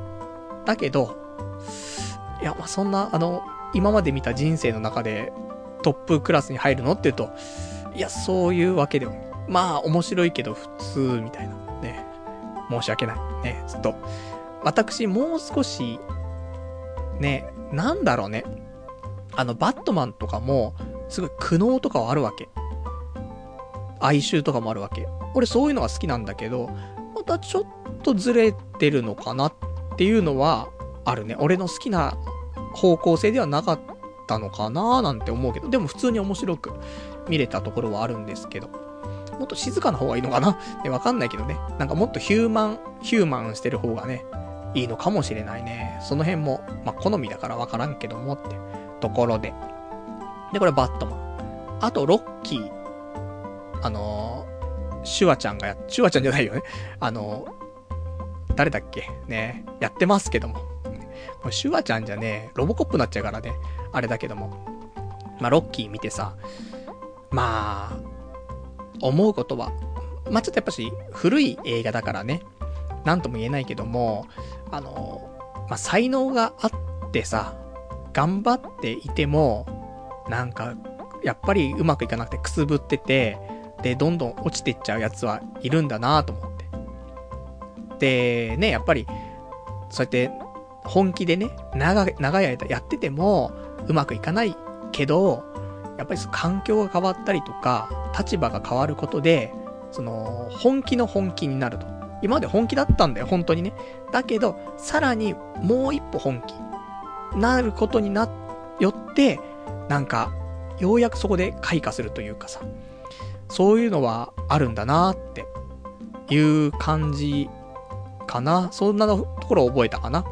だけど、いや、まあ、そんな、あの、今まで見た人生の中でトップクラスに入るのって言うと、いや、そういうわけでも、まあ、面白いけど普通、みたいな。ね。申し訳ない。ね。ちょっと、私、もう少し、ね、なんだろうね。あの、バットマンとかも、すごい苦悩とかはあるわけ。哀愁とかもあるわけ。俺そういうのが好きなんだけど、またちょっとずれてるのかなっていうのはあるね。俺の好きな方向性ではなかったのかななんて思うけど、でも普通に面白く見れたところはあるんですけど。もっと静かな方がいいのかな？ね、わかんないけどね。なんかもっとヒューマン、ヒューマンしてる方がね、いいのかもしれないね。その辺も、まあ、好みだからわからんけどもってところで。で、これバットマン。あと、ロッキー。あのー、シュワちゃんがや、シュワちゃんじゃないよね。あのー、誰だっけね、やってますけども。もうシュワちゃんじゃね、ロボコップになっちゃうからね。あれだけども。まあ、ロッキー見てさ、まあ、思うことは、まあ、ちょっとやっぱし、古い映画だからね、なんとも言えないけども、あの、まあ、才能があってさ、頑張っていても、なんか、やっぱりうまくいかなくてくすぶってて、で、どんどん落ちてっちゃうやつはいるんだなと思って。で、ね、やっぱり、そうやって、本気でね、長い、長い間やってても、うまくいかないけど、やっぱり環境が変わったりとか、立場が変わることで、その、本気の本気になると。今まで本気だったんだよ、本当にね。だけど、さらにもう一歩本気。なることにな、よって、なんか、ようやくそこで開花するというかさ、そういうのはあるんだなっていう感じかな。そんなところを覚えたかな。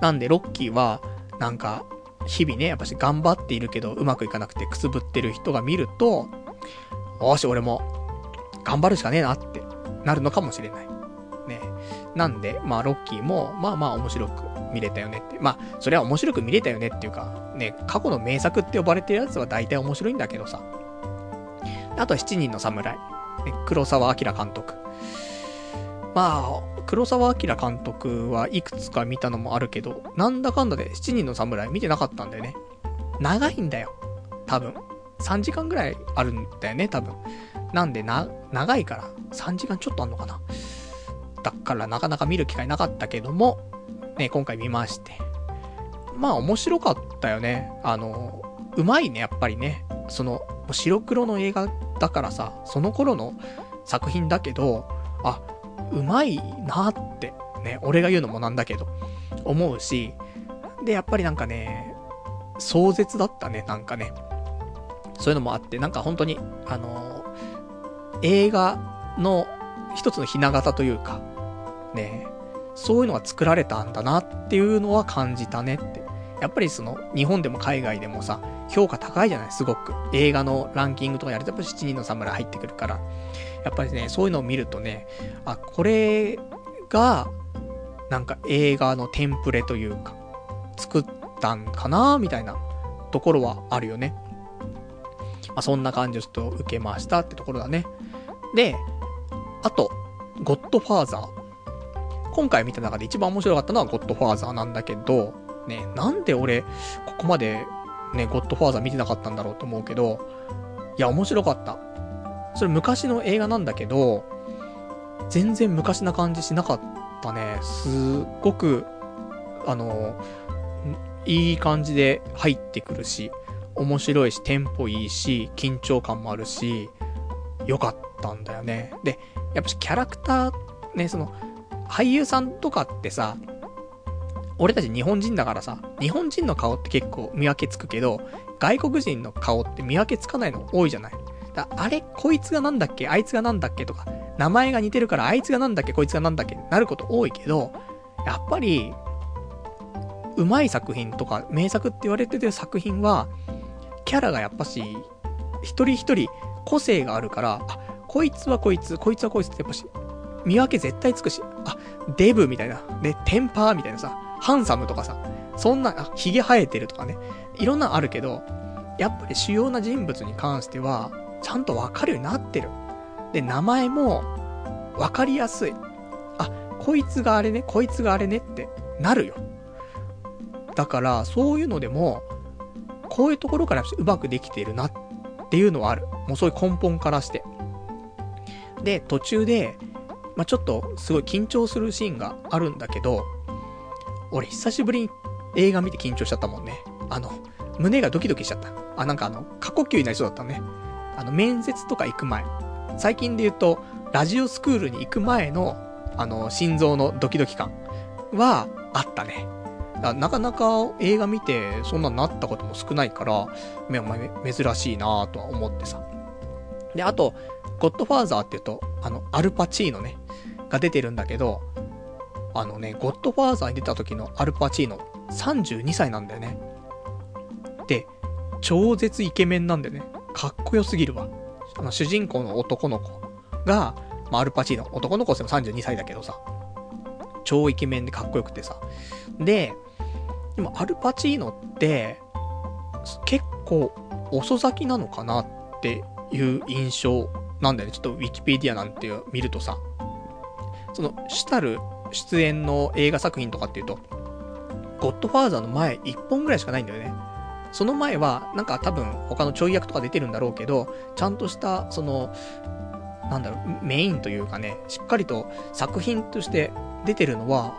なんで、ロッキーは、なんか、日々ね、やっぱし頑張っているけど、うまくいかなくてくすぶってる人が見ると、よし、俺も、頑張るしかねえなってなるのかもしれない。ね。なんで、まあ、ロッキーも、まあまあ面白く見れたよねって。まあ、それは面白く見れたよねっていうか、ね、過去の名作って呼ばれてるやつは大体面白いんだけどさ。あとは七人の侍。ね、黒沢明監督。まあ、黒沢明監督はいくつか見たのもあるけど、なんだかんだで七人の侍見てなかったんだよね。長いんだよ。多分。3時間ぐらいあるんだよね、多分。なんでな、長いから、3時間ちょっとあんのかな。だからなかなか見る機会なかったけども、ね、今回見まして。まあ面白かったよね。あの、うまいね、やっぱりね。その、白黒の映画だからさ、その頃の作品だけど、あ、うまいなって、ね、俺が言うのもなんだけど、思うし、で、やっぱりなんかね、壮絶だったね、なんかね。そういうのもあって、なんか本当に、あの映画の一つのひな形というか、ね、そういうのが作られたんだなっていうのは感じたねって。やっぱりその、日本でも海外でもさ、評価高いじゃないすごく。映画のランキングとかやるとやっぱ7人の侍入ってくるから。やっぱりね、そういうのを見るとね、あ、これが、なんか映画のテンプレというか、作ったんかなみたいなところはあるよね。まあ、そんな感じをちょっと受けましたってところだね。で、あと、ゴッドファーザー。今回見た中で一番面白かったのはゴッドファーザーなんだけど、ね、なんで俺、ここまでね、ゴッドファーザー見てなかったんだろうと思うけど、いや、面白かった。それ昔の映画なんだけど、全然昔な感じしなかったね。すっごく、あの、いい感じで入ってくるし、面白いし、テンポいいし、緊張感もあるし、良かったんだよね。で、やっぱしキャラクター、ね、その、俳優さんとかってさ、俺たち日本人だからさ、日本人の顔って結構見分けつくけど、外国人の顔って見分けつかないの多いじゃない。だあれ、こいつがなんだっけ？あいつがなんだっけ？とか、名前が似てるからあいつがなんだっけ？こいつがなんだっけ？なること多いけど、やっぱり、うまい作品とか、名作って言われてる作品は、キャラがやっぱし、一人一人個性があるから、あ、こいつはこいつ、こいつはこいつってやっぱし、見分け絶対つくし、あ、デブみたいな、で、テンパーみたいなさ、ハンサムとかさ、そんな、あ、髭生えてるとかね、いろんなあるけど、やっぱり主要な人物に関しては、ちゃんとわかるようになってる。で、名前も、わかりやすい。あ、こいつがあれね、こいつがあれねってなるよ。だから、そういうのでも、こういうところからうまくできているなっていうのはある。もうそういう根本からして。で、途中で、まあ、ちょっとすごい緊張するシーンがあるんだけど、俺久しぶりに映画見て緊張しちゃったもんね。あの、胸がドキドキしちゃった。あ、なんかあの、過呼吸になりそうだったね。あの、面接とか行く前。最近で言うと、ラジオスクールに行く前の、あの、心臓のドキドキ感はあったね。なかなか映画見てそんなになったことも少ないから、め珍しいなぁとは思ってさ。で、あと、ゴッドファーザーって言うと、あの、アルパチーノね、が出てるんだけど、あのね、ゴッドファーザーに出た時のアルパチーノ、32歳なんだよね。で、超絶イケメンなんだよね。かっこよすぎるわ。あの、主人公の男の子が、まあ、アルパチーノ、男の子でも32歳だけどさ、超イケメンでかっこよくてさ。で、でもアルパチーノって、結構遅咲きなのかなっていう印象なんだよね。ちょっとウィキペディアなんて見るとさ、その主たる出演の映画作品とかっていうと、ゴッドファーザーの前1本ぐらいしかないんだよね。その前は、なんか多分他のちょい役とか出てるんだろうけど、ちゃんとした、その、なんだろう、メインというかね、しっかりと作品として出てるのは、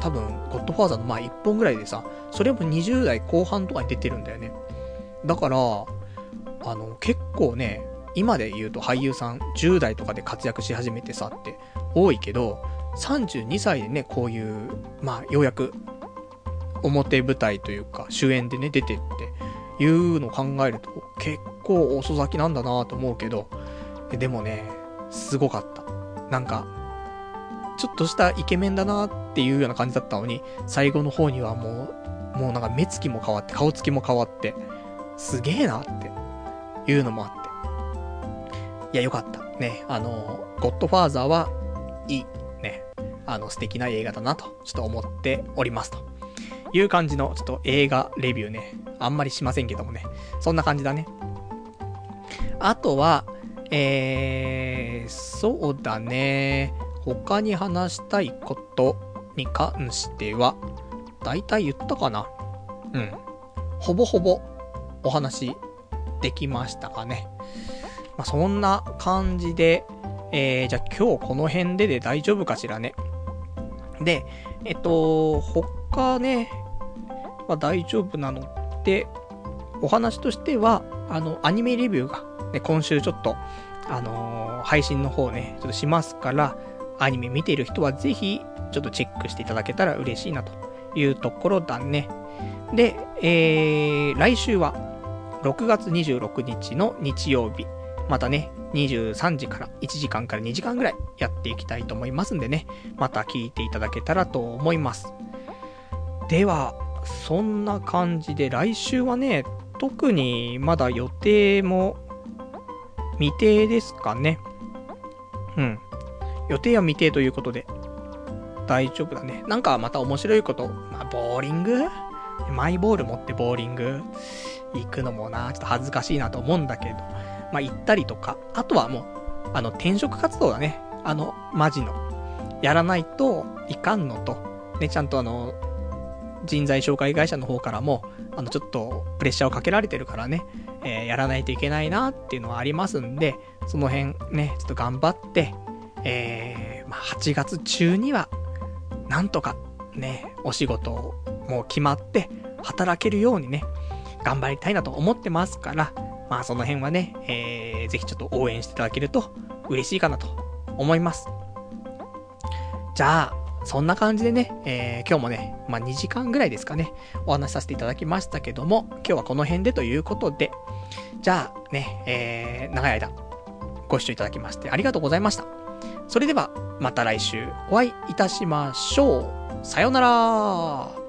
多分、ゴッドファーザーの前1本ぐらいでさ、それも20代後半とかに出てるんだよね。だから、あの、結構ね、今で言うと俳優さん10代とかで活躍し始めてさって多いけど、32歳でね、こういう、まあ、ようやく表舞台というか主演でね、出てっていうのを考えると結構遅咲きなんだなと思うけど、でもね、すごかった。なんか、ちょっとしたイケメンだなっていうような感じだったのに、最後の方にはもう、もうなんか目つきも変わって、顔つきも変わって、すげえなっていうのもあって。いや、よかった。ね、あの、ゴッドファーザーはいい。ね、あの、素敵な映画だなと、ちょっと思っておりますと。いう感じの、ちょっと映画レビューね。あんまりしませんけどもね。そんな感じだね。あとは、えー、そうだね。他に話したいことに関しては、だいたい言ったかなうん。ほぼほぼお話できましたかね。まあ、そんな感じで、えー、じゃあ今日この辺でで大丈夫かしらね。で、えっと、他ね、まあ、大丈夫なのって、お話としては、あの、アニメレビューが、ね、今週ちょっと、あのー、配信の方ね、ちょっとしますから、アニメ見ている人はぜひ、ちょっとチェックしていただけたら嬉しいなというところだね。で、えー、来週は、6月26日の日曜日、またね、23時から1時間から2時間ぐらいやっていきたいと思いますんでね、また聞いていただけたらと思います。では、そんな感じで来週はね、特にまだ予定も未定ですかね。うん。予定は未定ということで、大丈夫だね。なんかまた面白いこと、まあ、ボーリング？マイボール持ってボーリング？行くのもな、ちょっと恥ずかしいなと思うんだけど、まあ、行ったりとか、あとはもう、あの、転職活動だね。あの、マジの。やらないといかんのと、ね、ちゃんとあの、人材紹介会社の方からも、あの、ちょっとプレッシャーをかけられてるからね、えー、やらないといけないなっていうのはありますんで、その辺ね、ちょっと頑張って、えー、まあ、8月中には、なんとか、ね、お仕事をもう決まって、働けるようにね、頑張りたいなと思ってますから、まあその辺はね、えー、ぜひちょっと応援していただけると嬉しいかなと思います。じゃあ、そんな感じでね、えー、今日もね、まあ、2時間ぐらいですかね、お話しさせていただきましたけども、今日はこの辺でということで、じゃあね、えー、長い間、ご視聴いただきましてありがとうございました。それでは、また来週お会いいたしましょう。さようなら